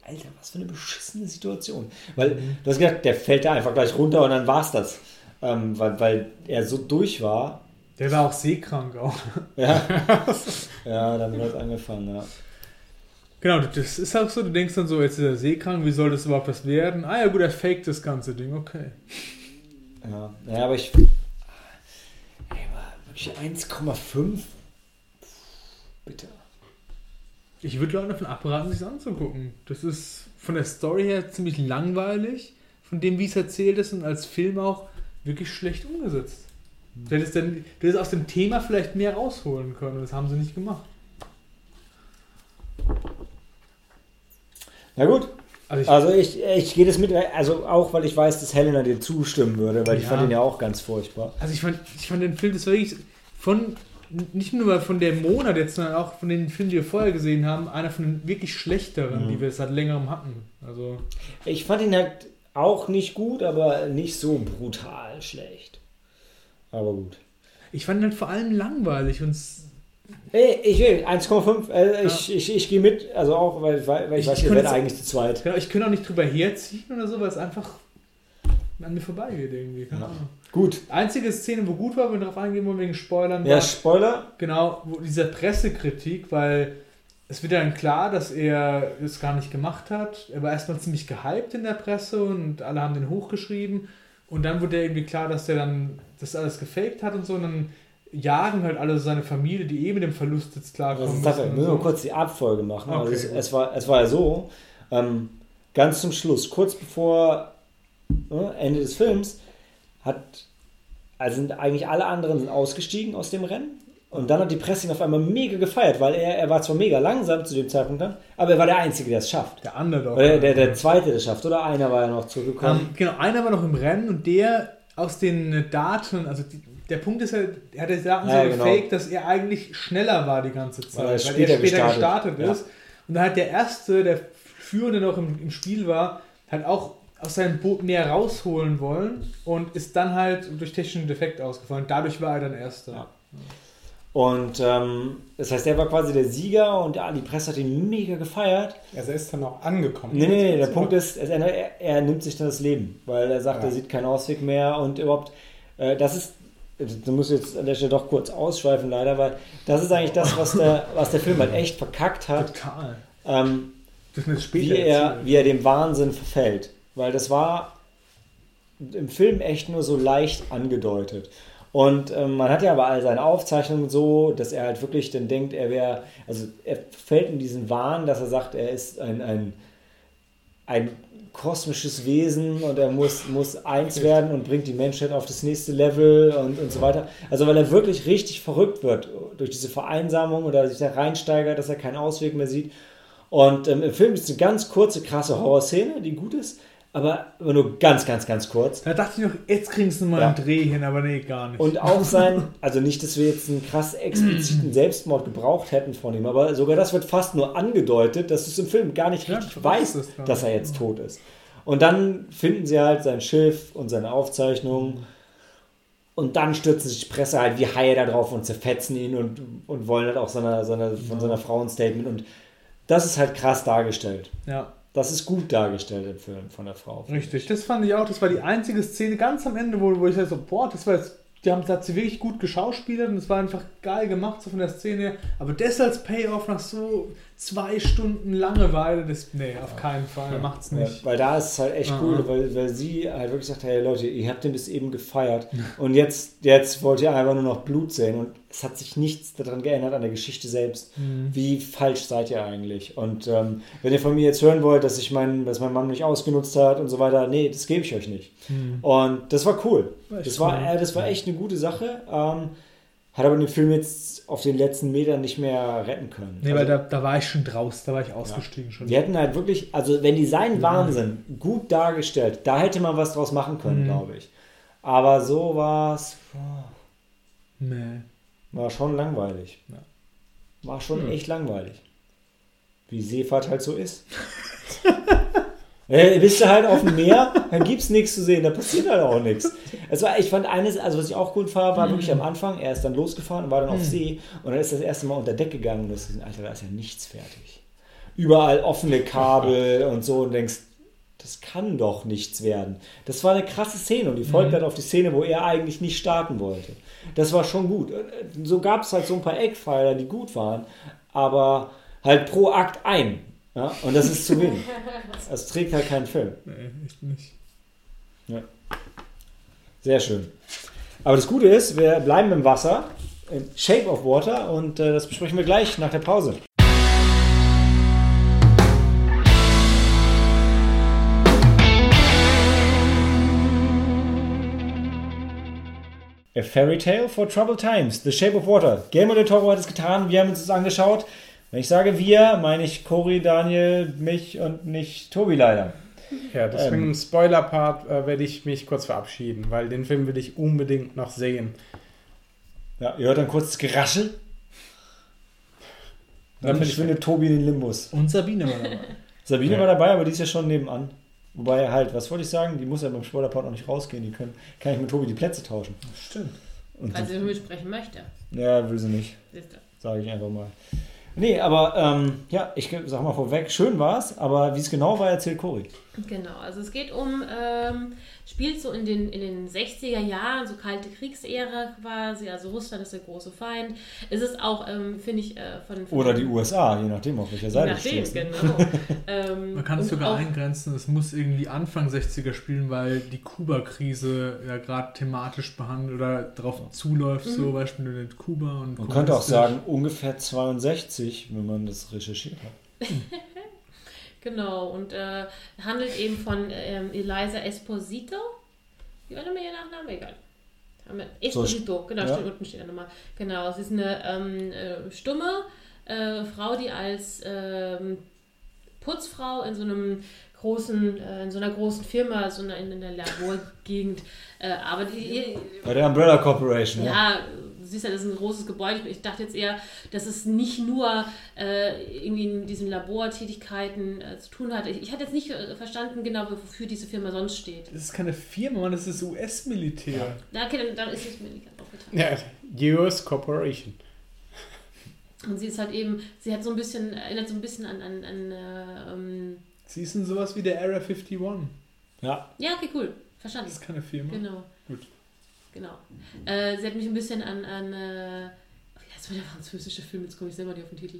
Alter, was für eine beschissene Situation. Weil du hast gedacht, der fällt da einfach gleich runter und dann war's das. Ähm, weil, weil er so durch war. Der war auch seekrank auch. Ja, *laughs* ja dann hat es angefangen, ja. Genau, das ist auch so, du denkst dann so, jetzt ist er seekrank, wie soll das überhaupt was werden? Ah ja gut, er faked das ganze Ding, okay. Ja, ja aber ich. Ey, wirklich 1,5? Bitte. Ich würde Leuten davon abraten, sich anzugucken. Das ist von der Story her ziemlich langweilig, von dem, wie es erzählt ist und als Film auch wirklich schlecht umgesetzt. Du hättest, dann, du hättest aus dem Thema vielleicht mehr rausholen können das haben sie nicht gemacht. Na gut, Also ich, also ich, ich gehe das mit, also auch weil ich weiß, dass Helena dir zustimmen würde, weil ich Ja. fand ihn ja auch ganz furchtbar. also ich, fand, ich fand den Film, das war wirklich von, nicht nur von der Monat jetzt, sondern auch von den Filmen, die wir vorher gesehen haben, einer von den wirklich schlechteren, Mhm. die wir seit längerem hatten. Also Ich fand ihn halt auch nicht gut, aber nicht so brutal schlecht. Aber gut. ich fand ihn halt vor allem langweilig und s- Ey, ich will 1,5, äh, ich, ich, ich gehe mit, also auch, weil, weil, weil ich, Ich- weiß, ich ihr werdet eigentlich zu zweit. ja, ich könnte auch nicht drüber herziehen oder so, weil es einfach an mir vorbeigeht irgendwie. Keine Ja. Ahnung. Gut. Einzige Szene, wo gut war, wenn wir darauf eingehen wollen wegen Spoilern, Ja, war Spoiler. genau wo dieser Pressekritik, weil es wird dann klar, dass er es gar nicht gemacht hat. Er war erstmal ziemlich gehypt in der Presse und alle haben den hochgeschrieben. Und dann wurde irgendwie klar, dass er dann das alles gefaked hat und so. Und dann jagen halt alle seine Familie, die eh mit dem Verlust jetzt klarkommen Sache. müssen. Wir so. kurz die Abfolge machen. Okay, also es, es, war, es war ja so, ähm, ganz zum Schluss, kurz bevor ne, Ende des Films, hat, also sind eigentlich alle anderen sind ausgestiegen aus dem Rennen. Und dann hat die Presse ihn auf einmal mega gefeiert, weil er, er war zwar mega langsam zu dem Zeitpunkt dann, aber er war der Einzige, der es schafft. Der Underdog. Oder der, der Zweite, der es schafft. Oder einer war ja noch zurückgekommen. Ähm, genau, einer war noch im Rennen und der aus den Daten, also die, der Punkt ist halt, er hat die Daten Ja, so genau. gefaked, dass er eigentlich schneller war die ganze Zeit, Weil er weil, später er später gestartet. gestartet, Ja. ist. Und dann hat der Erste, der Führende noch im, im Spiel war, halt auch aus seinem Boot mehr rausholen wollen und ist dann halt durch technischen Defekt ausgefallen. Dadurch war er dann Erster. Ja. Und ähm, das heißt, er war quasi der Sieger und ja, die Presse hat ihn mega gefeiert. Also er ist dann auch angekommen. Nee, nee, nee, der Punkt ist, es- er, er nimmt sich dann das Leben, weil er sagt, Ja. er sieht keinen Ausweg mehr und überhaupt, äh, das ist, du musst jetzt an der Stelle doch kurz ausschweifen leider, weil das ist eigentlich das, was der, was der Film halt echt verkackt hat, Total. ähm, wie, er, wie er dem Wahnsinn verfällt. Weil das war im Film echt nur so leicht angedeutet. Und ähm, man hat ja aber all seine Aufzeichnungen so, dass er halt wirklich dann denkt, er wäre, also er fällt in diesen Wahn, dass er sagt, er ist ein, ein, ein kosmisches Wesen und er muss, muss eins werden und bringt die Menschheit auf das nächste Level und, und so weiter. Also weil er wirklich richtig verrückt wird durch diese Vereinsamung oder sich da reinsteigert, dass er keinen Ausweg mehr sieht. Und ähm, im Film ist eine ganz kurze, krasse Horrorszene, die gut ist, aber aber nur ganz, ganz, ganz kurz. Da dachte ich noch, jetzt kriegen sie mal Ja. einen Dreh hin, aber nee, gar nicht. Und auch sein, also nicht, dass wir jetzt einen krass expliziten *clears throat* Selbstmord gebraucht hätten von ihm, aber sogar das wird fast nur angedeutet, dass du es im Film gar nicht Ja, richtig ich weiß weißt, das dass er jetzt tot ist. Und dann finden sie halt sein Schiff und seine Aufzeichnungen. Und dann stürzen sich die Presse halt wie Haie da drauf und zerfetzen ihn und, und wollen halt auch seiner, seiner, von seiner Frau ein Statement. Und das ist halt krass dargestellt. Ja. Das ist gut dargestellt im Film von der Frau. Richtig, das fand ich auch. Das war die einzige Szene ganz am Ende, wo, wo ich so, boah, das war jetzt, die haben, das hat sie wirklich gut geschauspielert und es war einfach geil gemacht, so von der Szene her. Aber das als Payoff nach so zwei Stunden Langeweile, das, nee, auf keinen Fall, macht's Ja, nicht. weil da ist es halt echt cool, weil, weil sie halt wirklich sagt, hey Leute, ihr habt den bis eben gefeiert und jetzt, jetzt wollt ihr einfach nur noch Blut sehen und es hat sich nichts daran geändert an der Geschichte selbst. Mhm. Wie falsch seid ihr eigentlich? Und ähm, wenn ihr von mir jetzt hören wollt, dass ich mein, dass mein Mann mich ausgenutzt hat und so weiter, nee, das gebe ich euch nicht. Und das war cool. War Das war, cool. äh, das war echt eine gute Sache. Ähm, hat aber den Film jetzt auf den letzten Metern nicht mehr retten können. Nee, Also- weil da, da war ich schon draus, da war ich ausgestiegen schon. die hätten halt wirklich, also wenn die seinen Wahnsinn gut dargestellt, da hätte man was draus machen können, Mhm. glaube ich. Aber so war es, Nee. war schon langweilig. Ja. War schon Hm. echt langweilig. Wie Seefahrt halt so ist. *laughs* äh, bist du halt auf dem Meer, dann gibt's nichts zu sehen, da passiert halt auch nichts. Also ich fand eines, also was ich auch gut fand, war wirklich am Anfang, er ist dann losgefahren und war dann auf See und dann ist das erste Mal unter Deck gegangen und das ist, Alter, da ist ja nichts fertig. Überall offene Kabel *laughs* und so und denkst, das kann doch nichts werden. Das war eine krasse Szene und die folgt halt auf die Szene, wo er eigentlich nicht starten wollte. Das war schon gut. So gab es halt so ein paar Eckpfeiler, die gut waren, aber halt pro Akt ein. Ja? Und das ist zu wenig. *laughs* Das trägt halt keinen Film. Nee, echt nicht. Sehr schön. Aber das Gute ist, wir bleiben im Wasser, im Shape of Water und äh, das besprechen wir gleich nach der Pause. A Fairy Tale for Troubled Times, The Shape of Water. Guillermo del Toro hat es getan, wir haben uns das angeschaut. Wenn ich sage wir, meine ich Cory, Daniel, mich und nicht Tobi leider. Ja, deswegen Ähm. im Spoiler-Part äh, werde ich mich kurz verabschieden, weil den Film will ich unbedingt noch sehen. Ja, ihr hört dann kurz das Geraschel. Dann Dann bin ich verschwindet Tobi in den Limbus. Und Sabine war dabei. Sabine Ja. war dabei, aber die ist ja schon nebenan. Wobei halt, was wollte ich sagen? Die muss ja beim Spoilerpart noch nicht rausgehen. Die können, kann ich mit Tobi die Plätze tauschen. Stimmt. Und Falls sie mitsprechen möchte. ja, will sie nicht, Siehst du. sage ich einfach mal. Nee, aber ähm, ja, ich sag mal vorweg, schön war's, aber wie es genau war, erzählt Cory. Genau, also es geht um, ähm, spielt so in den, in den 60er Jahren, so kalte Kriegsära quasi, also Russland ist der große Feind. Es ist auch, ähm, finde ich, äh, von, von Oder die USA, je nachdem, auf welcher Seite du nachdem, stehst. ne? genau. *laughs* ähm, Man kann es sogar auch- eingrenzen, es muss irgendwie Anfang 60er spielen, weil die Kuba-Krise ja gerade thematisch behandelt oder darauf zuläuft, Mhm. so Beispiel mit Kuba und Man könnte auch sagen, ungefähr 62, wenn man das recherchiert hat. *laughs* Genau, und äh, handelt eben von ähm, Eliza Esposito. Wie war nochmal ihr Nachname? Egal. Esposito, genau, ja. steht, unten steht er nochmal. Genau, sie ist eine ähm, äh, stumme äh, Frau, die als ähm, Putzfrau in so einem großen, äh, in so einer großen Firma, so einer, in einer Laborgegend äh, arbeitet. Bei der Umbrella Corporation. Ja. ja, du siehst ja, das ist ein großes Gebäude. Ich dachte jetzt eher, dass es nicht nur äh, irgendwie in diesen Labortätigkeiten äh, zu tun hat. Ich, ich hatte jetzt nicht äh, verstanden genau, wofür diese Firma sonst steht. Das ist keine Firma, Mann, das ist US-Militär. Ja, okay, dann, dann ist es mir nicht ganz aufgetan. Ja, US Corporation. Und sie ist halt eben, sie hat so ein bisschen, erinnert so ein bisschen an, an, an äh, ähm, Sie ist in sowas wie der Area 51. ja. ja, okay, cool, verstanden. Das ist keine Firma. Genau. Gut. Genau. Äh, sie hat mich ein bisschen an, an äh, wie heißt der französische Film? Jetzt komme ich selber nicht auf den Titel.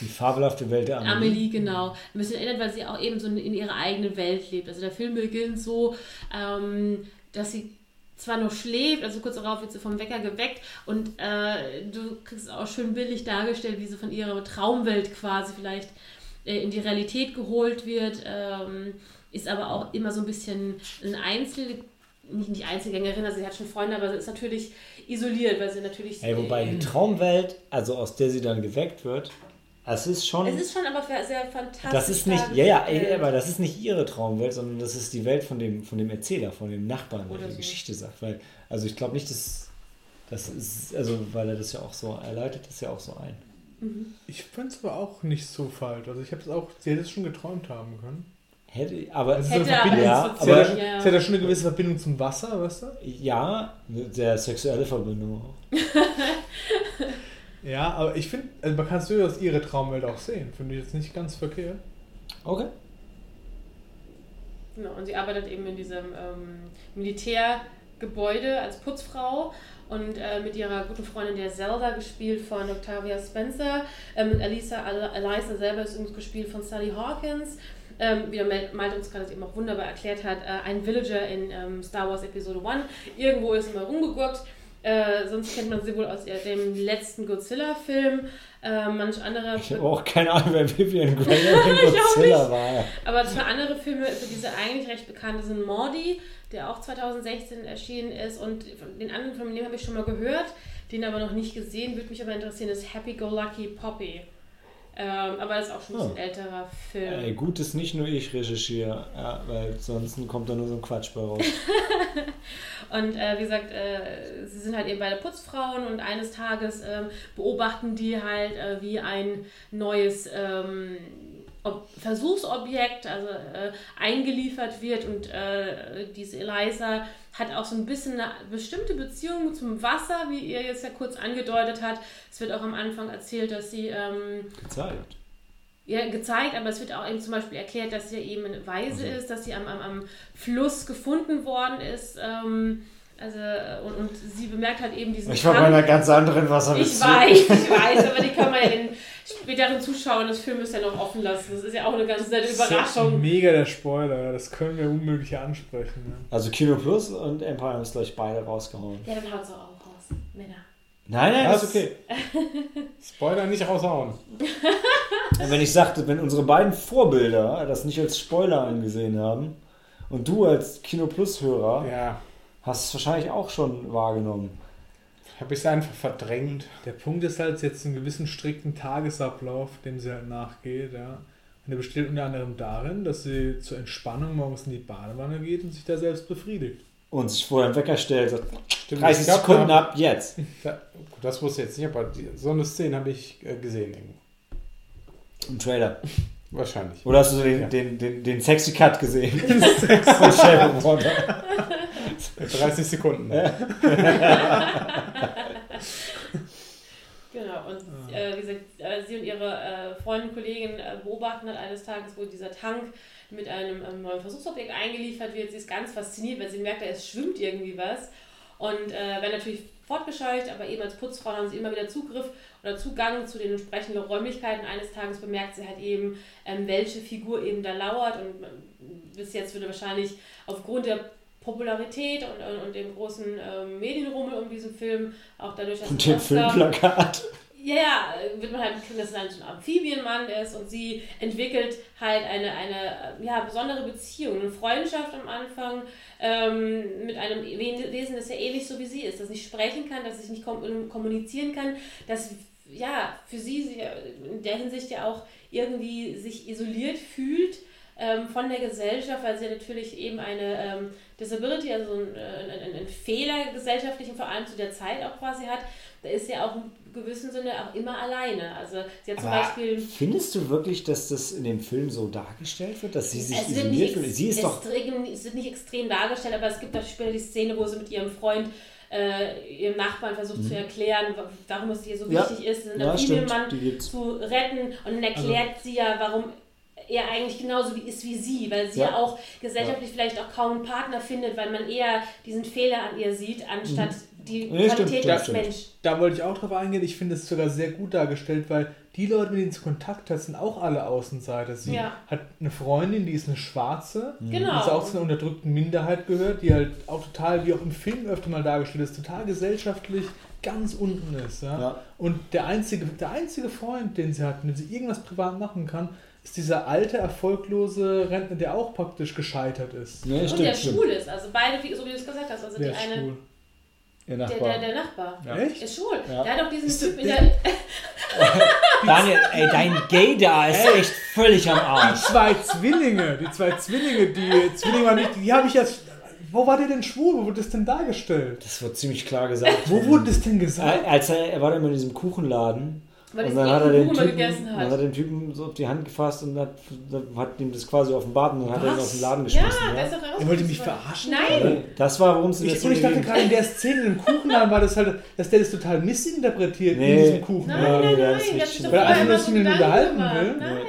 Die fabelhafte Welt der Amelie. Amelie, genau. Ein bisschen erinnert, weil sie auch eben so in ihrer eigenen Welt lebt. Also der Film beginnt so, ähm, dass sie zwar noch schläft, also kurz darauf wird sie vom Wecker geweckt und äh, du kriegst es auch schön billig dargestellt, wie sie von ihrer Traumwelt quasi vielleicht äh, in die Realität geholt wird, ähm, ist aber auch immer so ein bisschen ein Einzel, nicht, nicht Einzelgängerin, also sie hat schon Freunde, aber sie ist natürlich isoliert, weil sie natürlich... Ey, wobei äh, die Traumwelt, also aus der sie dann geweckt wird, es ist schon. es ist schon aber sehr fantastisch. das ist nicht, ja, ja, ey, aber das ist nicht ihre Traumwelt, sondern das ist die Welt von dem, von dem Erzähler, von dem Nachbarn, der die so. Geschichte sagt. Weil, also ich glaube nicht, dass das ist, also weil er das ja auch so, er leitet das ja auch so ein. Ich fand es aber auch nicht so falsch. Also ich habe es auch, sie hätte es schon geträumt haben können. Hätte, aber Es ist Hätte eine Verbindung, ja, aber- sie, hat ja, aber- schon- Ja. sie hat ja schon eine gewisse Verbindung zum Wasser, weißt du? ja, eine sehr sexuelle Verbindung auch. *laughs* Ja, aber ich finde, also man kann es durchaus ihre Traumwelt auch sehen. Finde ich jetzt nicht ganz verkehrt. Okay. Genau, und sie arbeitet eben in diesem ähm, Militärgebäude als Putzfrau und äh, mit ihrer guten Freundin der Zelda, gespielt von Octavia Spencer. Ähm, mit Elisa selber ist übrigens gespielt von Sally Hawkins. Ähm, wie der Malte uns gerade eben auch wunderbar erklärt hat, äh, ein Villager in ähm, Star Wars Episode 1. Irgendwo ist immer rumgeguckt. Äh, sonst kennt man sie wohl aus dem letzten Godzilla-Film. Äh, manch andere. Ich habe auch keine Ahnung, wer Vivian Graham in Godzilla war. Aber zwei andere Filme, für diese eigentlich recht bekannte sind Mordi, der auch 2016 erschienen ist. Und den anderen Film, den habe ich schon mal gehört, den aber noch nicht gesehen. Würde mich aber interessieren, ist Happy Go Lucky Poppy. Ähm, aber das ist auch schon ein oh. älterer Film. Ey, gut, dass nicht nur ich recherchiere, ja, weil sonst kommt da nur so ein Quatsch bei raus. *laughs* und äh, wie gesagt, äh, sie sind halt eben beide Putzfrauen und eines Tages äh, beobachten die halt, äh, wie ein neues ähm, Versuchsobjekt also äh, eingeliefert wird und äh, diese Eliza hat auch so ein bisschen eine bestimmte Beziehung zum Wasser, wie ihr jetzt ja kurz angedeutet hat. Es wird auch am Anfang erzählt, dass sie ähm, gezeigt. Ja, gezeigt, aber es wird auch eben zum Beispiel erklärt, dass sie eben eine Weise also. ist, dass sie am, am, am Fluss gefunden worden ist. Ähm, also, äh, und, und sie bemerkt halt eben diesen. Ich war Kampf. bei einer ganz anderen Wasserbeziehung. Ich weiß, ich *laughs* weiß, aber die kann man ja den späteren Zuschauern des Films ja noch offen lassen. Das ist ja auch eine ganz nette Überraschung. Das mega der Spoiler, das können wir unmöglich ansprechen. Ne? Also Kino Plus und Empire haben es gleich beide rausgehauen. Ja, dann haut es auch raus, Männer. Nein, nein, das ist okay. *laughs* Spoiler nicht raushauen. wenn ich sagte, wenn unsere beiden Vorbilder das nicht als Spoiler angesehen haben und du als Kino Plus-Hörer ja hast es wahrscheinlich auch schon wahrgenommen. Habe ich es einfach verdrängt. Der Punkt ist halt jetzt einen gewissen strikten Tagesablauf, dem sie halt nachgeht, ja. Und der besteht unter anderem darin, dass sie zur Entspannung morgens in die Badewanne geht und sich da selbst befriedigt. Und sich vorher einen Wecker stellt, sagt, Stimmt, 30 Sekunden ab, jetzt. *laughs* Das wusste ich jetzt nicht, aber so eine Szene habe ich äh, gesehen irgendwo. Im Trailer. Wahrscheinlich. Oder hast du den, ja. den, den, den Sexy Cut gesehen? *laughs* Sexy 30 Sekunden. Ja. *laughs* genau, und äh, wie gesagt, äh, sie und ihre äh, Freundin, Kollegin äh, beobachten halt eines Tages, wo dieser Tank mit einem ähm, neuen Versuchsobjekt eingeliefert wird. Sie ist ganz fasziniert, weil sie merkt, es schwimmt irgendwie was. Und äh, werden natürlich fortgescheucht, aber eben als Putzfrau haben sie immer wieder Zugriff oder Zugang zu den entsprechenden Räumlichkeiten. Eines Tages bemerkt sie halt eben, ähm, welche Figur eben da lauert. Und ähm, bis jetzt würde wahrscheinlich aufgrund der Popularität und, und, und dem großen ähm, Medienrummel um diesen Film, auch dadurch, dass und dem Filmplakat. Ja, ja, wird man halt kriegen, dass es ein Amphibienmann ist und sie entwickelt halt eine, eine ja, besondere Beziehung, eine Freundschaft am Anfang ähm, mit einem Wesen, das ja ähnlich so wie sie ist, das nicht sprechen kann, das sich nicht kommunizieren kann, das ja für sie in der Hinsicht ja auch irgendwie sich isoliert fühlt ähm, von der Gesellschaft, weil sie natürlich eben eine ähm, Disability, also einen, einen, einen Fehler gesellschaftlichen, vor allem zu der Zeit auch quasi hat, da ist sie auch im gewissen Sinne auch immer alleine. Also sie hat zum Aber Beispiel. Findest du wirklich, dass das in dem Film so dargestellt wird, dass sie sich isoliert fühlt? Sie ist doch. Es wird nicht extrem dargestellt, aber es gibt da später die Szene, wo sie mit ihrem Freund äh, ihrem Nachbarn versucht mhm. zu erklären, warum es ihr so ja. wichtig ist, einen ja, Familienmann zu retten. Und dann erklärt also. sie ja, warum er eigentlich genauso wie ist wie sie, weil sie ja, ja auch gesellschaftlich ja. vielleicht auch kaum einen Partner findet, weil man eher diesen Fehler an ihr sieht, anstatt mhm. die nee, Qualität als Mensch. Da wollte ich auch drauf eingehen. Ich finde es sogar sehr gut dargestellt, weil die Leute, mit denen sie Kontakt hat, sind auch alle Außenseiter. Sie ja. hat eine Freundin, die ist eine Schwarze, mhm. genau. die auch zu einer unterdrückten Minderheit gehört, die halt auch total, wie auch im Film öfter mal dargestellt ist, total gesellschaftlich ganz unten ist. Ja? ja? Und der einzige, der einzige Freund, den sie hat, mit dem sie irgendwas privat machen kann, ist dieser alte, erfolglose Rentner, der auch praktisch gescheitert ist. Ja, und der schwul ist. Also beide, so wie du es gesagt hast. Also der die eine. Schwul. Der Nachbar. Der, der, der Nachbar. Ja. Echt? Ist schwul. Ja. Der hat auch diesen ist Typ in der. *laughs* Daniel, ey, dein Gay da ist ey, echt völlig am Arsch. Die zwei Zwillinge, die zwei Zwillinge, die Zwillinge waren nicht, die habe ich jetzt. Wo war der denn schwul? Wo wurde das denn dargestellt? Das wird ziemlich klar gesagt. Wo wurde das denn gesagt? Als er, er war immer in diesem Kuchenladen weil und dann hat, er den Typen, dann hat er den Typen so auf die Hand gefasst und hat, hat ihm das quasi offenbart und dann hat er ihn aus dem Laden geschmissen. Ja, ja. Er wollte mich verarschen? Nein! Das war, worum es in der ich, ich dachte gerade in der Szene im Kuchenladen war das halt, dass der das total missinterpretiert nee. in diesem Kuchen. Nein, nein, nein, nein, nein. Weil er einfach nur sich mit ihm unterhalten will. Nein!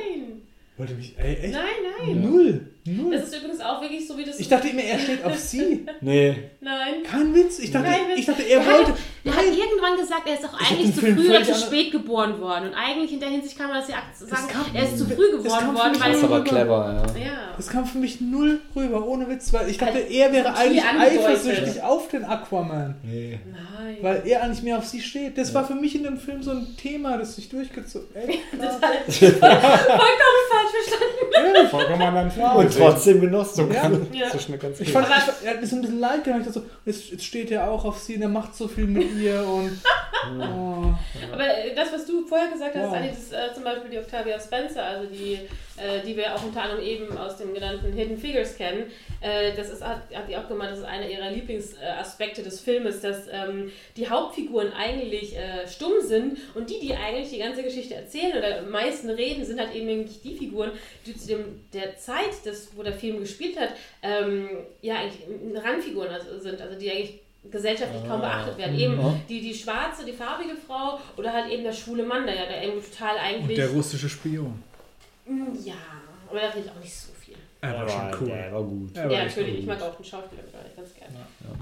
Wollte mich, ey, echt? Nein, nein. Null. Null. Das ist übrigens auch wirklich so, wie das. Ich dachte immer, er steht auf sie. *laughs* Nee. Nein. Kein Witz. Ich dachte, Witz. ich dachte er hat, wollte. der hat irgendwann gesagt, er ist doch hab eigentlich zu Film früh oder zu spät geboren worden. Und eigentlich in der Hinsicht kann man das ja sagen, kam- er ist zu früh das geboren worden, Das ist aber clever, ja. Ja. Das kam für mich null rüber, ohne Witz, weil ich dachte, er wäre eigentlich eifersüchtig auf den Aquaman. Nee. Nein. Weil er eigentlich mehr auf sie steht. Das war für mich in dem Film so ein Thema, das sich durchgezogen *laughs* Ey, klar. *laughs* Vollkommen falsch verstanden. Ja, vollkommen anderen Film. Trotzdem genossen. Ja. Ja. So schnell ganz Ich fand, ich, er hat mir so ein bisschen leid gemacht. Ich dachte so, jetzt, jetzt steht er auch auf sie und er macht so viel mit ihr und. *laughs* Oh. Aber das, was du vorher gesagt hast, Wow. Anni, das, äh, zum Beispiel die Octavia Spencer, also die, äh, die wir auch unter anderem eben aus dem genannten Hidden Figures kennen, äh, das ist, hat, hat die auch gemeint, das ist einer ihrer Lieblingsaspekte des Filmes, dass ähm, die Hauptfiguren eigentlich äh, stumm sind und die, die eigentlich die ganze Geschichte erzählen oder am meisten reden, sind halt eben eigentlich die Figuren, die zu dem, der Zeit, des, wo der Film gespielt hat, ähm, ja eigentlich Randfiguren also sind, also die eigentlich gesellschaftlich kaum beachtet werden. Eben Ja. die, die schwarze, die farbige Frau oder halt eben der schwule Mann, der ja der eben total eigentlich. Und der russische Spion. Mm, ja, aber da rede ich auch nicht so viel. Er war schon cool. Der war gut. Er war ja, natürlich, gut. ich mag auch den Schauspieler ganz gerne.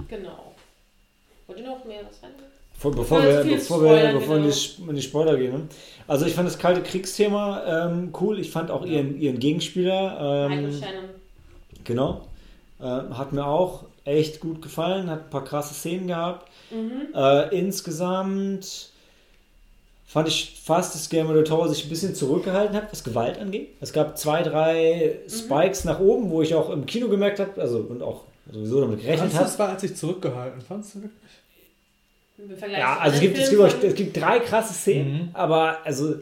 Genau. Wollt ihr noch mehr was sagen? Bevor, bevor, wir wir, bevor, wir, bevor wir in, genau. die, Sp- in die Spoiler gehen. ne? Also ich fand das kalte Kriegsthema ähm, cool. Ich fand auch ihren, ihren Gegenspieler, ähm, Shannon. genau, äh, hat mir auch echt gut gefallen. Hat ein paar krasse Szenen gehabt. Mhm. Äh, insgesamt fand ich fast, dass Guillermo del Toro sich ein bisschen zurückgehalten hat, was Gewalt angeht. Es gab zwei, drei Mhm. Spikes nach oben, wo ich auch im Kino gemerkt habe, also und auch sowieso damit gerechnet habe. das war, hat sich zurückgehalten? Fandst du wirklich? Ja, also es gibt, es, gibt, auch- es gibt drei krasse Szenen, Mhm. aber also.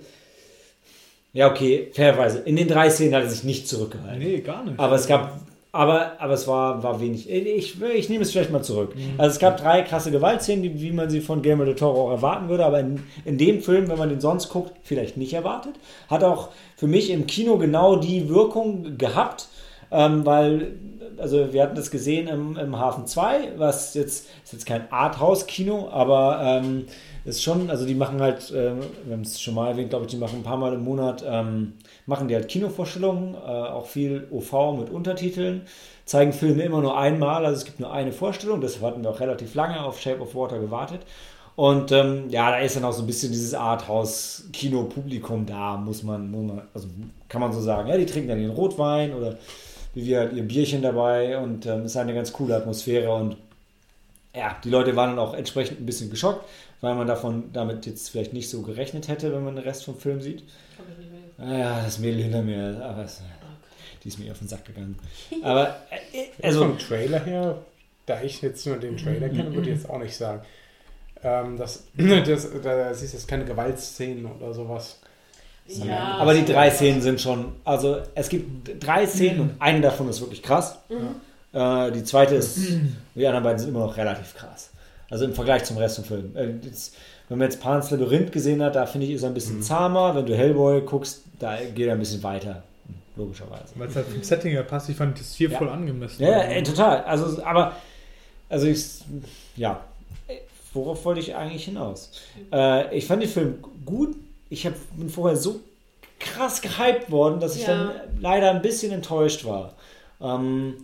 Ja, okay, fairerweise. In den drei Szenen hat er sich nicht zurückgehalten. Nee, gar nicht. Aber es gab. Aber, aber es war, war wenig. Ich, ich nehme es vielleicht mal zurück. Also es gab drei krasse Gewaltszenen, die, wie man sie von Guillermo del Toro auch erwarten würde, aber in, in dem Film, wenn man den sonst guckt, vielleicht nicht erwartet. Hat auch für mich im Kino genau die Wirkung gehabt, ähm, weil, also wir hatten das gesehen im, im Hafen 2, was jetzt, ist jetzt kein Arthouse-Kino, aber ähm, ist schon, also die machen halt, ähm, wir haben es schon mal erwähnt, glaube ich, die machen ein paar Mal im Monat, ähm, machen die halt Kinovorstellungen, äh, auch viel OV mit Untertiteln, zeigen Filme immer nur einmal, also es gibt nur eine Vorstellung, deshalb hatten wir auch relativ lange auf Shape of Water gewartet. Und ähm, ja, da ist dann auch so ein bisschen dieses Arthouse-Kino-Publikum da, muss man, muss man, also kann man so sagen. Ja, die trinken dann ihren Rotwein oder wie wir halt ihr Bierchen dabei und ähm, es ist eine ganz coole Atmosphäre und ja, die Leute waren dann auch entsprechend ein bisschen geschockt, weil man davon damit jetzt vielleicht nicht so gerechnet hätte, wenn man den Rest vom Film sieht. Ah Ja, das Mädel hinter mir, aber es, die ist mir auf den Sack gegangen. *laughs* Aber äh, also vom Trailer her, da ich jetzt nur den Trailer kenne, würde ich jetzt auch nicht sagen. Ähm, das, *clears throat* das, da siehst du jetzt keine Gewaltszenen oder sowas. Ja, Aber die drei Szenen sind schon, also es gibt drei Szenen und eine davon ist wirklich krass. Äh, die zweite ist, die anderen beiden sind immer noch relativ krass. Also im Vergleich zum Rest vom Film. Äh, jetzt, wenn man jetzt Pan's Labyrinth gesehen hat, da finde ich, ist er ein bisschen zahmer. Wenn du Hellboy guckst, da geht er ein bisschen weiter. Logischerweise. Weil es halt vom Setting her passt, ich fand das hier Ja. voll angemessen. Ja, ja, ey, total. Also, aber, also ich, ja, worauf wollte ich eigentlich hinaus? Äh, ich fand den Film gut. Ich hab, bin vorher so krass gehypt worden, dass ich Ja. dann leider ein bisschen enttäuscht war. Ähm,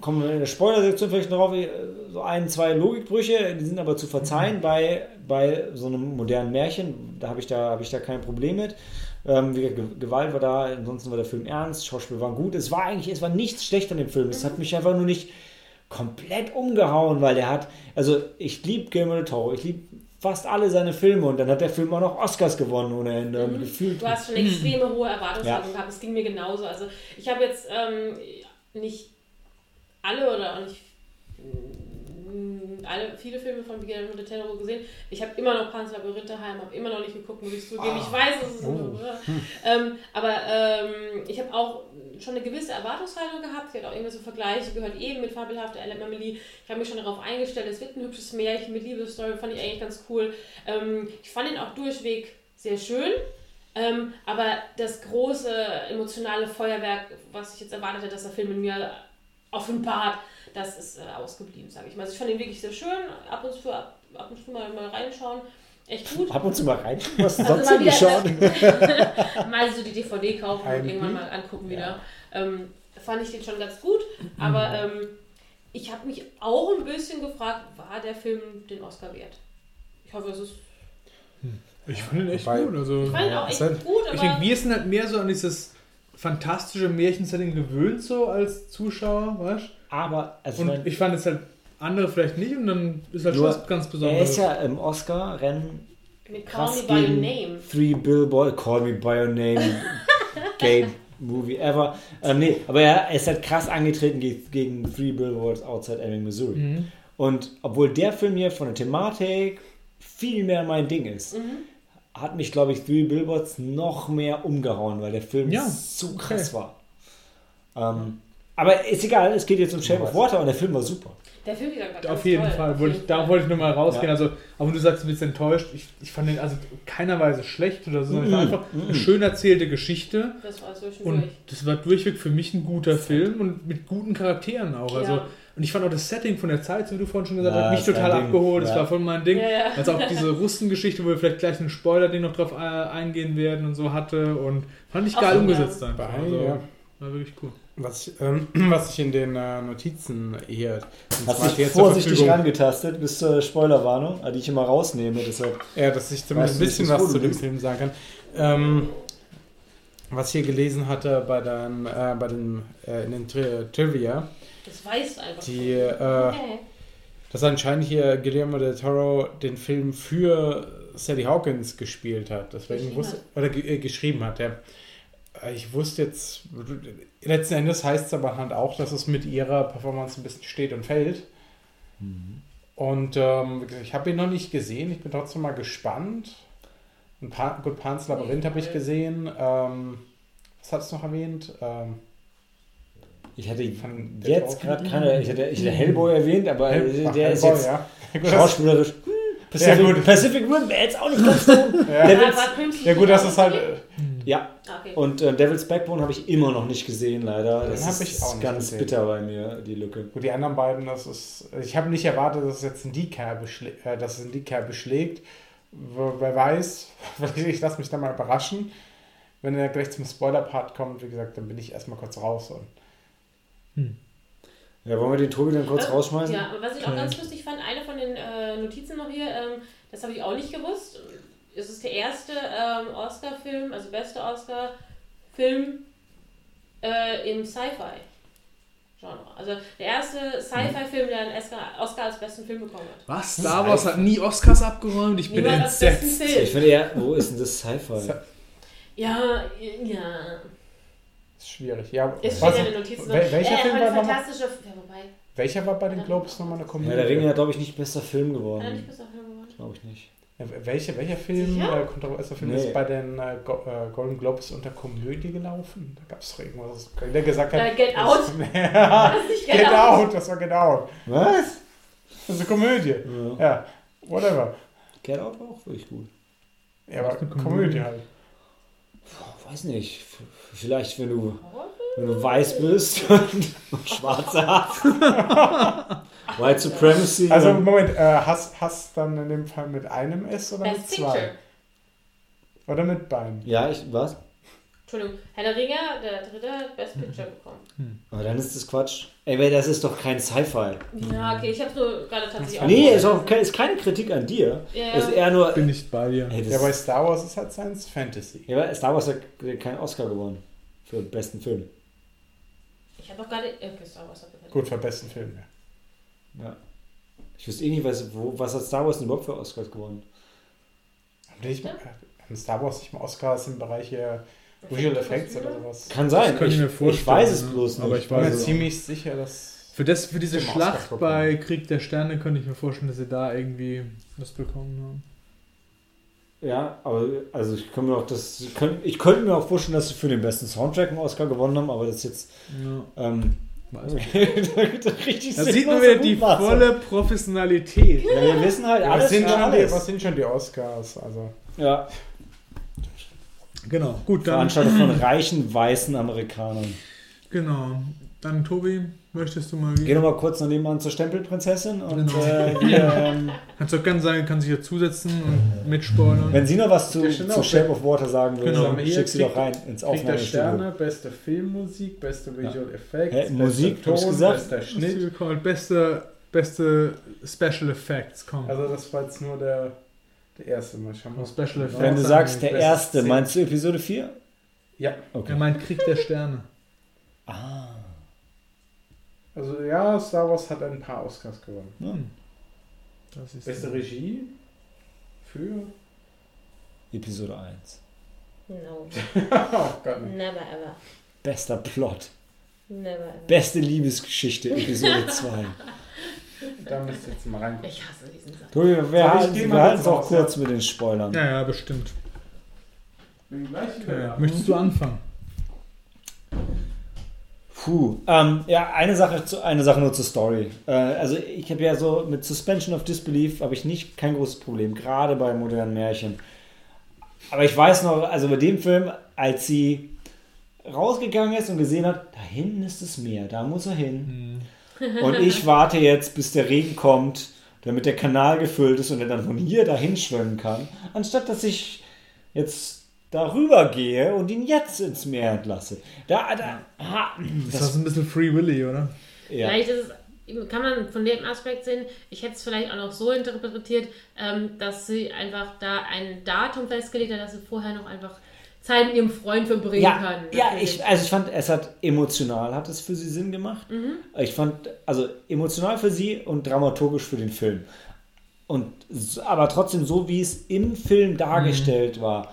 kommen wir in der Spoiler-Sektion vielleicht noch drauf, äh, so ein, zwei Logikbrüche, die sind aber zu verzeihen bei, bei so einem modernen Märchen. Da habe ich, da, hab ich da kein Problem mit. Ähm, wie Gewalt war da, ansonsten war der Film ernst, Schauspiel war gut. Es war eigentlich, es war nichts schlecht an dem Film. Es hat mich einfach nur nicht komplett umgehauen, weil er hat, also ich liebe Guillermo del Toro, ich liebe fast alle seine Filme und dann hat der Film auch noch Oscars gewonnen ohne Ende und gefühlt. Du hast schon extreme hohe Erwartungshaltung Ja. gehabt. Es ging mir genauso. Also ich habe jetzt ähm, nicht alle oder auch nicht alle, viele Filme von Guillermo del Toro gesehen. Ich habe immer noch Panzer daheim, habe immer noch nicht geguckt, muss ich zugeben. Ich weiß, es ist ähm, aber ähm, ich habe auch schon eine gewisse Erwartungshaltung gehabt. Ich hatte auch irgendwie so Vergleiche gehört, eben mit Fabelhafte Ellen Emily. Ich habe mich schon darauf eingestellt, es wird ein hübsches Märchen mit Liebesstory, fand ich eigentlich ganz cool. Ähm, ich fand ihn auch durchweg sehr schön. Ähm, aber das große emotionale Feuerwerk, was ich jetzt erwartet hätte, dass der Film in mir offenbart, das ist äh, ausgeblieben, sage ich mal. Also ich fand ihn wirklich sehr schön, ab und zu, ab, ab und zu mal, mal reinschauen. Echt gut. Ab und zu mal rein. *laughs* Was Also sonst mal so wieder- geschaut? *laughs* mal so die DVD kaufen und Ein- irgendwann mal angucken wieder. Ähm, fand ich den schon ganz gut, aber Mhm. ähm, ich habe mich auch ein bisschen gefragt, war der Film den Oscar wert? Ich hoffe, es ist. Ich fand ihn echt Wobei- gut. Also, Ich fand ihn auch echt halt- gut, ich aber. denke, wir sind halt mehr so an dieses fantastische Märchensetting gewöhnt, so als Zuschauer, weißt Aber, also, Und mein, ich fand es halt andere vielleicht nicht und dann ist halt schon was ganz er Besonderes. ist ja im Oscar-Rennen mit Call krass Me By Your gegen Name. Three Billboard, Call Me By Your Name, *laughs* Gay Movie Ever. Ähm, nee, aber er ist halt krass angetreten ge gegen Three Billboards Outside Ebbing, Missouri. Mhm. Und obwohl der Film hier von der Thematik viel mehr mein Ding ist, Mhm. hat mich, glaube ich, Three Billboards noch mehr umgehauen, weil der Film Ja, so krass war. Ähm, aber ist egal, es geht jetzt um Shape of? Water und der Film war super. Der Film war ganz Auf jeden toll, Fall. auf Wollte jeden ich, da Fall. wollte ich nochmal rausgehen. Ja. Also, aber wenn du sagst, du bist enttäuscht, ich, ich fand den also keiner Weise schlecht oder so. sondern Es war Mhm. einfach eine schön erzählte Geschichte. Das war so Und schön das war durchweg für mich ein guter Film und mit guten Charakteren auch. Also, Ja. Und ich fand auch das Setting von der Zeit, so wie du vorhin schon gesagt Ja, hast, mich total Ding. abgeholt. Das Ja. war voll mein Ding. Ja, ja. Also auch diese *laughs* Russengeschichte, wo wir vielleicht gleich einen Spoiler-Ding noch drauf äh, eingehen werden und so hatte. Und fand ich Ach geil so, umgesetzt ja. einfach. Also, ja. War wirklich cool. Was ich, ähm, *clears throat* was ich in den äh, Notizen hier. Hast dich vorsichtig rangetastet bis zur Spoilerwarnung, die ich immer rausnehme. Deshalb Ja, dass ich zumindest ein bisschen was zu dem. Film sagen kann. Ähm, was ich hier gelesen hatte bei, den, äh, bei den, äh, in den Tri Trivia, Das weißt du einfach. die, äh, Okay. dass anscheinend hier Guillermo del Toro den Film für Sally Hawkins gespielt hat. Deswegen wusste, oder ge äh, geschrieben hat. Ja. Äh, Ich wusste jetzt, letzten Endes heißt es aber halt auch, dass es mit ihrer Performance ein bisschen steht und fällt. Und ähm, ich habe ihn noch nicht gesehen, ich bin trotzdem mal gespannt. Ein paar, gut, Pans Labyrinth habe ich gesehen. Ähm, was hat es noch erwähnt? Ähm, ich hatte Von der jetzt gerade keine, ich hätte, ich hätte Hellboy erwähnt, aber ach, der ist Hellboy, jetzt ja. *laughs* Schauspielerisch. hm, Pacific, Ja, gut. Pacific Rim wäre jetzt auch nicht ganz so. Ja. Ja gut, das ist halt. Ja, Okay. und äh, Devil's Backbone habe ich immer noch nicht gesehen, leider. Das Den hab ist ich auch nicht ganz gesehen. bitter bei mir, die Lücke. Gut, die anderen beiden, das ist. Ich habe nicht erwartet, dass es jetzt in die Kerbe, schlä äh, dass es in die Kerbe schlägt. Wer weiß, *laughs* ich lasse mich da mal überraschen. Wenn er gleich zum Spoiler-Part kommt, wie gesagt, dann bin ich erstmal kurz raus. Und Ja, wollen wir den Tobi dann kurz Was- rausschmeißen? Ja, was ich auch Okay. ganz lustig fand, eine von den äh, Notizen noch hier, ähm, das habe ich auch nicht gewusst. Es ist der erste ähm, Oscar-Film, also beste Oscar-Film äh, im Sci-Fi-Genre. Also der erste Sci-Fi-Film, der einen Oscar, Oscar als besten Film bekommen hat. Was? Star Wars hat nie Oscars abgeräumt? Ich bin Niemand als besten entsetzt. Ich Film. finde eher, wo ist denn das Sci-Fi? *laughs* Ja, ja. ist schwierig. Ja, Es was, ja in Notizen. wel- welcher äh, Film war fantastische. Ja, wobei. Welcher war bei den Globes nochmal eine Komödie? Ja, der Ring hat, glaube ich, nicht bester Film Hat er geworden. nicht besser Film geworden? Glaube ich nicht. Ja, welche, welcher Film, äh, kontroverser Film, Nee. ist bei den äh, Go äh, Golden Globes unter Komödie gelaufen? Da gab es doch irgendwas, der gesagt hat. Äh, Get *laughs* das- Out? ja, Get Get Out, das war Get Out. Was? Das ist eine Komödie. Ja. Ja, whatever. Get Out war auch wirklich gut. Ja, aber eine Komödie, Komödie halt. Boah, weiß nicht. Vielleicht, wenn du, Horrorfilm? Wenn du weiß bist *laughs* und schwarze hast. *laughs* White Supremacy. Also Moment, äh, Hass, Hass dann in dem Fall mit einem S oder Best mit zwei? Picture. Oder mit beiden? ja, ich, was? Entschuldigung, Herr der Ringe, der dritte hat Best Picture bekommen. Aber dann ist das Quatsch. Ey, weil das ist doch kein Sci-Fi. Ja, okay, ich habe nur gerade tatsächlich auch. Nee, ist, auch, ist keine Kritik an dir. Ja. Ist eher nur. Bin nicht bei dir. Ey, Ja, bei Star Wars ist halt Science Fantasy. ja, Star Wars hat keinen Oscar gewonnen. Für den besten Film. Ich habe auch gerade. Okay, Star Wars gewonnen. Gut, für besten Film, ja. Ja. Ich wüsste eh nicht, was, wo, was hat Star Wars denn überhaupt für Oscars gewonnen? Haben die nicht mal, haben Star Wars nicht mal Oscars im Bereich hier Visual Effects oder sowas? Kann sein. Ich mir ich vorstellen, weiß es ne? bloß nicht. Aber ich Ich bin mir ziemlich sicher, dass. Für, das, für diese Schlacht bei Krieg der Sterne könnte ich mir vorstellen, dass sie da irgendwie was bekommen haben. Ja, aber also ich könnte mir auch das, ich könnte, ich könnte mir auch vorstellen, dass sie für den besten Soundtrack einen Oscar gewonnen haben, aber das ist jetzt Ja. ähm, *laughs* richtig Da sieht man wieder die volle Professionalität. Ja, wir wissen halt Ja, alles was, sind über schon die, alles. was sind schon die Oscars? Also, Ja, Genau, gut, dann. Veranstaltung von reichen weißen Amerikanern. Genau. Dann, Tobi, möchtest du mal Geh wieder? nochmal kurz noch nebenan zur Stempelprinzessin und Genau. äh, *laughs* wir, ähm, Kannst doch gerne sagen, kann sich hier zusetzen und mitspoilern. wenn sie noch was zu, Ja, zu Shape of Water sagen will, Genau. dann schick sie doch rein ins Kriegt der Aufnahmestudio. Sterne, beste Filmmusik, beste Visual Effects, Hä, beste Musik, Ton, du gesagt? bester Schnitt. du called? Beste, beste Special Effects, komm. Also das war jetzt nur der, der erste Mal. Schauen wir Special Effects. Wenn du Ja, sagst, der erste, meinst du Episode 4? Ja, Okay. er meint Krieg der Sterne. Ah. Also ja, Star Wars hat ein paar Oscars gewonnen. Ja. Das ist Beste Regie für... Episode 1. No, *laughs* oh Gott, never ever. Bester Plot. Never ever. Beste Liebesgeschichte, Episode *laughs* 2. da müsst ihr jetzt mal rein. Ich hasse diesen Satz. Tobi, wir, halten- wir es auch raus, kurz mit den Spoilern. Ja, ja, bestimmt. Bin gleich wieder. Möchtest du anfangen? Puh, ähm, ja, eine Sache, zu, eine Sache nur zur Story. Äh, also ich habe ja so mit Suspension of Disbelief habe ich nicht kein großes Problem, gerade bei modernen Märchen. Aber ich weiß noch, also bei dem Film, als sie rausgegangen ist und gesehen hat, da hinten ist das Meer, da muss er hin. Und ich *laughs* warte jetzt, bis der Regen kommt, damit der Kanal gefüllt ist und er dann von hier dahin schwimmen kann, anstatt dass ich jetzt darüber gehe und ihn jetzt ins Meer entlasse. Da, da, ah, Das, das, ist ein bisschen Free Willy, oder? ja. Vielleicht ist es, kann man von dem Aspekt sehen, ich hätte es vielleicht auch noch so interpretiert, ähm, dass sie einfach da ein Datum festgelegt hat, dass sie vorher noch einfach Zeit mit ihrem Freund verbringen Ja, kann. ja ich, also ich fand, es hat emotional, hat es für sie Sinn gemacht. Ich fand, also emotional für sie und dramaturgisch für den Film. Und, aber trotzdem, so wie es im Film dargestellt war,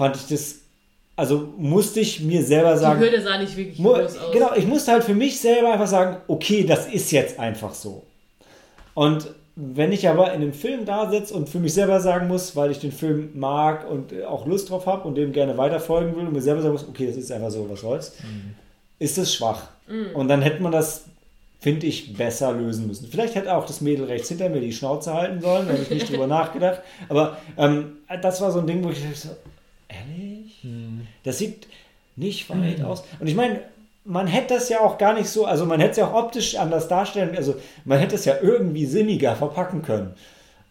fand ich das, also musste ich mir selber Die sagen, Hürde sah nicht wirklich groß aus. genau, ich musste halt für mich selber einfach sagen, okay, das ist jetzt einfach so. Und wenn ich aber in einem Film da sitze und für mich selber sagen muss, weil ich den Film mag und auch Lust drauf habe und dem gerne weiterfolgen will und mir selber sagen muss, okay, das ist einfach so, was soll's, ist das schwach. Und dann hätte man das, finde ich, besser lösen müssen. Vielleicht hätte auch das Mädel rechts hinter mir die Schnauze halten sollen, da habe ich nicht *laughs* drüber nachgedacht. Aber ähm, das war so ein Ding, wo ich dachte? Das sieht nicht weit aus. Und ich meine, man hätte das ja auch gar nicht so, also man hätte es ja auch optisch anders darstellen, also man hätte es ja irgendwie sinniger verpacken können.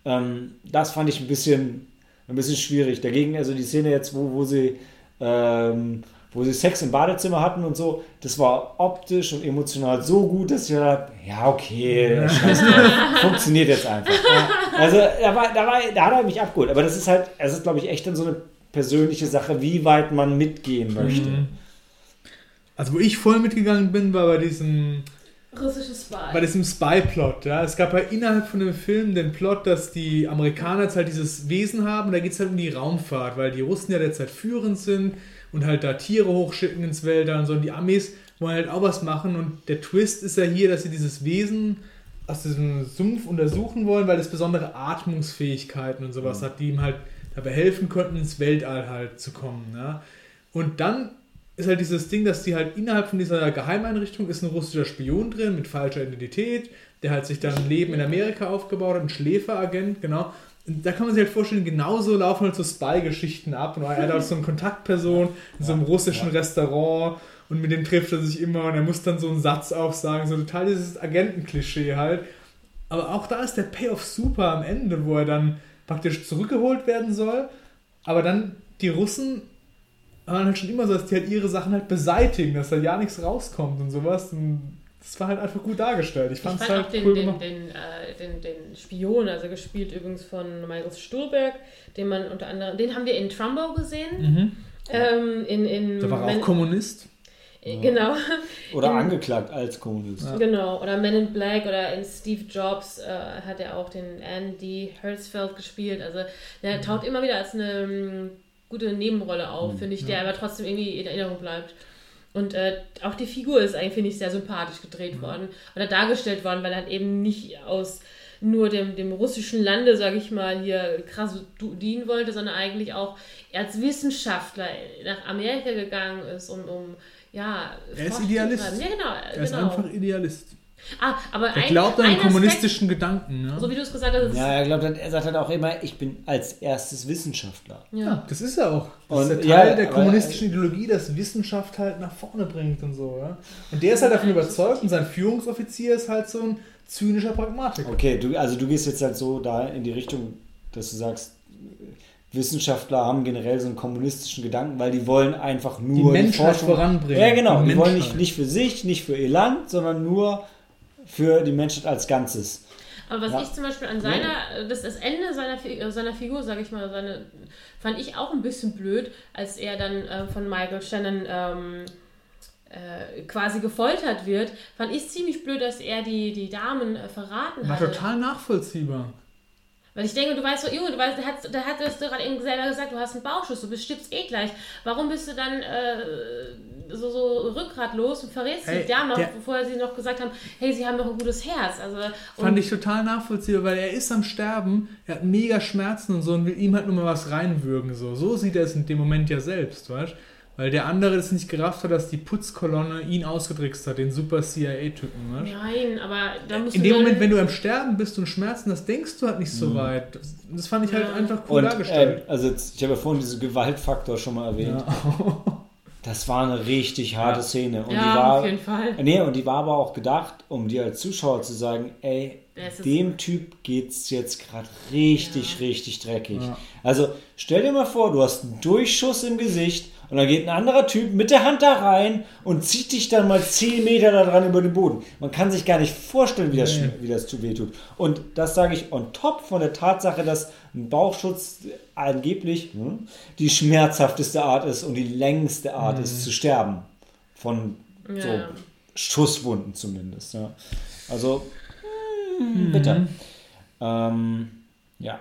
Ähm, das fand ich ein bisschen, ein bisschen schwierig. Dagegen, also die Szene jetzt, wo, wo sie ähm, wo sie Sex im Badezimmer hatten und so, das war optisch und emotional so gut, dass ich dachte, ja, okay, scheiß drauf, funktioniert jetzt einfach. Also da, war, da, war, da hat er mich abgeholt. Aber das ist halt, es ist, glaube ich, echt dann so eine persönliche Sache, wie weit man mitgehen möchte. Mhm. Also wo ich voll mitgegangen bin, war bei diesem, Russisches Spy. bei diesem Spy-Plot. Ja? Es gab ja innerhalb von dem Film den Plot, dass die Amerikaner jetzt halt dieses Wesen haben. Da geht es halt um die Raumfahrt, weil die Russen ja derzeit führend sind und halt da Tiere hochschicken ins Wälder und so. Und die Amis wollen halt auch was machen. Und der Twist ist ja hier, dass sie dieses Wesen aus diesem Sumpf untersuchen wollen, weil es besondere Atmungsfähigkeiten und sowas hat, die ihm halt dabei helfen könnten, ins Weltall halt zu kommen. Ja? Und dann ist halt dieses Ding, dass die halt innerhalb von dieser Geheimeinrichtung ist ein russischer Spion drin mit falscher Identität, der halt sich dann ein Leben in Amerika aufgebaut hat, ein Schläferagent, genau. Und da kann man sich halt vorstellen, genauso laufen halt so Spy-Geschichten ab. Und er hat halt so eine Kontaktperson *laughs* in so einem russischen Restaurant und mit dem trifft er sich immer und er muss dann so einen Satz aufsagen, so total dieses Agentenklischee halt. Aber auch da ist der Payoff super am Ende, wo er dann praktisch zurückgeholt werden soll. Aber dann die Russen waren halt schon immer so, dass die halt ihre Sachen halt beseitigen, dass da ja nichts rauskommt und sowas. Und das war halt einfach gut dargestellt. Ich Ich fand halt auch den, cool den, gemacht. den, äh, den, den Spion, also gespielt übrigens von Michael Stuhlberg, den man unter anderem, den haben wir in Trumbo gesehen. Mhm. Ähm, in, in Da war auch Kommunist. Genau, Oder In- angeklagt als Kommunist. Ja. genau. Oder Men in Black oder in Steve Jobs äh, hat er auch den Andy Hertzfeld gespielt. Also der taucht immer wieder als eine ähm, gute Nebenrolle auf, finde ich, der aber trotzdem irgendwie in Erinnerung bleibt. Und äh, auch die Figur ist eigentlich, finde ich, sehr sympathisch gedreht worden oder dargestellt worden, weil er halt eben nicht aus nur dem, dem russischen Lande, sage ich mal, hier krass dienen wollte, sondern eigentlich auch als Wissenschaftler nach Amerika gegangen ist, um, um ja, Er ist Idealist. Ja, genau. Er ist genau. einfach Idealist. Ah, aber Er ein, glaubt an ein den Aspekt, kommunistischen Gedanken. Ne? so wie du es gesagt hast, ist, Ja, er glaubt, halt- er sagt halt auch immer, ich bin als erstes Wissenschaftler. Ja, das ist er auch. Das Und- ist der Teil ja, der aber- kommunistischen Ideologie, dass Wissenschaft halt nach vorne bringt und so. Ja? Und der ist halt davon überzeugt und sein Führungsoffizier ist halt so ein zynischer Pragmatiker. Okay, du, also du gehst jetzt halt so da in die Richtung, dass du sagst, Wissenschaftler haben generell so einen kommunistischen Gedanken, weil die wollen einfach nur Die Menschheit Forschung- voranbringen. Ja, genau. Die, Die wollen nicht, nicht für sich, nicht für ihr Land, sondern nur für die Menschheit als Ganzes. Aber was Ja. ich zum Beispiel an seiner, das, das Ende seiner, äh, seiner Figur, sage ich mal, seine, fand ich auch ein bisschen blöd, als er dann äh, von Michael Shannon ähm, äh, quasi gefoltert wird, fand ich ziemlich blöd, dass er die, die Damen äh, verraten War hatte. total nachvollziehbar. Weil ich denke, du weißt doch, Junge, du weißt, der hat, der hat das gerade eben selber gesagt, du hast einen Bauchschuss, du bist stirbst eh gleich. Warum bist du dann äh, so, so rückgratlos und verrätst Hey, Damen noch, der- bevor sie noch gesagt haben, hey, sie haben doch ein gutes Herz. Also, Fand ich total nachvollziehbar, weil er ist am Sterben, er hat mega Schmerzen und so und will ihm halt nur mal was reinwürgen. So, so sieht er es in dem Moment ja selbst, weißt Weil der andere das nicht gerafft hat, dass die Putzkolonne ihn ausgetrickst hat, den super CIA-Typen, Nein, aber da musst In du dem Moment, wenn du am Sterben bist und Schmerzen hast, denkst du halt nicht so weit. Das, das fand ich halt Ja. einfach cool Und äh, dargestellt. also jetzt, ich habe ja vorhin diesen Gewaltfaktor schon mal erwähnt. *laughs* Das war eine richtig harte Ja. Szene. Und ja, die war, auf jeden Fall. Nee, und die war aber auch gedacht, um dir als Zuschauer zu sagen, ey, Das dem Typ geht's jetzt gerade richtig, richtig dreckig. Ja. Also stell dir mal vor, du hast einen Durchschuss im Gesicht und dann geht ein anderer Typ mit der Hand da rein und zieht dich dann mal 10 Meter da dran über den Boden. Man kann sich gar nicht vorstellen, wie das, Nee. wie das zu weh tut. Und das sage ich on top von der Tatsache, dass ein Bauchschutz angeblich hm, die schmerzhafteste Art ist und die längste Art ist zu sterben. Von so Ja. Schusswunden zumindest. Ja. Also, mm, bitter. Ähm, ja.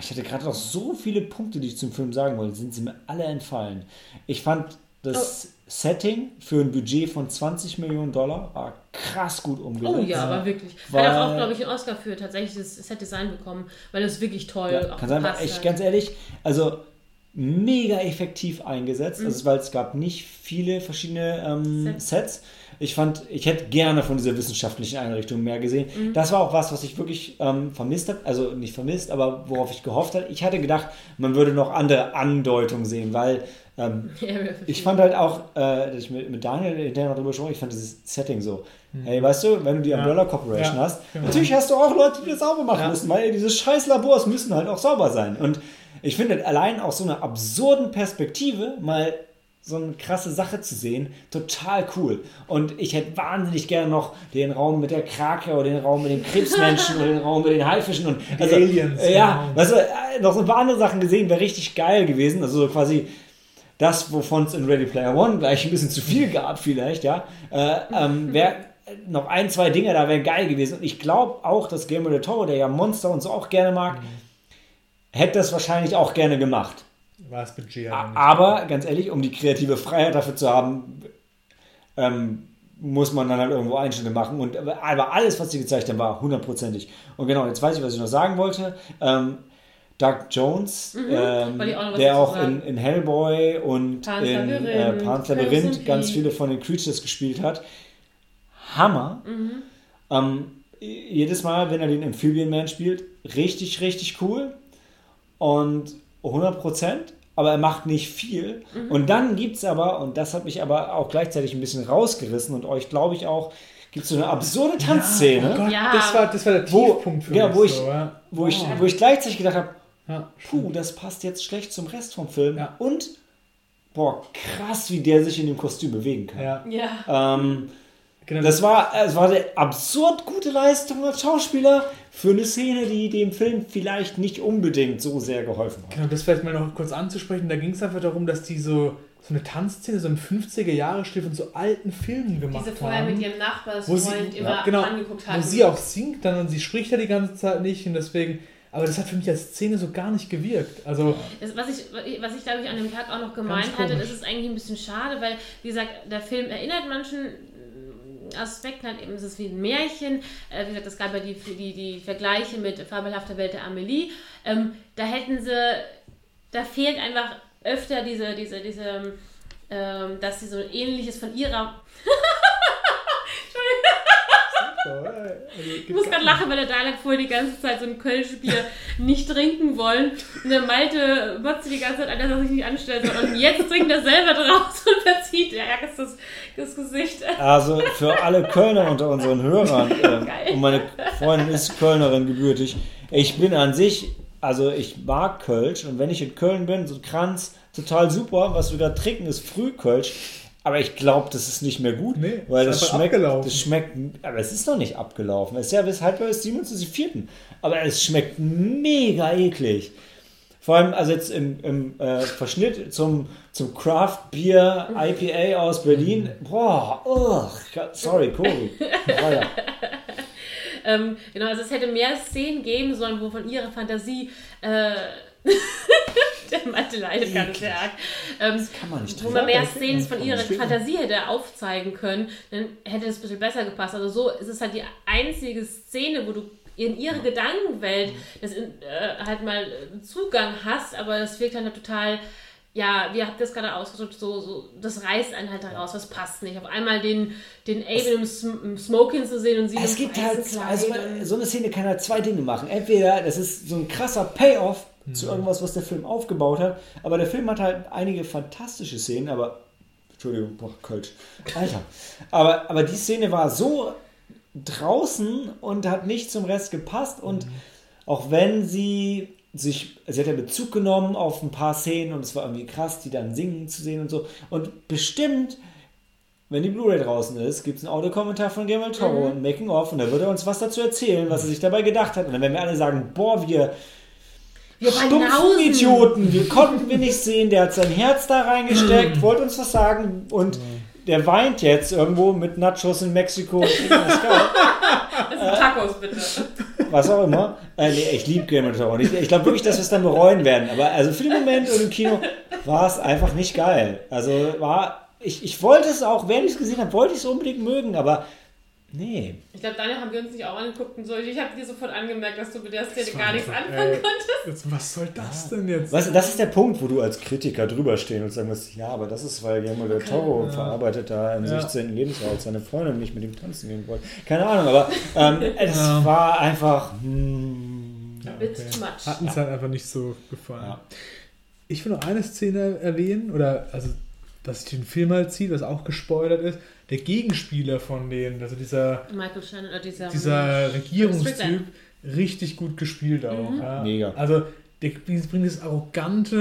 Ich hatte gerade noch so viele Punkte, die ich zum Film sagen wollte, sind sie mir alle entfallen. Ich fand das Oh. Setting für ein Budget von 20 Millionen Dollar war krass gut umgesetzt. Oh ja, aber wirklich. Weil- Hat auch, glaube ich, einen Oscar für tatsächlich das Set-Design bekommen, weil es wirklich toll Ja, auch kann sein, echt hat. ganz ehrlich, also mega effektiv Mhm. eingesetzt, also, weil es gab nicht viele verschiedene ähm, Sets. Sets. Ich fand, ich hätte gerne von dieser wissenschaftlichen Einrichtung mehr gesehen. Mhm. Das war auch was, was ich wirklich ähm, vermisst habe, also nicht vermisst, aber worauf ich gehofft habe. Ich hatte gedacht, man würde noch andere Andeutungen sehen, weil ähm, *laughs* Ja, ich fand halt auch, äh, dass ich mit, mit Daniel hinterher noch drüber gesprochen, ich fand dieses Setting so. Hey, weißt du, wenn du die Umbrella Corporation Ja, hast, genau. natürlich hast du auch Leute, die das sauber machen Ja. müssen, weil diese scheiß Labors müssen halt auch sauber sein. Und ich finde allein aus so einer absurden Perspektive mal so eine krasse Sache zu sehen, total cool. Und ich hätte wahnsinnig gerne noch den Raum mit der Krake oder den Raum mit den Krebsmenschen *laughs* oder den Raum mit den Haifischen und also, Aliens, äh, Ja, genau. weißt du, äh, noch so ein paar andere Sachen gesehen, wäre richtig geil gewesen. Also so quasi das, wovon es in Ready Player One gleich ein bisschen zu viel gab, vielleicht, ja. Äh, ähm, *laughs* wäre noch ein, zwei Dinge da wären geil gewesen. Und ich glaube auch, dass Guillermo del Toro, der ja Monster und so auch gerne mag, hätte das wahrscheinlich auch gerne gemacht. War das Budget aber. Aber ganz ehrlich, um die kreative Freiheit dafür zu haben, ähm, muss man dann halt irgendwo Einschnitte machen. Und aber alles, was sie gezeigt haben, war hundertprozentig. Und genau, jetzt weiß ich, was ich noch sagen wollte. Ähm, Doug Jones, ähm, wollte ich auch der auch in, in Hellboy und Pan's in äh, Labyrinth, Pan's Labyrinth ganz viele von den Creatures gespielt hat. Hammer. Mhm. Ähm, jedes Mal, wenn er den Amphibian Man spielt, richtig, richtig cool. Und 100 Prozent. Aber er macht nicht viel. Mhm. Und dann gibt es aber, und das hat mich aber auch gleichzeitig ein bisschen rausgerissen und euch glaube ich auch, gibt es so eine absurde Tanzszene, Oh Gott, Ja. das, war, das war der Wo- Tiefpunkt für ja, mich. wo ich- so, ja. wo, ich, Oh. wo ich gleichzeitig gedacht habe, Ja. puh, das passt jetzt schlecht zum Rest vom Film. Ja. Und, boah, krass, wie der sich in dem Kostüm bewegen kann. Ja, Ja. Ähm, genau. Das war, es war eine absurd gute Leistung als Schauspieler für eine Szene, die dem Film vielleicht nicht unbedingt so sehr geholfen hat. Genau, das vielleicht mal noch kurz anzusprechen. Da ging es einfach darum, dass die so, so eine Tanzszene, so im 50er-Jahre-Stil von so alten Filmen gemacht Diese vorher haben. mit ihrem Nachbarsfreund sie, immer ja, genau, angeguckt hat. wo sie auch singt dann und sie spricht ja die ganze Zeit nicht und deswegen, aber das hat für mich als Szene so gar nicht gewirkt. Also, Das, was ich, was ich glaube ich an dem Tag auch noch gemeint hatte, das ist eigentlich ein bisschen schade, weil, wie gesagt, der Film erinnert manchen Aspekten halt eben, es ist wie ein Märchen. Äh, wie gesagt, es gab ja die, die, die Vergleiche mit Fabelhafter Welt der Amelie. Ähm, da hätten sie, da fehlt einfach öfter diese, diese, diese, ähm, dass sie so ähnliches von ihrer. Entschuldigung, Also, Ich muss gerade lachen, weil der Dalek vorher die ganze Zeit so ein Kölschbier nicht trinken wollen. Und der Malte motzt die ganze Zeit an, dass er sich nicht anstellen soll. Und jetzt trinkt er selber draus und verzieht ja, das, das Gesicht. Also für alle Kölner unter unseren Hörern, *laughs* ähm, Geil. und meine Freundin ist Kölnerin gebürtig, ich bin an sich, also ich mag Kölsch und wenn ich in Köln bin, so Kranz, total super, was wir da trinken, ist Frühkölsch. Aber ich glaube, das ist nicht mehr gut, Nee, weil ist das schmeckt, abgelaufen. das schmeckt, aber es ist noch nicht abgelaufen. Es ist ja bis halb bis 27.04. Aber es schmeckt mega eklig. Vor allem, also jetzt im, im äh, Verschnitt zum, zum Craft Beer IPA aus Berlin. Boah, ugh, sorry, Cory. Weiter. *laughs* Ähm, genau, also es hätte mehr Szenen geben sollen, wo von ihrer Fantasie äh, *laughs* der Malte leidet ganz arg. Ähm, Kann man nicht wo man mehr. Szenen von ihrer. Fantasie hätte aufzeigen können, dann hätte es ein bisschen besser gepasst. Also so ist es halt die einzige Szene, wo du in ihre Gedankenwelt das in, äh, halt mal äh, Zugang hast, aber das wirkt dann halt total, ja, wie habt ihr das gerade ausgedrückt, so, so, das reißt einen halt daraus, das passt nicht. Auf einmal den, den Aben im, im Smoking zu sehen und sie Es gibt halt, also so eine Szene kann halt zwei Dinge machen. Entweder das ist so ein krasser Payoff zu irgendwas, was der Film aufgebaut hat, aber der Film hat halt einige fantastische Szenen, aber Entschuldigung, boah, Kölsch. Alter. Aber, aber die Szene war so draußen und hat nicht zum Rest gepasst und auch wenn sie sich, sie hat ja Bezug genommen auf ein paar Szenen und es war irgendwie krass, die dann singen zu sehen und so. Und bestimmt, wenn die Blu-ray draußen ist, gibt es einen Audiokommentar von Guillermo Toro und Making of und da wird er uns was dazu erzählen, was er sich dabei gedacht hat. Und dann werden wir alle sagen, boah, wir Wir stumpfen. Idioten, wir konnten wir nicht sehen, der hat sein Herz da reingesteckt, wollte uns was sagen und der weint jetzt irgendwo mit Nachos in Mexiko. *laughs* Das sind Tacos, bitte. was auch immer. Äh, nee, ich liebe Game of Thrones. Ich, ich glaube wirklich, dass wir es dann bereuen werden. Aber also für den Moment und im Kino war es einfach nicht geil. Also war, ich, ich wollte es auch, während ich es gesehen habe, wollte ich es unbedingt mögen, aber nee. Ich glaube, Daniel haben wir uns nicht auch angeguckt und so. Ich habe dir sofort angemerkt, dass du mit der Szene gar nichts anfangen ey. konntest. Jetzt, was soll das denn jetzt? Weißt du, das ist der Punkt, wo du als Kritiker drüber stehen und sagen musst, ja, aber das ist, weil Guillermo del Toro verarbeitet da im Ja. 16. Lebensjahr, als seine Freundin nicht mit ihm tanzen gehen wollte. Keine Ahnung, aber ähm, *laughs* es Ja. war einfach. Hm, Ja, Bit too much. Hat uns halt einfach nicht so gefallen. Ja. Ich will noch eine Szene erwähnen, oder also, dass ich den Film halt ziehe, was auch gespoilert ist. Der Gegenspieler von denen, also dieser, Michael Shannon, oder dieser, dieser Regierungstyp, Strickland. richtig gut gespielt auch. Mhm. Ja. Mega. Also, der bringt das Arrogante,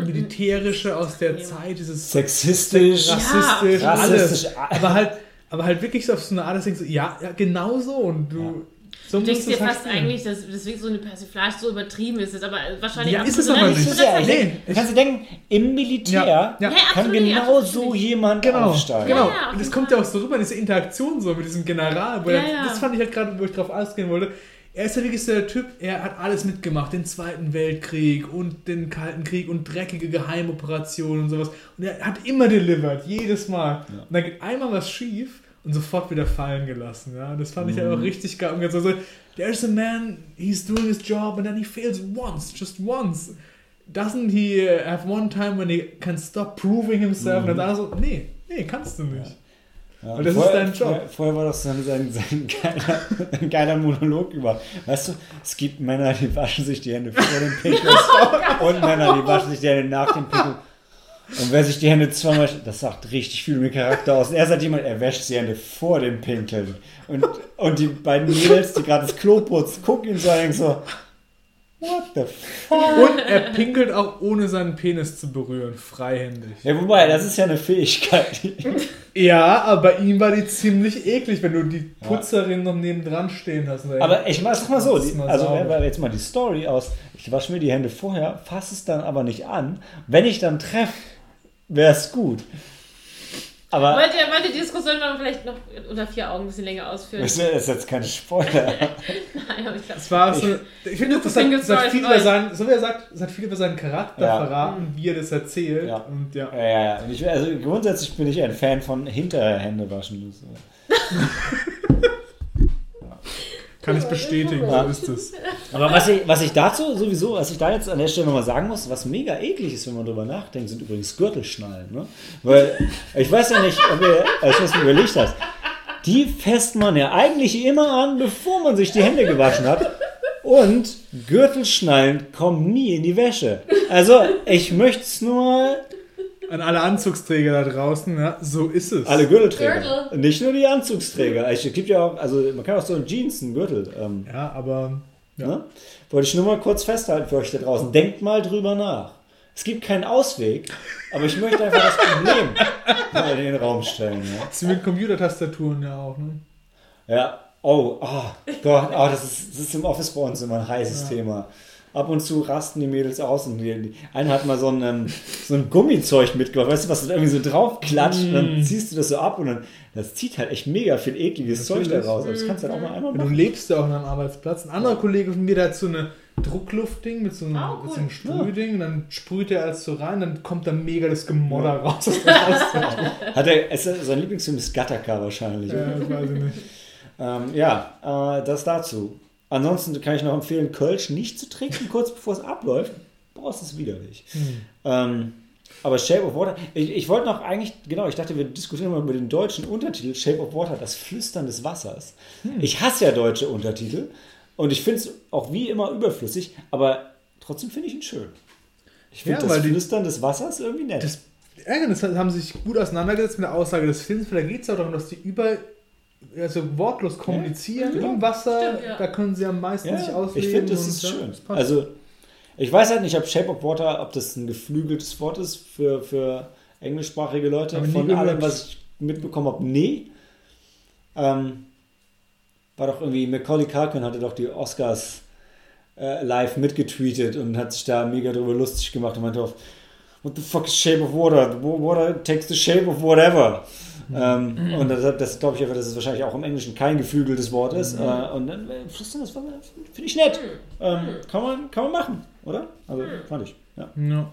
Mhm, Militärische aus der Ja. Zeit, dieses Sexistisch, rassistisch, Ja, alles. rassistisch. Aber halt, aber halt wirklich so auf so eine Art, dass du denkst, ja, ja, genau so. Und du, so Du denkst dir es halt fast spielen. eigentlich, dass deswegen so eine Persiflage so übertrieben ist, aber wahrscheinlich Ja, ist absolut es aber nicht. ist Ja, das ich, Nee, du kannst dir denken, im Militär Ja, ja. Kann absolut, genau absolut. so jemand Genau, aufsteigen. genau. Ja, und jeden kommt ja auch so rüber, diese Interaktion so mit diesem General. Wo Ja, er, ja. Das fand ich halt gerade, wo ich drauf ausgehen wollte. Er ist ja wirklich so der Typ, er hat alles mitgemacht, den Zweiten Weltkrieg und den Kalten Krieg und dreckige Geheimoperationen und sowas. Und er hat immer delivered, jedes Mal. Und dann geht einmal was schief und sofort wieder fallen gelassen. Ja? Das fand ich halt Mhm. auch richtig geil. Und so, there's a man, he's doing his job and then he fails once, just once. Doesn't he have one time when he can stop proving himself? Und dann so, nee, nee, kannst du nicht. Ja, Und das vorher, ist dein Job. Vorher, vorher war das sein, sein, sein, *laughs* geiler, ein geiler Monolog über. Weißt du, es gibt Männer, die waschen sich die Hände vor dem Pinkeln *laughs* und Männer, die waschen sich die Hände nach dem Pinkeln. Und wer sich die Hände zweimal, das sagt richtig viel den Charakter aus. Und er sagt jemand, er wäscht die Hände vor dem Pinkeln. Und, und die beiden Mädels, die gerade das Klo putzen, gucken ihn so und so, what the fuck? Und er pinkelt auch ohne seinen Penis zu berühren, freihändig. Ja, wobei, das ist ja eine Fähigkeit. Ja, aber bei ihm war die ziemlich eklig, wenn du die Putzerin noch nebendran stehen hast. Aber ich mach, sag mal so, die, mal also sauber. jetzt mal die Story aus, ich wasche mir die Hände vorher, fasse es dann aber nicht an. Wenn ich dann treffe, wäre es gut. Aber Wollt ihr, wollt ihr die Diskussion vielleicht noch unter vier Augen ein bisschen länger ausführen? das ist jetzt kein Spoiler. *laughs* Nein, aber ich glaube. Es war so, ich finde, das hat, Single das hat viel über seinen, so wie er sagt, das hat viel über seinen Charakter Ja. verraten, wie er das erzählt. Ja. Und ja. ja, ja, ja. Und ich, also grundsätzlich bin ich ein Fan von Hinterhände waschen. *laughs* Kann ich bestätigen, so ist es. Aber was ich, was ich dazu sowieso, was ich da jetzt an der Stelle nochmal sagen muss, was mega eklig ist, wenn man drüber nachdenkt, sind übrigens Gürtelschnallen. Ne? Weil ich weiß ja nicht, ob ihr das überlegt habt. Die fässt man ja eigentlich immer an, bevor man sich die Hände gewaschen hat. Und Gürtelschnallen kommen nie in die Wäsche. Also, ich möchte es nur mal An alle Anzugsträger da draußen, ja, so ist es. alle Gürtelträger. Gürtel. Nicht nur die Anzugsträger. Es gibt ja auch, also man kann auch so einen Jeans, einen Gürtel. Ähm, Ja, aber ja. Ne? Wollte ich nur mal kurz festhalten für euch da draußen. Denkt mal drüber nach. Es gibt keinen Ausweg, aber ich möchte einfach das Problem *laughs* mal in den Raum stellen. Ja, Das ist mit Computertastaturen ja auch, ne? ja. oh, oh Gott, oh, das, ist, das ist im Office bei uns immer ein heißes Thema. Ab und zu rasten die Mädels aus und die, die, einer hat mal so ein, ähm, so ein Gummizeug mitgebracht, weißt du, was dann irgendwie so drauf klatscht und dann ziehst du das so ab und dann, das zieht halt echt mega viel ekliges Zeug da raus. Aber das kannst du halt auch mal einmal Du machen. lebst ja auch an einem Arbeitsplatz. Ein anderer Kollege von mir, der hat so eine Druckluftding mit so einem, Oh, cool. mit so einem Sprühding und dann sprüht er alles so rein, dann kommt da mega das Gemodder raus. aus der Auszeit. *laughs* Hat er, ist, sein Lieblingsfilm ist Gattaca wahrscheinlich. ja, das weiß ich nicht. Ähm, ja, äh, das dazu. Ansonsten kann ich noch empfehlen, Kölsch nicht zu trinken, kurz bevor es abläuft. Boah, ist das widerlich. Ähm, aber Shape of Water, ich, ich wollte noch eigentlich, genau, ich dachte, wir diskutieren mal über den deutschen Untertitel Shape of Water, das Flüstern des Wassers. Ich hasse ja deutsche Untertitel und ich finde es auch wie immer überflüssig, aber trotzdem finde ich ihn schön. Ich finde Ja, das die- Flüstern des Wassers irgendwie nett. Das, das haben sie sich gut auseinandergesetzt mit der Aussage des Films, weil da geht es ja auch darum, dass die über, also wortlos kommunizieren genau. im Wasser. Stimmt, ja. Da können sie am meisten sich Ja, ausleben. ich finde, das ist ja, schön. das. Also, ich weiß halt nicht, ob Shape of Water, ob das ein geflügeltes Wort ist für, für englischsprachige Leute. Nie Von allem, was ich mitbekommen habe, nee. Ähm, war doch irgendwie, Macaulay Culkin hatte doch die Oscars äh, live mitgetweetet und hat sich da mega drüber lustig gemacht und meinte auf, what the fuck is shape of water? The Water takes the shape of whatever. Ähm, und das, das glaube ich einfach, dass es wahrscheinlich auch im Englischen kein geflügeltes Wort ist. Äh, und dann äh, flüstern, das finde ich nett. Ähm, kann, man, kann man machen, oder? Also fand ich. Ja, ja.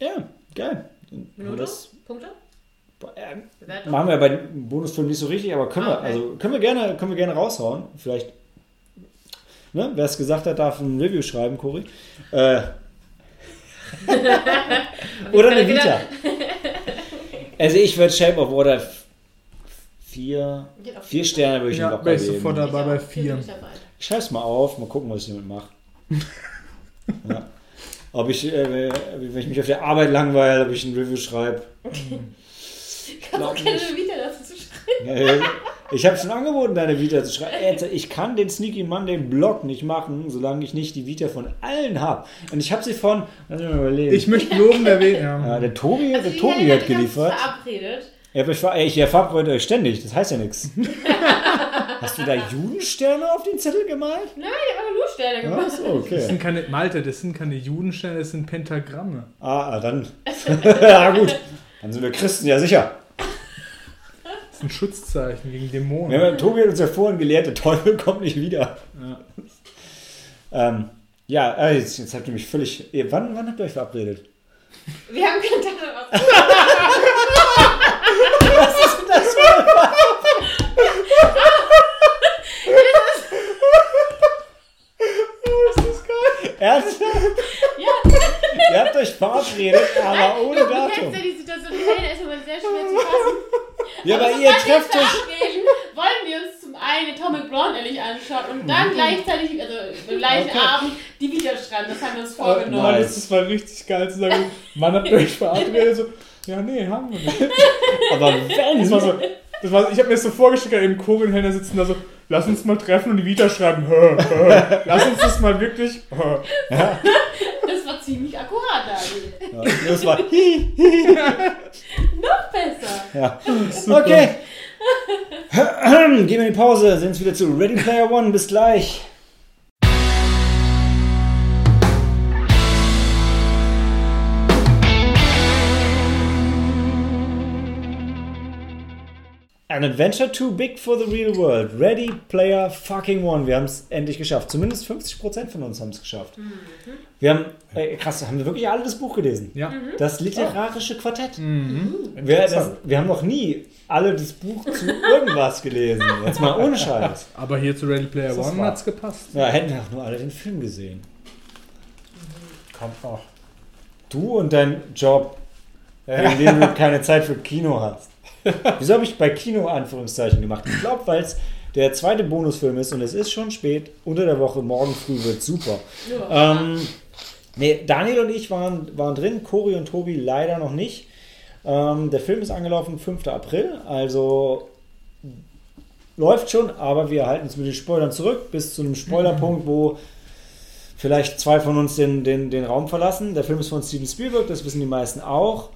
ja geil. Wir Minute? das Punkte? Bewertung? machen wir bei dem Bonusfilm nicht so richtig, aber können Ah, wir, okay. also können wir gerne, können wir gerne raushauen. Vielleicht, ne, wer es gesagt hat, darf ein Review schreiben, Cory. Äh, *laughs* oder eine Vita. Also ich würde Shape of Water vier, vier Sterne würde ich Ja, locker geben. sofort dabei bei Vier ich schreib's mal auf, mal gucken, was ich damit mache. *laughs* ja. Ob ich, äh, wenn ich mich auf der Arbeit langweile, ob ich ein Review schreibe. Ich *laughs* kann auch keine. Vita dazu zu schreiben. Ich habe schon angeboten, deine Vita zu schreiben. Ich kann den Sneaky Monday Blog nicht machen, solange ich nicht die Vita von allen habe. Und ich habe sie von, lass mich mal überlegen. Ich möchte loben erwähnen. Ja. ja, der Tobi, Also der Tobi hat geliefert. verabredet. Ja, ich, ver- ich verabredet euch ständig, das heißt ja nichts. *laughs* Hast du da Judensterne auf den Zettel gemalt? Nein, ich habe nur Sterne Ja, gemacht. so, Das okay. sind keine, Malte, das sind keine Judensterne, das sind Pentagramme. Ah, ah, dann. *laughs* ja, gut. Dann sind wir Christen, ja sicher. Das ist ein Schutzzeichen gegen Dämonen. Ja, Tobi hat uns ja vorhin gelehrt, der Teufel *laughs* kommt nicht wieder. Ähm, ja, äh, jetzt, jetzt habt ihr mich völlig. Ihr, wann, wann habt ihr euch verabredet? Wir haben Kontakt *laughs* aus. Ernsthaft? Ja, Ihr habt euch verabredet, aber ohne du kennst Datum. ja die Situation. Helena ist immer sehr schwer zu fassen. Ja, aber ihr trefft euch. wollen wir uns zum einen Atomic Blonde endlich anschauen und dann gleichzeitig, also am gleichen Okay. Abend, die Videos schreiben. Das haben wir uns Aber vorgenommen. Mann, das war richtig geil zu sagen, wann habt ihr euch verabredet? *laughs* So, ja, nee, haben wir nicht. Aber Das wenn. war so, das war, ich habe mir das so vorgestellt, im Helena sitzen da so, lass uns mal treffen und die Vita schreiben, hö, hö. lass uns das mal wirklich, hö. Das war ziemlich akkurat, Daniel. Ja, das war. Hi, hi. Noch besser. Ja. Super. Okay. Gehen wir in die Pause, sehen uns wieder zu Ready Player One. Bis gleich. An adventure too big for the real world. Ready Player fucking One. Wir haben es endlich geschafft. Zumindest 50% von uns haben es geschafft. Wir haben, äh, krass, haben wir wirklich alle das Buch gelesen? Ja. Das literarische Quartett. Mhm. Wir, das, wir haben noch nie alle das Buch zu *laughs* irgendwas gelesen. Jetzt mal ohne Scheiß. Aber hier zu Ready Player Das One wahr. hat's gepasst. Ja, hätten wir auch nur alle den Film gesehen. Kommt noch. Du und dein Job wegen dem du *laughs* keine Zeit für Kino hast. *laughs* Wieso habe ich bei Kino Anführungszeichen gemacht? Ich glaube, weil es der zweite Bonusfilm ist und es ist schon spät, unter der Woche, morgen früh wird super. Ja. Ähm, nee, Daniel und ich waren, waren drin, Cory und Tobi leider noch nicht. Ähm, der Film ist angelaufen 5. April, also läuft schon, aber wir halten uns mit den Spoilern zurück bis zu einem Spoilerpunkt, wo vielleicht zwei von uns den, den, den Raum verlassen. Der Film ist von Steven Spielberg, das wissen die meisten auch.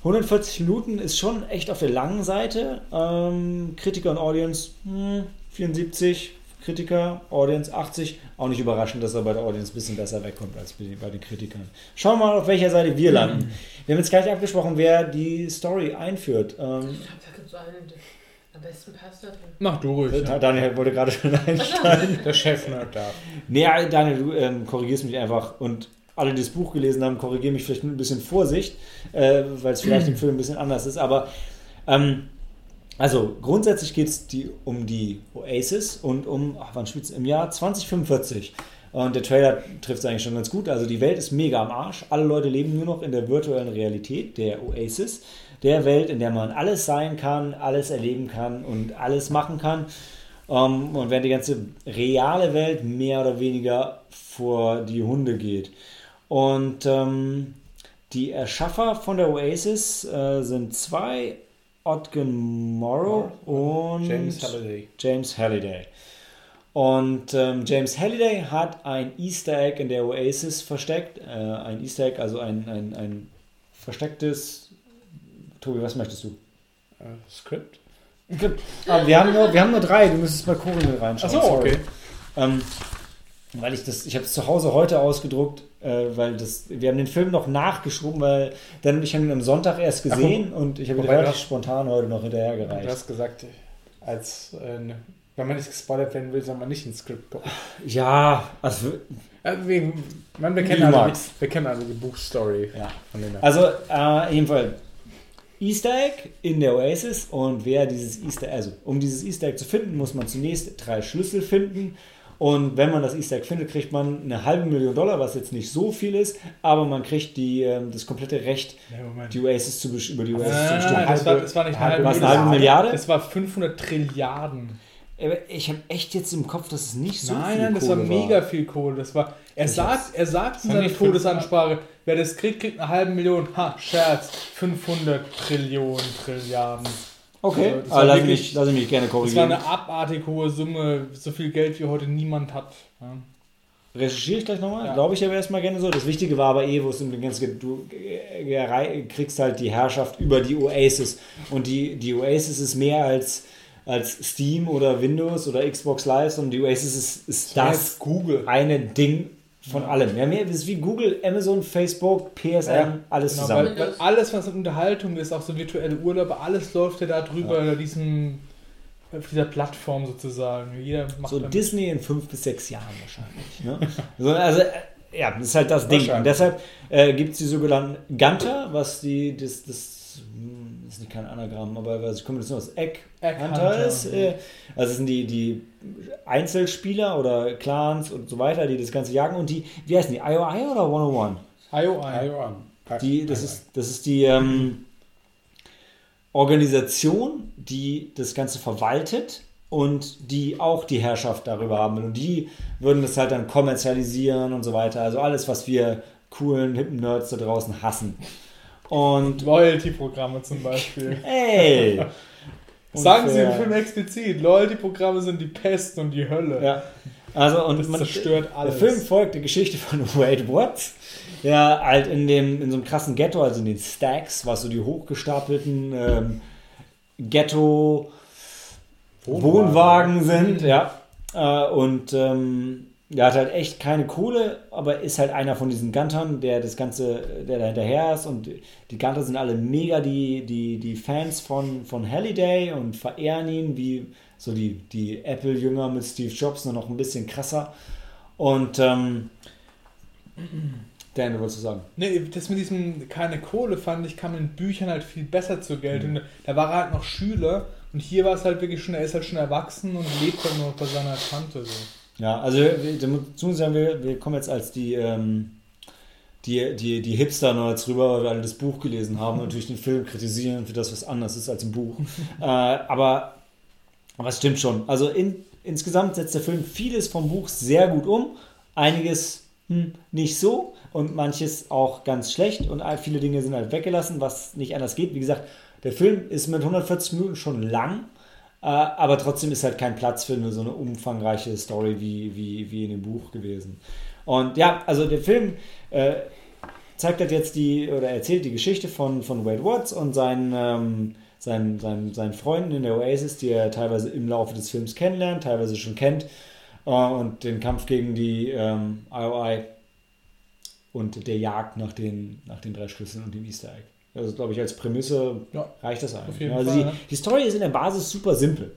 140 Minuten ist schon echt auf der langen Seite. Ähm, Kritiker und Audience hm, 74, Kritiker, Audience 80. Auch nicht überraschend, dass er bei der Audience ein bisschen besser wegkommt als bei bei den Kritikern. Schauen wir mal, auf welcher Seite wir landen. Wir haben jetzt gar nicht abgesprochen, wer die Story einführt. Ähm, Ich glaube, da gibt es einen, der am besten passt dafür. Mach du ruhig. Ja. Daniel wollte gerade schon einsteigen. Der Chef-Nerd darf. Nee, Daniel, du ähm, korrigierst mich einfach und alle, die das Buch gelesen haben, korrigieren mich vielleicht mit ein bisschen Vorsicht, äh, weil es vielleicht im *clears throat* Film ein bisschen anders ist. Aber ähm, also grundsätzlich geht es die, um die Oasis und um, ach, wann spielt Im Jahr 2045. Und der Trailer trifft es eigentlich schon ganz gut. Also die Welt ist mega am Arsch. Alle Leute leben nur noch in der virtuellen Realität, der Oasis. Der Welt, in der man alles sein kann, alles erleben kann und alles machen kann. Ähm, und während die ganze reale Welt mehr oder weniger vor die Hunde geht. Und ähm, die Erschaffer von der Oasis äh, sind zwei, Otgen Morrow und James Halliday. James Halliday. Und ähm, James Halliday hat ein Easter Egg in der Oasis versteckt. Äh, ein Easter Egg, also ein, ein, ein verstecktes. Tobi, was möchtest du? Äh, Skript? Aber wir haben nur, wir haben nur drei, du müsstest mal Kugeln reinschauen. Achso, okay. Ähm, weil ich das, ich habe es zu Hause heute ausgedruckt, äh, weil das, wir haben den Film noch nachgeschoben, weil dann und ich haben ihn am Sonntag erst gesehen und ich habe ihn relativ spontan heute noch Du hinterhergereicht. hast gesagt, als, äh, wenn man nicht gespoilert werden will, soll man nicht ins Skript gucken. Ja, also Äh, wir, man, wir, kennen du also wir kennen also die Buchstory ja. Also, äh, jedenfalls Easter Egg in der Oasis und wer dieses Easter also um dieses Easter Egg zu finden, muss man zunächst drei Schlüssel finden. Und wenn man das Easter Egg findet, kriegt man eine halbe Million Dollar, was jetzt nicht so viel ist, aber man kriegt die, ähm, das komplette Recht, Moment. die Oasis zu über die Oasis Nein, zu bestimmen. nein, das war, das war nicht halbe eine halbe Milliarde. Das war 500 Trilliarden. Ich habe echt jetzt im Kopf, dass es nicht so nein, viel nein, das Kohle war mega viel Kohle. Das war, er, Ich sagt, er sagt in War seiner Todesansprache, wer das kriegt, kriegt eine halbe Million. Ha, Scherz. 500 Trillionen, Trilliarden. Okay, Also, das aber lass wirklich- mich, lass mich gerne Das war korrigieren. eine abartig hohe Summe. So viel Geld wie heute niemand hat. Ja. Recherchiere ich gleich nochmal. Ja. Glaube ich aber erstmal gerne so. Das Wichtige war aber eh, wo es um den ganzen du kriegst halt die Herrschaft über die Oasis. Und die, die Oasis ist mehr als, als Steam oder Windows oder Xbox Live, sondern die Oasis ist, ist das jetzt Google. eine Ding von allem. Ja, mehr, ist wie Google, Amazon, Facebook, PSN, Ja, alles Genau, zusammen. weil, weil alles, was Unterhaltung ist, auch so virtuelle Urlaube, alles läuft ja da drüber, ja. diesem, auf dieser Plattform sozusagen. Jeder macht So dann- Disney in fünf bis sechs Jahren wahrscheinlich. Ne? so, also, äh, ja, das ist halt das Ding. Und deshalb äh, gibt es die sogenannten Gunter, was die, das, das ist nicht kein Anagramm, aber was ich komme jetzt noch aus Egg Egg Hunter Hunter, ist. Äh, also es sind die, die Einzelspieler oder Clans und so weiter, die das Ganze jagen. Und die, wie heißen die? IOI oder 101? IOI. Die, das, ist, das ist die ähm, Organisation, die das Ganze verwaltet und die auch die Herrschaft darüber haben. will. Und die würden das halt dann kommerzialisieren und so weiter. Also alles, was wir coolen, hippen Nerds da draußen hassen. Und Loyalty-Programme zum Beispiel. *laughs* ey! *laughs* Sagen Sie im. Film explizit, Loyalty-Programme sind die Pest und die Hölle. Ja. Also, und Das man, zerstört alles. Der Film folgt der Geschichte von *laughs* Wade Watts, der halt in, dem, in so einem krassen Ghetto, also in den Stacks, was so die hochgestapelten ähm, Ghetto Wohnwagen sind, ja. Äh, und ähm, der hat halt echt keine Kohle, aber ist halt einer von diesen Guntern, der das Ganze, der da hinterher ist. Und die Gunter sind alle mega die, die, die Fans von, von Halliday und verehren ihn wie so die, die Apple-Jünger mit Steve Jobs, nur noch ein bisschen krasser. Und ähm, *clears throat* Dan, du wolltest du sagen? Nee, das mit diesem keine Kohle fand ich, kam in Büchern halt viel besser zur Geltung. Da war er halt noch Schüler und hier war es halt wirklich schon, er ist halt schon erwachsen und lebt halt nur bei seiner Tante so. Ja, also wir- dazu sagen wir, wir kommen jetzt als die, ähm, die, die, die Hipster-Nerds rüber, weil alle das Buch gelesen haben und natürlich den Film kritisieren für das, was anders ist als im Buch. *laughs* äh, aber, aber es stimmt schon. Also in, insgesamt setzt der Film vieles vom Buch sehr gut um, einiges hm, nicht so und manches auch ganz schlecht und viele Dinge sind halt weggelassen, was nicht anders geht. Wie gesagt, der Film ist mit 140 Minuten schon lang, aber trotzdem ist halt kein Platz für eine, so eine umfangreiche Story wie, wie, wie in dem Buch gewesen. Und ja, also der Film äh, zeigt halt jetzt die, oder erzählt die Geschichte von, von Wade Watts und seinen, ähm, seinen, seinen, seinen Freunden in der Oasis, die er teilweise im Laufe des Films kennenlernt, teilweise schon kennt, äh, und den Kampf gegen die ähm, IOI und der Jagd nach den, nach den drei Schlüsseln und dem Easter Egg. Also, glaube ich, als Prämisse ja, reicht das eigentlich. Also, Fall, die, ja. die Story ist in der Basis super simpel.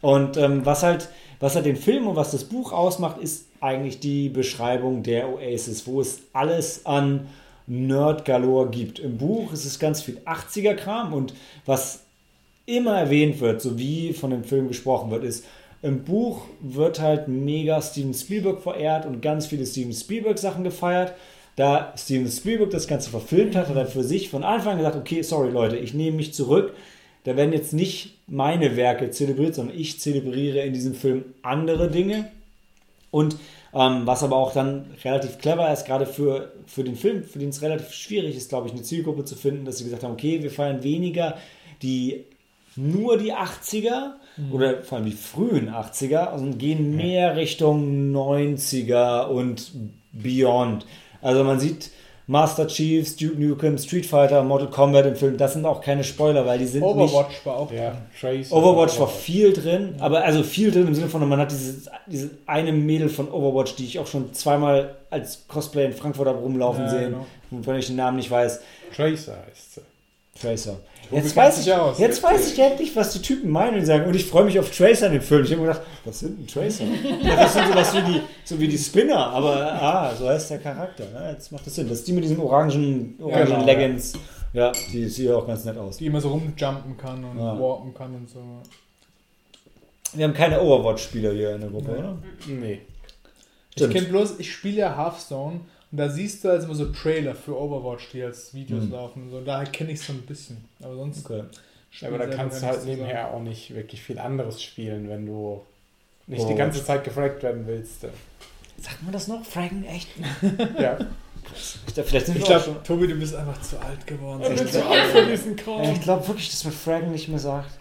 Und ähm, was, halt, was halt den Film und was das Buch ausmacht, ist eigentlich die Beschreibung der Oasis, wo es alles an Nerd Galore gibt. Im Buch ist es ganz viel 80er-Kram und was immer erwähnt wird, so wie von dem Film gesprochen wird, ist, im Buch wird halt mega Steven Spielberg verehrt und ganz viele Steven Spielberg-Sachen gefeiert da Steven Spielberg das Ganze verfilmt hat, hat er für sich von Anfang an gesagt, okay, sorry Leute, ich nehme mich zurück. Da werden jetzt nicht meine Werke zelebriert, sondern ich zelebriere in diesem Film andere Dinge. Und ähm, was aber auch dann relativ clever ist, gerade für, für den Film, für den es relativ schwierig ist, glaube ich, eine Zielgruppe zu finden, dass sie gesagt haben, okay, wir feiern weniger die nur die 80er mhm. oder vor allem die frühen 80er und gehen mehr Richtung 90er und Beyond. Also man sieht Master Chiefs, Duke Nukem, Street Fighter, Mortal Kombat im Film. Das sind auch keine Spoiler, weil die sind Overwatch nicht, war auch ja, Trace Overwatch, Overwatch war viel drin, aber also viel drin im Sinne von, man hat dieses, diese eine Mädel von Overwatch, die ich auch schon zweimal als Cosplay in Frankfurt habe rumlaufen ja, sehen, genau. von ich den Namen nicht weiß. Tracer heißt sie. Tracer. Jetzt weiß, ich, aus. jetzt weiß ich endlich, was die Typen meinen und sagen. Und ich freue mich auf Tracer in dem Film. Ich habe mir gedacht, was sind denn Tracer? ja, das sind sowas wie die, so wie die Spinner, aber ah, so heißt der Charakter. Ja, jetzt macht das Sinn. Das ist die mit diesen orangen, orangen genau, ja, Leggings. Ja, die sieht auch ganz nett aus. Die immer so rumjumpen kann und warpen kann und so. Wir haben keine Overwatch-Spieler hier in der Gruppe, nee. oder? Nee. Stimmt. Ich kenne bloß, ich spiele ja Hearthstone und da siehst du also immer so Trailer für Overwatch, die als Videos mhm. laufen. Und so. Daher kenne ich es so ein bisschen. Aber sonst. Okay. Ja, aber da kannst du halt nebenher auch nicht wirklich viel anderes spielen, wenn du nicht oh. die ganze Zeit gefragt werden willst. Sagt man das noch? Fraggen echt? *laughs* ja. Ich glaube, glaub, Tobi, du bist einfach zu alt geworden. Ich bin zu alt für diesen Call. Ich glaube wirklich, dass man Fraggen nicht mehr sagt.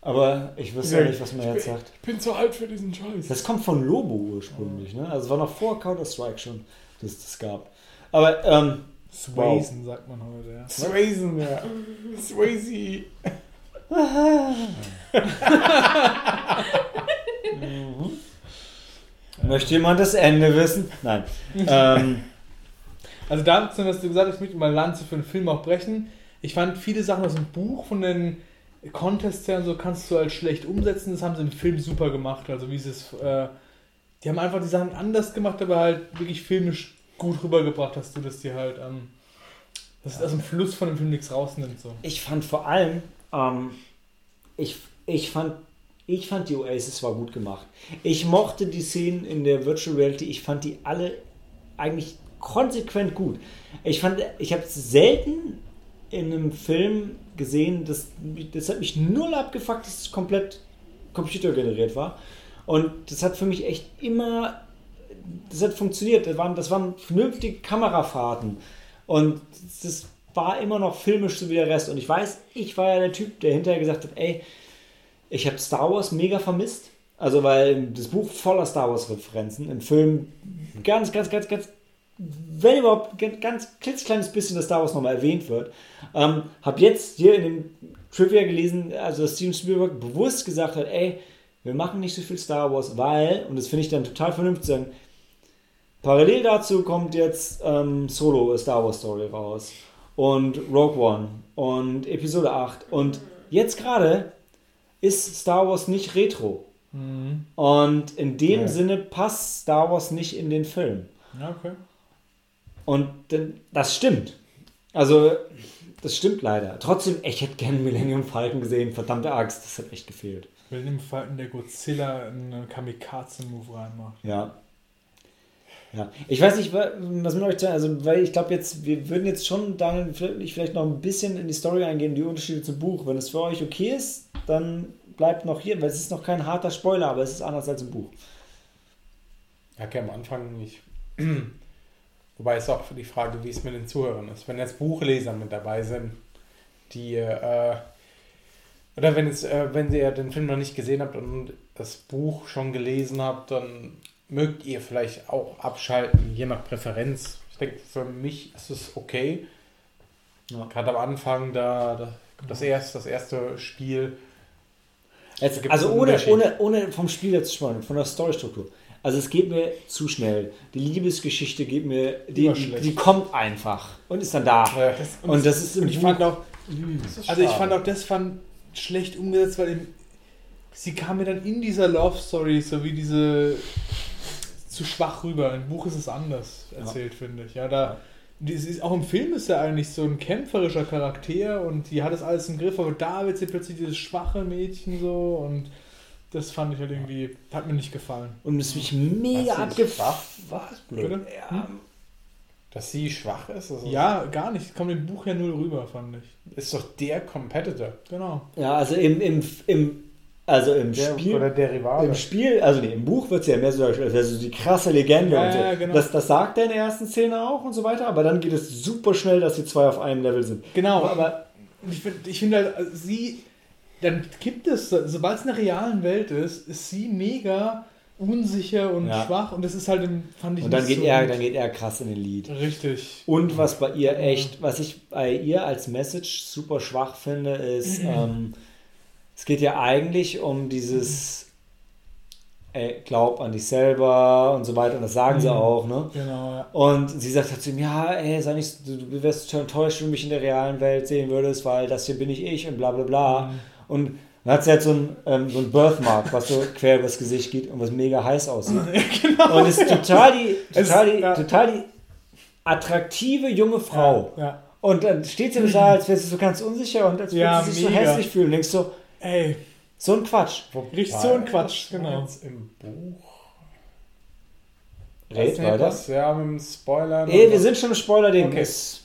Aber ich wüsste ja nicht, was man jetzt sagt. Ich bin zu alt für diesen Scheiß. Das kommt von Lobo ursprünglich, ne? Also war noch vor Counter-Strike schon das das gab. Aber, ähm. Swazen wow. sagt man heute, ja. Swazen, ja. *laughs* Swayze. mhm. Möchte jemand das Ende wissen? Nein. ähm, also dazu, was du gesagt hast, ich möchte mal Lanze für einen Film auch brechen. Ich fand viele Sachen aus dem Buch von den Contests her und so kannst du halt schlecht umsetzen. Das haben sie im Film super gemacht. Also wie sie es äh, die haben einfach die Sachen anders gemacht, aber halt wirklich filmisch gut rübergebracht, dass du das dir halt, ähm, dass ja. aus dem Fluss von dem Film nichts rausnimmt. So. Ich fand vor allem, ähm, ich, ich fand ich fand die Oasis war gut gemacht. Ich mochte die Szenen in der Virtual Reality, ich fand die alle eigentlich konsequent gut. Ich fand, ich habe selten in einem Film gesehen, das, das hat mich null abgefuckt, dass es komplett computergeneriert war. Und das hat für mich echt immer, das hat funktioniert. Das waren, das waren vernünftige Kamerafahrten. Und das war immer noch filmisch so wie der Rest. Und ich weiß, ich war ja der Typ, der hinterher gesagt hat, ey, ich habe Star Wars mega vermisst. Also weil das Buch voller Star Wars Referenzen, im Film ganz, ganz, ganz, ganz, wenn überhaupt ganz, ganz klitzekleines bisschen das Star Wars nochmal erwähnt wird. Ähm, habe jetzt hier in dem Trivia gelesen, also dass Steven Spielberg bewusst gesagt hat, ey, wir machen nicht so viel Star Wars, weil, und das finde ich dann total vernünftig, sagen, parallel dazu kommt jetzt ähm, Solo A Star Wars Story raus und Rogue One und Episode 8 und jetzt gerade ist Star Wars nicht retro. Mhm. Und in dem ja. Sinne passt Star Wars nicht in den Film. Ja, okay. Und das stimmt. Also, das stimmt leider. Trotzdem, ich hätte gerne Millennium Falcon gesehen. Verdammte Axt, das hat echt gefehlt. Will dem Falken der Godzilla einen Kamikaze-Move reinmacht. Ja. Ja, ich weiß nicht, wa- was mit euch zu also weil ich glaube jetzt, wir würden jetzt schon dann vielleicht noch ein bisschen in die Story eingehen, die Unterschiede zum Buch. Wenn es für euch okay ist, dann bleibt noch hier, weil es ist noch kein harter Spoiler, aber es ist anders als im Buch. Ja, okay, am Anfang nicht. *clears throat* Wobei es auch für die Frage, wie es mit den Zuhörern ist. Wenn jetzt Buchleser mit dabei sind, die, äh, oder wenn, es, äh, wenn ihr den Film noch nicht gesehen habt und das Buch schon gelesen habt, dann mögt ihr vielleicht auch abschalten, je nach Präferenz. Ich denke, für mich ist es okay. Ja. Gerade am Anfang, da, da das, erste, das erste Spiel, Jetzt, also ohne, ohne, ohne vom Spiel jetzt zu sprechen, von der Storystruktur. Also es geht mir zu schnell. Die Liebesgeschichte geht mir, die, die, kommt einfach und ist dann da. äh, Und das ist Und ich fand auch, das also ich fand auch das fand schlecht umgesetzt, weil im, sie kam mir dann in dieser Love Story so wie diese zu schwach rüber. Im Buch ist es anders erzählt, finde ich. Ja, da ist, auch im Film ist er eigentlich so ein kämpferischer Charakter und die hat es alles im Griff, aber da wird sie plötzlich dieses schwache Mädchen so und das fand ich halt irgendwie, hat mir nicht gefallen. Und es mich mega schwach? Was? Blöd. Ja, Dass sie schwach ist, ist, Ja, gar nicht. Kommt im Buch ja null rüber, fand ich. ist doch der Competitor. Genau. ja, also im, im, im, also im Der, Spiel. Oder der Rivale. Im Spiel, also nee, im Buch wird es ja mehr so dargestellt, als wäre so die krasse Legende Ja, und so. ja, genau. das, das sagt er in der ersten Szene auch und so weiter, aber dann geht es super schnell, dass die zwei auf einem Level sind. Genau, Aber- ich finde ich find halt, also sie, dann kippt es, sobald es in der realen Welt ist, ist sie mega unsicher und Ja. schwach und das ist halt, im- fand ich Und dann geht, so er, dann geht er krass in den Lied. Richtig. Und was bei ihr echt, was ich bei ihr als Message super schwach finde, ist, *clears throat* ähm, es geht ja eigentlich um dieses, ey, glaub an dich selber und so weiter, und das sagen sie Mhm. auch, ne? Genau, ja. Und sie sagt halt zu ihm, ja, ey, sei nicht, du, du wärst schon enttäuscht, wenn du mich in der realen Welt sehen würdest, weil das hier bin ich ich und bla bla bla. Mhm. Und dann hat sie halt so ein, ähm, so ein Birthmark, was so *laughs* quer übers Gesicht geht und was mega heiß aussieht. *laughs* Und ist total die, *laughs* total die, ja. total die attraktive junge Frau. Und dann steht sie da, als wäre sie so ganz unsicher und als würde Ja, sie sich so mega. hässlich fühlen. Und denkst so, Ey, so ein Quatsch. Richtig so ein Quatsch, genau. Jetzt Im Buch. Red weiter. was, ja, mit dem Spoiler. Ey, wir sind schon im Spoiler-Ding. Okay. Es-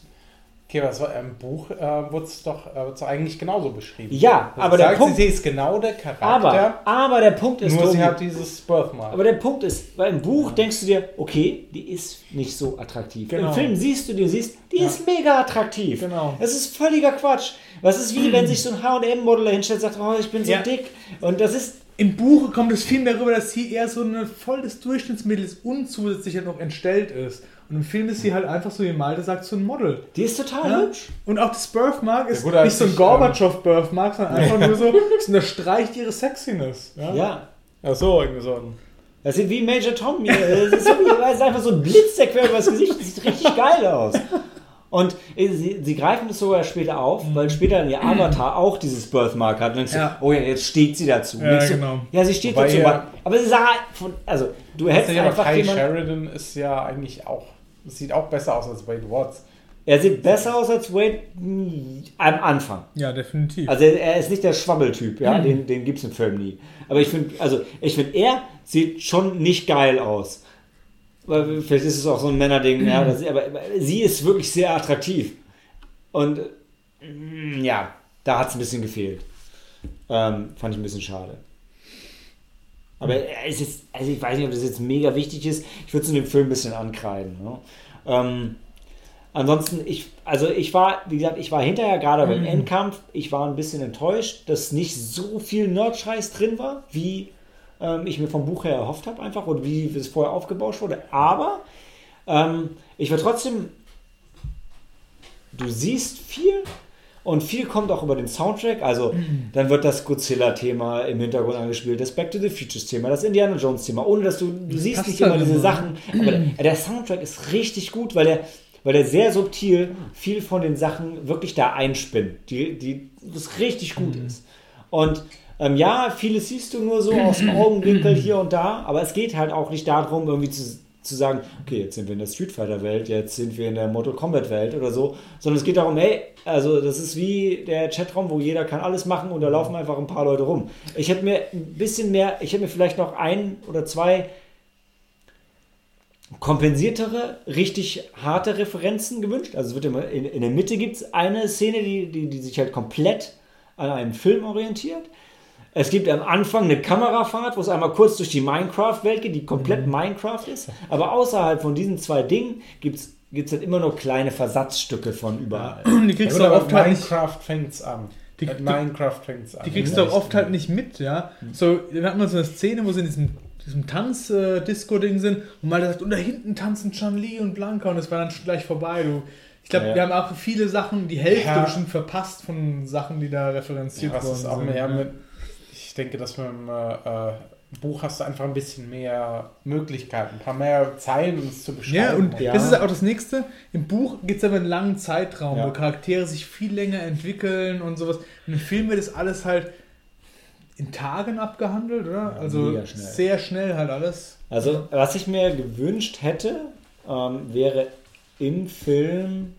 Okay, was war im Buch? Äh, wurde es doch, äh, eigentlich genauso beschrieben. Ja, Das aber der Punkt- sie ist genau der Charakter. Aber, aber der Punkt ist, nur sie Tobi, hat dieses Birthmark. aber der Punkt ist, weil im Buch denkst du dir, okay, die ist nicht so attraktiv. Genau. Im Film siehst du die und siehst, die Ja. ist mega attraktiv. Genau. Das ist völliger Quatsch. Was ist wie, wenn sich so ein H&M-Model hinstellt und sagt, oh, ich bin so Ja. dick. Und das ist, Im Buch kommt es viel mehr rüber, dass sie eher so ein volles Durchschnittsmittel ist und zusätzlich halt noch entstellt ist. Und im Film ist sie halt einfach so, wie Malte sagt, so ein Model. die ist total Ja? hübsch. Und auch das Birthmark ist gut, als nicht so ein ich, Gorbatschow-Birthmark, sondern *laughs* einfach nur so, es unterstreicht ihre Sexiness. Ja. Ja. ja so, irgendwie so ein. Das sieht wie Major Tom hier. Das ist, so wie, das ist einfach so ein Blitz, der quer übers Gesicht. Das sieht richtig geil aus. Und äh, sie, sie greifen das sogar später auf, weil später ihr Avatar auch dieses Birthmark hat. Und Ja. oh ja, jetzt steht sie dazu. Ja, du, genau. ja, sie steht Wobei dazu. ihr- aber- sie sah von, also du hättest aber einfach Kai jemand, Sheridan ist ja eigentlich auch, sieht auch besser aus als Wade Watts. er sieht besser aus als Wade mm, am Anfang. Ja, definitiv. Also er, er ist nicht der Schwabbeltyp, ja, den, den gibt es im Film nie. Aber ich finde, also ich finde, er sieht schon nicht geil aus. Vielleicht ist es auch so ein Männerding, ja, *clears throat* das, aber, aber sie ist wirklich sehr attraktiv. Und mm, ja, da hat es ein bisschen gefehlt. Ähm, fand ich ein bisschen schade. Aber es ist, also ich weiß nicht, ob das jetzt mega wichtig ist. Ich würde es in dem Film ein bisschen ankreiden. Ne? Ähm, ansonsten, ich, also ich war, wie gesagt, ich war hinterher gerade beim Endkampf, ich war ein bisschen enttäuscht, dass nicht so viel Nerdscheiß drin war, wie ähm, ich mir vom Buch her erhofft habe, einfach, oder wie es vorher aufgebauscht wurde. Aber ähm, ich war trotzdem, du siehst viel und viel kommt auch über den Soundtrack. Also dann wird das Godzilla-Thema im Hintergrund angespielt, das Back to the Futures-Thema, das Indiana Jones-Thema, ohne dass du, du siehst passt nicht immer diese immer. Sachen. Aber der, der Soundtrack ist richtig gut, weil der, weil der sehr subtil viel von den Sachen wirklich da einspinnt, die, die das richtig gut ist. Und ähm, ja, vieles siehst du nur so aus dem Augenwinkel hier und da, aber es geht halt auch nicht darum, irgendwie zu, zu sagen, okay, jetzt sind wir in der Street Fighter Welt, jetzt sind wir in der Mortal Kombat Welt oder so, sondern es geht darum, hey, also das ist wie der Chatraum, wo jeder kann alles machen und da laufen einfach ein paar Leute rum. Ich hätte mir ein bisschen mehr, ich hätte mir vielleicht noch ein oder zwei kompensiertere, richtig harte Referenzen gewünscht. Also es wird immer in, in der Mitte gibt es eine Szene, die, die, die sich halt komplett an einen Film orientiert. Es gibt am Anfang eine Kamerafahrt, wo es einmal kurz durch die Minecraft-Welt geht, die komplett Minecraft ist. Aber außerhalb von diesen zwei Dingen gibt es gibt es halt immer nur kleine Versatzstücke von überall. Die kriegst du Ja, auch aber oft halt nicht, Minecraft fängt's an. Die- Mit die- Minecraft fängt's an. die kriegst du auch oft halt nicht mit, ja. So, dann hat man so eine Szene, wo sie in diesem, diesem Tanz-Disco-Ding sind und mal sagt, und da hinten tanzen Chan-Li und Blanca und das war dann schon gleich vorbei. Du. Ich glaube, Ja. wir haben auch viele Sachen, die Hälfte Ja. bestimmt verpasst von Sachen, die da referenziert Ja, das worden ist auch sind. mehr ja. mit, ich denke, dass mit dem äh, äh, Buch hast du einfach ein bisschen mehr Möglichkeiten, ein paar mehr Zeilen, um es zu beschreiben. Ja, und Ja. das ist auch das nächste. Im Buch geht es aber einen langen Zeitraum, Ja. wo Charaktere sich viel länger entwickeln und sowas. Und im Film wird das alles halt in Tagen abgehandelt, oder? Ja, also schnell. sehr schnell halt alles. Also, was ich mir gewünscht hätte, ähm, wäre im Film,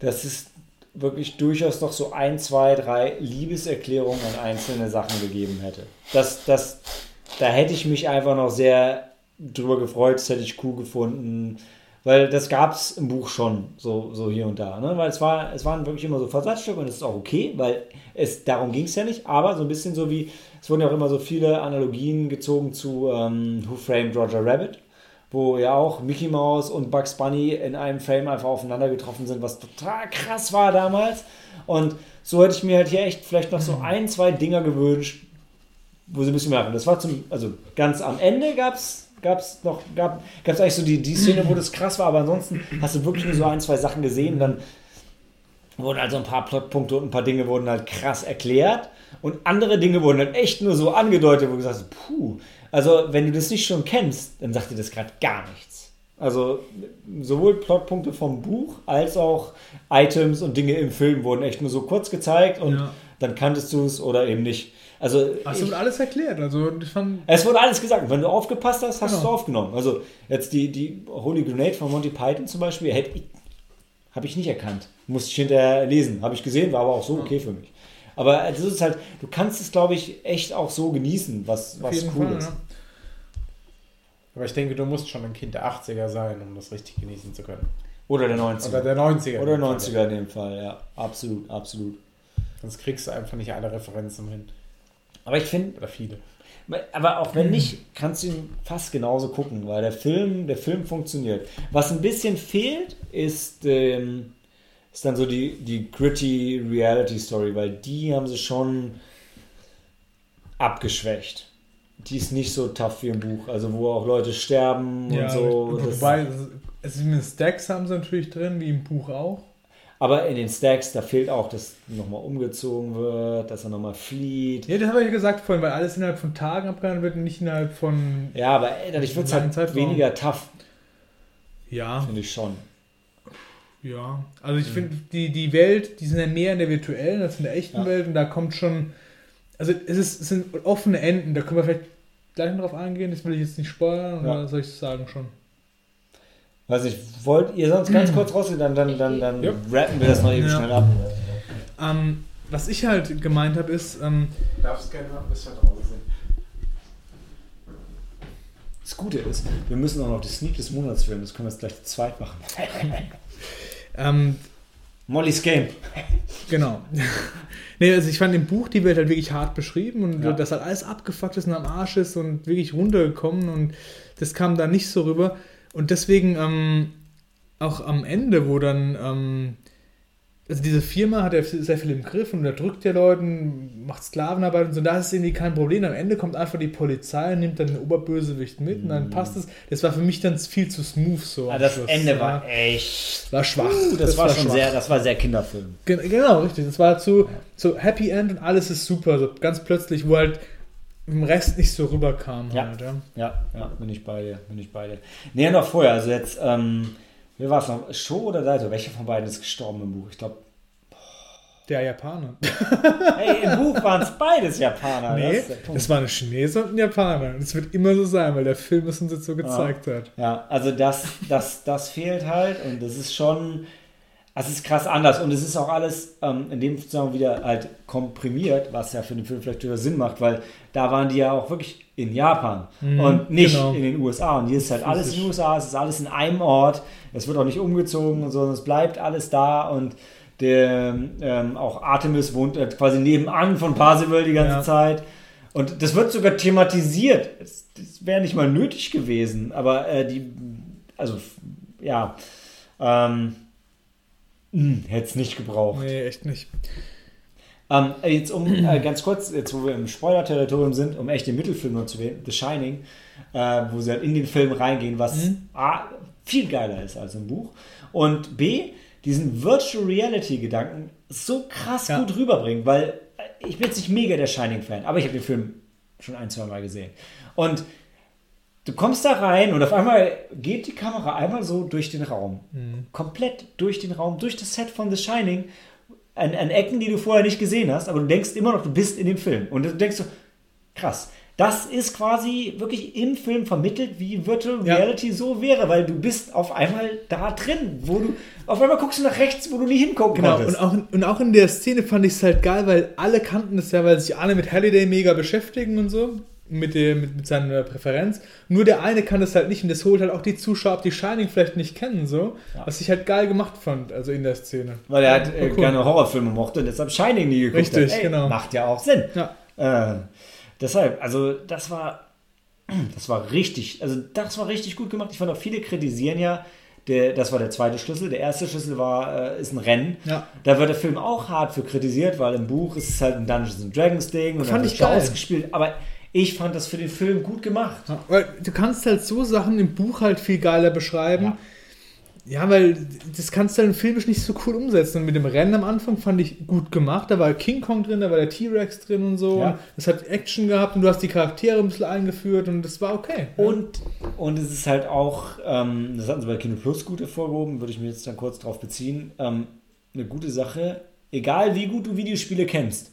dass es wirklich durchaus noch so ein, zwei, drei Liebeserklärungen an einzelne Sachen gegeben hätte. Das, das, da hätte ich mich einfach noch sehr drüber gefreut, das hätte ich cool gefunden. Weil das gab es im Buch schon, so, so hier und da. Ne? Weil es, war, es waren wirklich immer so Versatzstücke und das ist auch okay, weil es darum ging es ja nicht. Aber so ein bisschen so wie, es wurden ja auch immer so viele Analogien gezogen zu ähm, Who Framed Roger Rabbit, wo ja auch Mickey Mouse und Bugs Bunny in einem Frame einfach aufeinander getroffen sind, was total krass war damals. Und so hätte ich mir halt hier echt vielleicht noch so ein, zwei Dinger gewünscht, wo sie ein bisschen mehr machen. Das war zum, also ganz am Ende gab es gab's noch, gab es eigentlich so die, die Szene, wo das krass war, aber ansonsten hast du wirklich nur so ein, zwei Sachen gesehen, dann wurden also ein paar Plotpunkte und ein paar Dinge wurden halt krass erklärt und andere Dinge wurden halt echt nur so angedeutet, wo du gesagt hast, puh, also wenn du das nicht schon kennst, dann sagt dir das gerade gar nichts. Also sowohl Plotpunkte vom Buch als auch Items und Dinge im Film wurden echt nur so kurz gezeigt und Ja. dann kanntest du es oder eben nicht. Also Hast du alles erklärt? Also ich fand, es wurde alles gesagt. Wenn du aufgepasst hast, hast Genau. du aufgenommen. Also jetzt die, die Holy Grenade von Monty Python zum Beispiel, hätte ich, habe ich nicht erkannt. Musste ich hinterher lesen. Habe ich gesehen, war aber auch so okay für mich. Aber das ist halt, du kannst es, glaube ich, echt auch so genießen, was, was cool Fall, ist. ja. Aber ich denke, du musst schon ein Kind der 80er sein, um das richtig genießen zu können. Oder der 90er. Oder der 90er. Oder 90er in dem Fall, ja. Absolut, absolut. Sonst kriegst du einfach nicht alle Referenzen hin. Aber ich finde, Oder viele. Aber auch wenn nicht, kannst du ihn fast genauso gucken, weil der Film, der Film funktioniert. Was ein bisschen fehlt, ist, ähm, ist dann so die, die gritty Reality Story, weil die haben sie schon abgeschwächt. Die ist nicht so tough wie im Buch, also wo auch Leute sterben Ja, und so. Wobei, es mit Stacks haben sie natürlich drin, wie im Buch auch. aber in den Stacks, da fehlt auch, dass nochmal umgezogen wird, dass er nochmal flieht. Ja, das habe ich ja gesagt vorhin, weil alles innerhalb von Tagen abgehandelt wird und nicht innerhalb von. Ja, aber dadurch wird es halt Zeitraum. weniger tough, Ja, finde ich schon. ja. Also ich finde, die, die Welt, die sind ja mehr in der virtuellen als in der echten Ja. Welt und da kommt schon. Also es, ist, es sind offene Enden, da können wir vielleicht gleich noch drauf eingehen, das will ich jetzt nicht spoilern oder Ja. soll ich es sagen schon? Weiß nicht, wollt ihr sonst ganz *clears throat* kurz rausgehen, dann, dann, dann, dann Ja. rappen wir das noch eben Ja. schnell ab. Ähm, was ich halt gemeint habe, ist, ähm, Du darfst gerne mal ein bisschen draußen sind. Das Gute ist, wir müssen auch noch die Sneak des Monats filmen, das können wir jetzt gleich zu zweit machen. *laughs* ähm, Molly's Game. Genau. Nee, also ich fand im Buch die Welt halt wirklich hart beschrieben und Ja. dass halt alles abgefuckt ist und am Arsch ist und wirklich runtergekommen und das kam da nicht so rüber. Und deswegen ähm, auch am Ende, wo dann, ähm, also diese Firma hat ja sehr viel im Griff und unterdrückt ja Leuten, macht Sklavenarbeit und so, da ist irgendwie kein Problem. Am Ende kommt einfach die Polizei und nimmt dann den Oberbösewicht mit und dann passt es. Das war für mich dann viel zu smooth so. Ah, das Schluss, Ende ja. war echt. war schwach. Uh, das, war, schon schwach. sehr, das war sehr Kinderfilm. Gen genau, richtig. Das war zu, so Happy End und alles ist super. So ganz plötzlich, wo halt im Rest nicht so rüberkam. Ja. Halt, ja. Ja, ja, bin ich bei dir, bin ich bei dir. Nee, noch vorher, also jetzt, ähm, wie war es noch? Show oder Seite? Welcher von beiden ist gestorben im Buch? Ich glaube, Der Japaner. *laughs* hey, im Buch waren es beides Japaner. nee, das war ein Chinese und ein Japaner. Das wird immer so sein, weil der Film es uns jetzt so gezeigt hat. Ja, also das, das, das fehlt halt und das ist schon. Es ist krass anders und es ist auch alles ähm, in dem Zusammenhang wieder halt komprimiert, was ja für den Film vielleicht durchaus Sinn macht, weil da waren die ja auch wirklich in Japan Mhm, und nicht genau. in den USA. Und hier ist halt alles in den USA, es ist alles in einem Ort, es wird auch nicht umgezogen, sondern es bleibt alles da und der ähm, auch Artemis wohnt äh, quasi nebenan von Parzival die ganze Ja. Zeit. Und das wird sogar thematisiert. Das, das wäre nicht mal nötig gewesen, aber äh, die, also ja, ähm, hätte es nicht gebraucht. Nee, echt nicht. Ähm, jetzt um äh, ganz kurz, jetzt wo wir im Spoiler-Territorium sind, um echt den Mittelfilm noch zu wählen, The Shining, äh, wo sie halt in den Film reingehen, was Mhm. A, viel geiler ist als im Buch und B, diesen Virtual Reality-Gedanken so krass Ja. gut rüberbringen, weil äh, ich bin jetzt nicht mega der Shining-Fan, aber ich habe den Film schon ein, zwei Mal gesehen. Und du kommst da rein und auf einmal geht die Kamera einmal so durch den Raum. Komplett durch den Raum, durch das Set von The Shining. An, an Ecken, die du vorher nicht gesehen hast, aber du denkst immer noch, du bist in dem Film. Und du denkst so, krass. Das ist quasi wirklich im Film vermittelt, wie Virtual Ja. Reality so wäre, weil du bist auf einmal da drin, wo du auf einmal guckst du nach rechts, wo du nie hingucken Genau, konntest. und auch, in- und auch in der Szene fand ich es halt geil, weil alle kannten das ja, weil sich alle mit Halliday mega beschäftigen und so, mit, der, mit, mit seiner Präferenz. Nur der eine kann das halt nicht und das holt halt auch die Zuschauer ab, die Shining vielleicht nicht kennen, so. Ja. Was ich halt geil gemacht fand, also in der Szene. Weil er halt äh, cool. gerne Horrorfilme mochte und deshalb Shining nie geguckt Richtig, hat. Ey, genau. Macht ja auch Sinn. Ja. Äh, deshalb, also das war, *clears throat* das war richtig, also das war richtig gut gemacht. Ich fand auch viele kritisieren ja, der, das war der zweite Schlüssel. Der erste Schlüssel war, äh, ist ein Rennen. Ja. Da wird der Film auch hart für kritisiert, weil im Buch ist es halt ein Dungeons and Dragons Ding und Fand dann ich wird schon geil. ausgespielt. Aber ich fand das für den Film gut gemacht. Ja, weil du kannst halt so Sachen im Buch halt viel geiler beschreiben. Ja. Ja, weil das kannst du dann filmisch nicht so cool umsetzen. Und mit dem Rennen am Anfang fand ich gut gemacht. Da war King Kong drin, da war der T-Rex drin und so. Ja. Und Es hat Action gehabt und du hast die Charaktere ein bisschen eingeführt und das war okay. Und, und es ist halt auch, ähm, das hatten sie bei Kino Plus gut hervorgehoben, würde ich mir jetzt dann kurz drauf beziehen, ähm, eine gute Sache, egal wie gut du Videospiele kennst,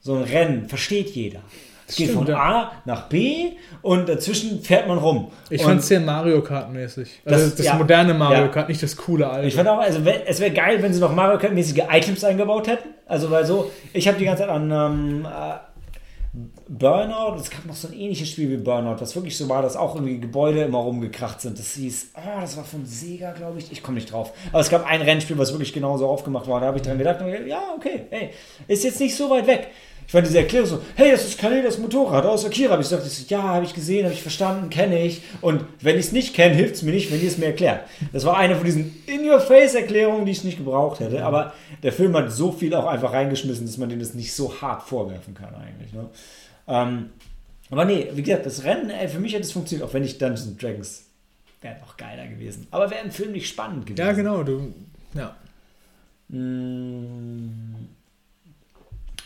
so ein Rennen versteht jeder. Es geht Stimmt, von. A nach B und dazwischen fährt man rum. Ich fand es sehr Mario Kart-mäßig. Also Das- das, ja. moderne Mario Ja. Kart, nicht das coole alte. ich fand auch, also es wäre geil, wenn sie noch Mario Kart-mäßige Items eingebaut hätten. Also weil so, ich habe die ganze Zeit an ähm, äh, Burnout, es gab noch so ein ähnliches Spiel wie Burnout, was wirklich so war, dass auch irgendwie Gebäude immer rumgekracht sind. Das hieß, oh, das war von Sega, glaube ich. Ich komme nicht drauf. Aber es gab ein Rennspiel, was wirklich genauso aufgemacht war. Da habe ich dran gedacht, und gedacht, ja, okay, hey, ist jetzt nicht so weit weg. Ich fand diese Erklärung so, hey, das ist Kanel, das Motorrad aus Akira. Hab ich ich so, ja, habe ich gesehen, habe ich verstanden, kenne ich. Und wenn ich es nicht kenne, hilft es mir nicht, wenn ihr es mir erklärt. Das war eine von diesen In-Your-Face-Erklärungen, die ich nicht gebraucht hätte. Aber der Film hat so viel auch einfach reingeschmissen, dass man dem das nicht so hart vorwerfen kann eigentlich. Ne? Ähm, aber nee, wie gesagt, das Rennen, ey, für mich hat es funktioniert, auch wenn ich Dungeons and Dragons wäre noch geiler gewesen. Aber wäre im Film nicht spannend gewesen. ja, genau. Du, ja. Mm.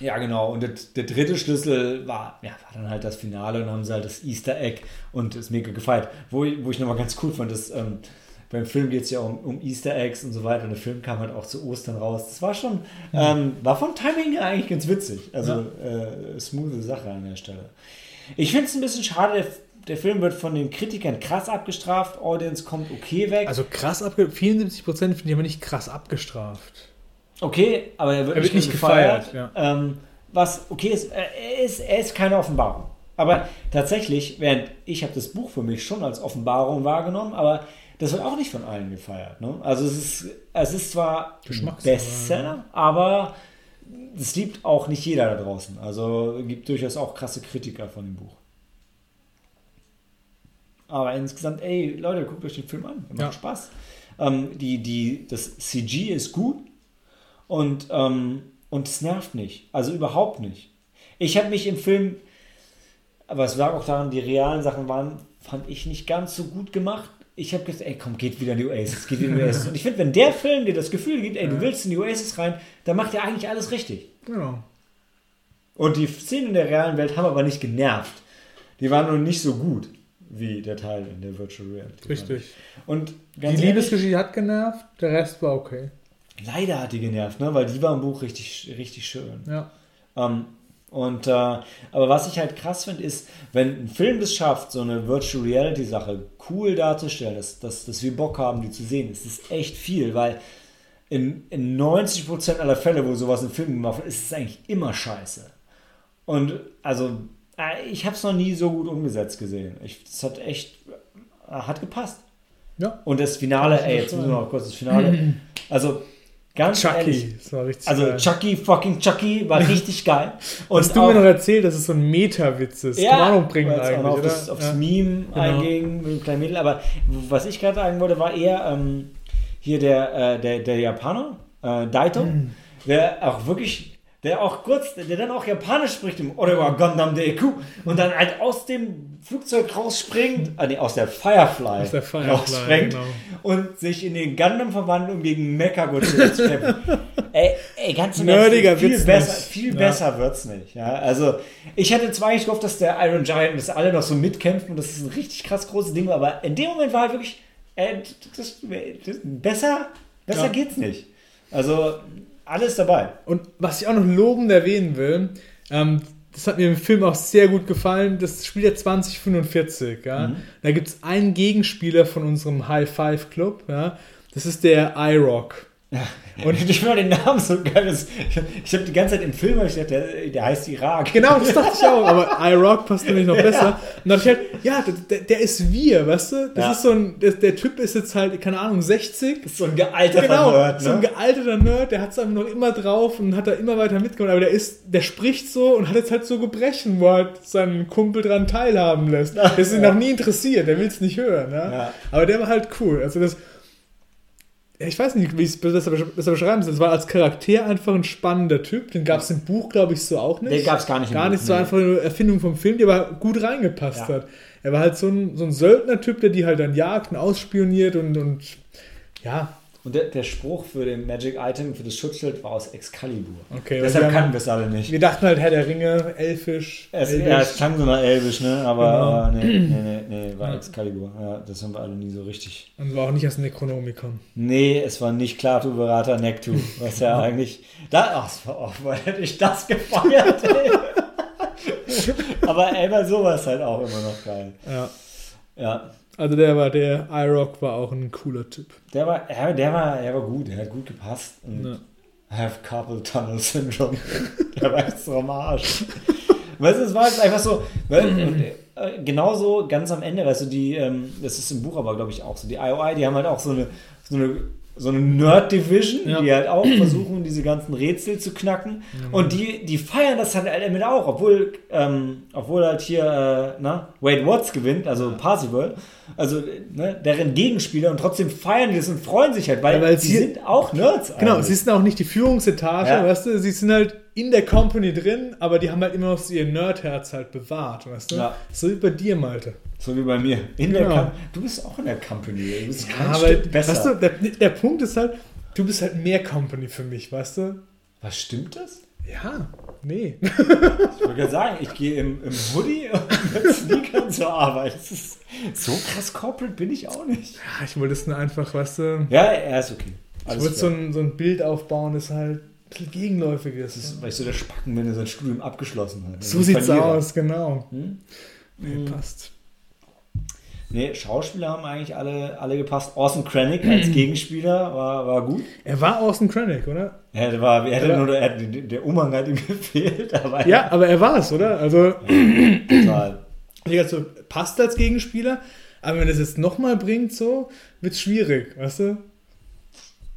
Ja, genau. Und der, dritte Schlüssel war, ja, war dann halt das Finale und dann haben sie halt das Easter Egg und ist mega gefeiert. Wo, ich- wo ich nochmal ganz cool fand, dass ähm, beim Film geht es ja um, um Easter Eggs und so weiter und der Film kam halt auch zu Ostern raus. Das war schon, ähm, war vom Timing her eigentlich ganz witzig. Also äh, smooth Sache an der Stelle. Ich finde es ein bisschen schade, der, der Film wird von den Kritikern krass abgestraft, Audience kommt okay weg. Also krass abgestraft. 74% finde ich aber nicht krass abgestraft. Okay, aber er wird, Er wird nicht nicht gefeiert. gefeiert, ähm, was okay ist, äh, er ist, er ist keine Offenbarung. Aber tatsächlich, während ich habe das Buch für mich schon als Offenbarung wahrgenommen, aber das wird auch nicht von allen gefeiert. Ne? Also es ist, es ist zwar Bestseller, aber es liebt auch nicht jeder da draußen. Also es gibt durchaus auch krasse Kritiker von dem Buch. Aber insgesamt, ey, Leute, guckt euch den Film an. Macht Ja. Spaß. Ähm, die, die, das CG ist gut und, ähm, und es nervt nicht. Also überhaupt nicht. Ich habe mich im Film, aber es lag auch daran, die realen Sachen waren, fand ich nicht ganz so gut gemacht. Ich habe gesagt, ey, komm, geht wieder in die Oasis, geht in die *laughs* Oasis. Und ich finde, wenn der Film dir das Gefühl gibt, ey, du willst in die Oasis rein, dann macht er eigentlich alles richtig. Genau. Und die Szenen in der realen Welt haben aber nicht genervt. Die waren nur nicht so gut wie der Teil in der Virtual Reality. Richtig. Und Die ehrlich, Liebesgeschichte hat genervt, der Rest war okay. Leider hat die genervt, ne? weil die war im Buch richtig, richtig schön. Ja. Ähm, und, äh, aber was ich halt krass finde, ist, wenn ein Film das schafft, so eine Virtual Reality Sache cool darzustellen, dass, dass, dass wir Bock haben, die zu sehen, ist das echt viel, weil in, in 90% aller Fälle, wo sowas in Filmen gemacht wird, ist es eigentlich immer scheiße. Und also, äh, ich habe es noch nie so gut umgesetzt gesehen. Ich, das hat echt, äh, hat gepasst. Ja. Und das Finale, ey, jetzt müssen wir noch kurz das Finale. Also, ganz ehrlich, Chucky, das war richtig also geil. Chucky, fucking Chucky, war *laughs* richtig geil. Und Hast du mir noch erzählt, dass es so ein Meta-Witz ist? Kann man auch bringen auch eigentlich, noch auf oder? das, aufs ja. Meme Genau. einging mit dem kleinen Mädel. Aber was ich gerade sagen wollte, war eher ähm, hier der, äh, der, der Japaner, äh, Daito, Hm. der auch wirklich, der auch kurz, der dann auch Japanisch spricht im Orewa Gundam Deku und dann halt aus dem Flugzeug rausspringt, äh, nee, aus der Firefly, Aus der Firefly, rausspringt genau. und sich in den Gundam verwandelt, um gegen Mecha zu *laughs* kämpfen. ey, ey, ganz im Nerdiger Ernst, viel besser, nicht. viel Ja. besser wird's nicht. Ja, also ich hätte zwar eigentlich gehofft, dass der Iron Giant, dass alle noch so mitkämpfen und das ist ein richtig krass großes Ding, aber in dem Moment war halt wirklich, äh, das, das, besser, besser Ja. geht's nicht. Also alles dabei. Und was ich auch noch lobend erwähnen will, ähm, das hat mir im Film auch sehr gut gefallen, das spielt ja 2045, ja. Mhm. Da gibt es einen Gegenspieler von unserem High Five Club, ja. Das ist der iRock. Und ich finde den Namen so geil. Das, ich habe hab die ganze Zeit im Film gedacht, der, der heißt Irak. Genau, das dachte ich auch, aber *laughs* iRock passt nämlich noch besser. Und dann dachte ich halt, ja, der, der ist wir, weißt du? Das Ja. ist so ein, der, der Typ ist jetzt halt, keine Ahnung, 60. So ein gealterter Genau, Nerd, so ein ne? gealterter Nerd, der hat es einfach noch immer drauf und hat da immer weiter mitgemacht, aber der ist, der spricht so und hat jetzt halt so Gebrechen, wo er halt seinen Kumpel dran teilhaben lässt. Das ist ihn noch nie interessiert, der will es nicht hören, ja? Ja. Aber der war halt cool. Also das, ja, ich weiß nicht, wie ich es besser, besser beschreiben soll. Es war als Charakter einfach ein spannender Typ. Den gab es im Buch, glaube ich, so auch nicht. Den gab's gar nicht Gar Buch, nicht so nee. einfach eine Erfindung vom Film, die aber gut reingepasst Ja. hat. Er war halt so ein, so ein Söldner-Typ, der die halt dann jagt und ausspioniert und, und ja, Und der, der Spruch für den Magic Item, für das Schutzschild, war aus Excalibur. Okay, Deshalb wir kannten wir es alle nicht. Wir dachten halt Herr der Ringe, Elfisch. Es, Elbisch. ja, es klang so nach Elbisch, ne? Aber Genau. nee, nee, nee, nee, war Ja. Excalibur. Ja, das haben wir alle nie so richtig. Und war auch nicht aus Necronomicon. Nee, es war nicht Klaatu Berata Nektu, was *laughs* ja eigentlich. Da, ach, es war auch, weil hätte ich das gefeiert, ey. *laughs* Aber bei sowas halt auch immer noch geil. Ja. Ja. Also der war, der iRock war auch ein cooler Typ. Der war, ja, der war, der war gut, der hat gut gepasst. Und Ja. Have Carpal Tunnel Syndrome. *laughs* der war jetzt so am Arsch. Weißt du, es war jetzt einfach so, weil, und, äh, genauso ganz am Ende, weißt du, die, ähm, das ist im Buch aber, glaube ich, auch so, die IOI, die haben halt auch so eine, so eine, so eine Nerd-Division, Ja. die halt auch versuchen, diese ganzen Rätsel zu knacken. Und die, die feiern das halt damit auch, obwohl, ähm, obwohl halt hier, äh, na, Wade Watts gewinnt, also Parzival, also ne, deren Gegenspieler und trotzdem feiern die das und freuen sich halt, weil, Ja, weil sie sind auch Nerds. Genau, eigentlich. sie sind auch nicht die Führungsetage, Ja. weißt du, sie sind halt in der Company drin, aber die haben halt immer noch so ihr Nerdherz halt bewahrt, weißt du? Ja. So wie bei dir, Malte. So wie bei mir. In der Genau. Com du bist auch in der Company. Du bist kein aber, besser. weißt du, der, der Punkt ist halt, du bist halt mehr Company für mich, weißt du? Was stimmt das? Ja, nee. *laughs* Ich wollte gerade sagen, ich gehe im, im Hoodie *laughs* und mit Sneakern zur Arbeit. Das ist, so krass corporate bin ich auch nicht. Ja, ich wollte es nur einfach, weißt du, Ja, er ist okay. ich Alles wollte so ein, so ein Bild aufbauen, das halt ein bisschen gegenläufig ist. das ist, weil ich so der Spacken bin, der sein Studium abgeschlossen hat. so Ich sieht's verliere. aus, genau. Hm? Nee, passt. Nee, Schauspieler haben eigentlich alle, alle gepasst. Orson Krennic als Gegenspieler war, war gut. Er war Austin Krennic, oder? Er hatte, war, er hatte Ja. nur, er der Umhang hat ihm *laughs* gefehlt, aber Ja, aber er war es, oder? Also, total. *clears throat* Ich also, passt als Gegenspieler, aber wenn er es jetzt nochmal bringt, so, wird es schwierig, weißt du?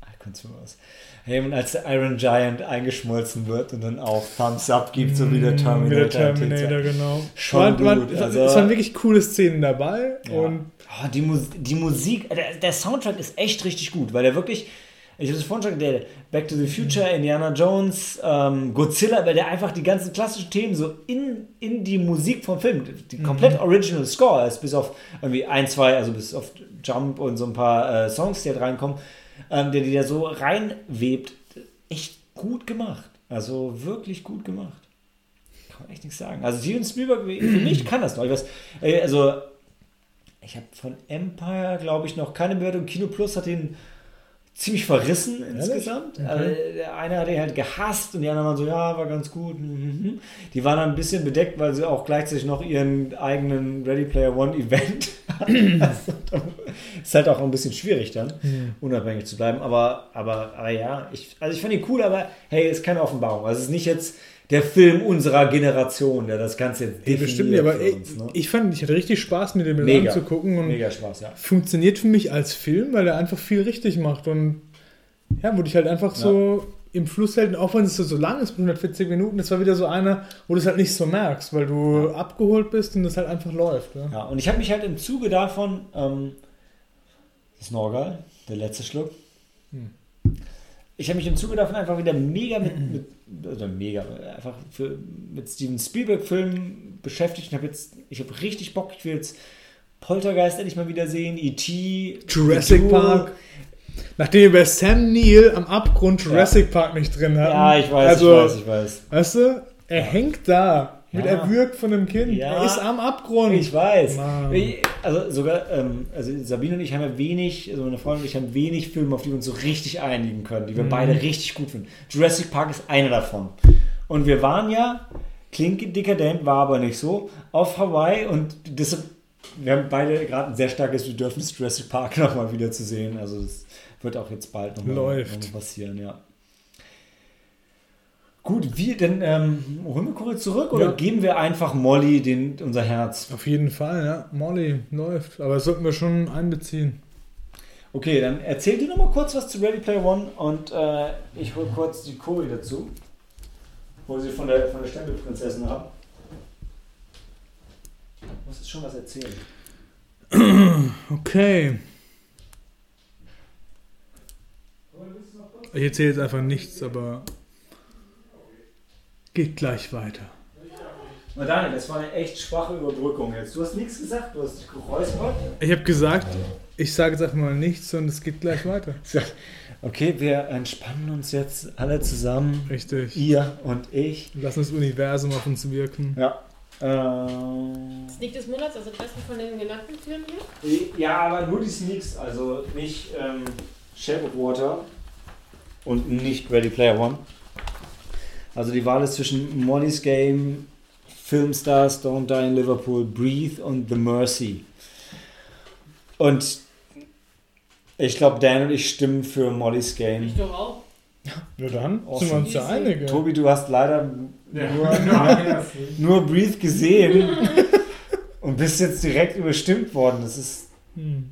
Ah, kannst du was. Hey, und als der Iron Giant eingeschmolzen wird und dann auch Thumbs Up gibt, so wie der Terminator. Mm, Wie der Terminator, genau. Schon waren- gut, es- also- es waren wirklich coole Szenen dabei Ja. und Oh, die, Mus die Musik, der, der Soundtrack ist echt richtig gut, weil der wirklich, ich habe es vorhin schon gesagt, der Back to the Future, Indiana Jones, ähm, Godzilla, weil der einfach die ganzen klassischen Themen so in, in die Musik vom Film, die komplett original Score ist, bis auf irgendwie ein, zwei, also bis auf Jump und so ein paar äh, Songs, die da reinkommen, ähm, der die da so reinwebt, echt gut gemacht. Also wirklich gut gemacht. Kann man echt nichts sagen. Also Steven Spielberg, für mich *clears throat* kann das noch. Ich weiß, äh, also ich habe von Empire, glaube ich, noch keine Bewertung. Kino Plus hat den ziemlich verrissen insgesamt. Also, der eine hat ihn halt gehasst und die anderen waren so, ja, war ganz gut. mhm. Die waren dann ein bisschen bedeckt, weil sie auch gleichzeitig noch ihren eigenen Ready Player One Event hatten. *laughs* Also, ist halt auch ein bisschen schwierig dann, unabhängig zu bleiben. Aber, aber, aber ja, ich, also ich fand ihn cool, aber hey, ist keine Offenbarung. Also es ist nicht jetzt der Film unserer Generation, der das Ganze jetzt Ey, bestimmt nicht, aber uns, ne? ich fand, ich hatte richtig Spaß mit dem Film anzugucken und Mega Spaß, ja. funktioniert für mich als Film, weil er einfach viel richtig macht und ja, wo dich halt einfach so im Fluss hält, und auch wenn es so, so lang ist, 140 Minuten, das war wieder so einer, wo du es halt nicht so merkst, weil du abgeholt bist und das halt einfach läuft. Ja. Ja, und ich habe mich halt im Zuge davon, ähm, das Norgal, der letzte Schluck, ich habe mich im Zuge davon einfach wieder mega mit, mit also mega, einfach für, mit Steven Spielberg-Filmen beschäftigt und habe jetzt, ich habe richtig Bock, ich will jetzt Poltergeist endlich mal wieder sehen, E.T., Jurassic Duo. Park. Nachdem wir Sam Neill am Abgrund Jurassic Park nicht drin hatten. Ja, ich weiß, also, ich weiß, ich weiß. Weißt du, er hängt da, wird erwürgt von einem Kind. Ja. Er ist am Abgrund. Ich weiß. Ich- Also sogar, ähm, also Sabine und ich haben ja wenig, also meine Freundin und ich haben wenig Filme, auf die wir uns so richtig einigen können, die wir beide richtig gut finden. Jurassic Park ist einer davon. Und wir waren ja, klingt dekadent, war aber nicht so, auf Hawaii und das, wir haben beide gerade ein sehr starkes Bedürfnis, Jurassic Park *laughs* nochmal wieder zu sehen. Also das wird auch jetzt bald nochmal passieren, ja. Gut, wir, dann ähm, holen wir kurz zurück oder Ja. geben wir einfach Molly den, unser Herz? Auf jeden Fall, ja. Molly läuft. Aber das sollten wir schon einbeziehen. Okay, dann erzähl dir noch mal kurz was zu Ready Player One und äh, ich hole kurz die Chori dazu, wo sie von der, von der Stempelprinzessin haben. Du musst jetzt schon was erzählen. *clears throat* Okay. Ich erzähle jetzt einfach nichts, aber geht gleich weiter. Na Daniel, das war eine echt schwache Überbrückung jetzt. Du hast nichts gesagt, du hast dich geräuspert. Ich habe gesagt, ich sage jetzt einfach mal nichts und es geht gleich weiter. *laughs* Okay, wir entspannen uns jetzt alle zusammen. Richtig. Ihr und ich. Lassen das Universum auf uns wirken. Ja. Ähm, Sneak des Monats, also besten von den genannten Filmen hier. Ja, aber nur die Sneaks, also nicht ähm, Shape of Water und nicht Ready Player One. Also die Wahl ist zwischen Molly's Game, Filmstars, Don't Die in Liverpool, Breathe und The Mercy. Und ich glaube, Dan und ich stimmen für Molly's Game. Ich doch auch. Ja, dann Awesome. sind wir uns ja einig. Tobi, du hast leider Ja. nur, *laughs* nur Breathe gesehen und bist jetzt direkt überstimmt worden. Das ist. Hm.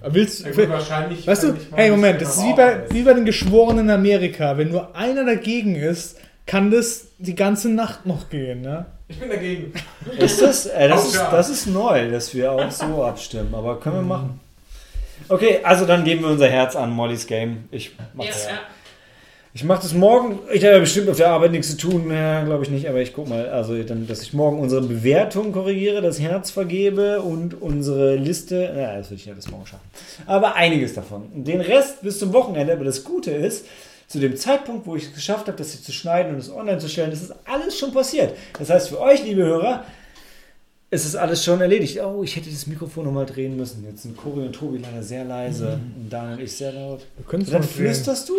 Aber Willst, Ja, gut, wahrscheinlich. weißt du, hey Moment, das ist wie bei, wie bei den Geschworenen in Amerika. Wenn nur einer dagegen ist, kann das die ganze Nacht noch gehen. Ne? Ich bin dagegen. Ist das, äh, das, ist, das ist neu, dass wir auch so abstimmen, aber können wir machen. Okay, also dann geben wir unser Herz an Molly's Game. Ich mach Ja, das, ja. ich mach das morgen. Ich habe ja bestimmt auf der Arbeit nichts zu tun, ja, glaube ich nicht, aber ich guck mal, also dann, dass ich morgen unsere Bewertung korrigiere, das Herz vergebe und unsere Liste. Ja, das will ich ja bis morgen schaffen. Aber einiges davon. Den Rest bis zum Wochenende. Aber das Gute ist, zu dem Zeitpunkt, wo ich es geschafft habe, das hier zu schneiden und es online zu stellen, das ist alles schon passiert. Das heißt, für euch, liebe Hörer, es ist alles schon erledigt. Oh, ich hätte das Mikrofon nochmal drehen müssen. Jetzt sind Cory und Tobi leider sehr leise und Daniel und ich sehr laut. Es Dann drehen. flüsterst du?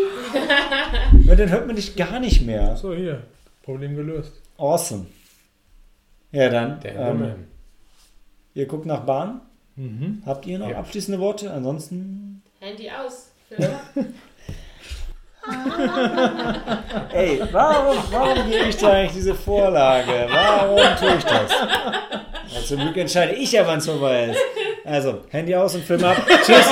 *laughs* ja, dann hört man dich gar nicht mehr. So, hier. Problem gelöst. Awesome. Ja, dann. Der Ähm, ihr guckt nach Bahn. Mhm. Habt ihr noch Ja. abschließende Worte? Ansonsten. Handy aus. Filme. *laughs* *laughs* Ey, warum, warum gebe ich dir eigentlich diese Vorlage? Warum tue ich das? Ja, zum Glück entscheide ich ja, wann es vorbei ist. Also, Handy aus und Film ab. Tschüss.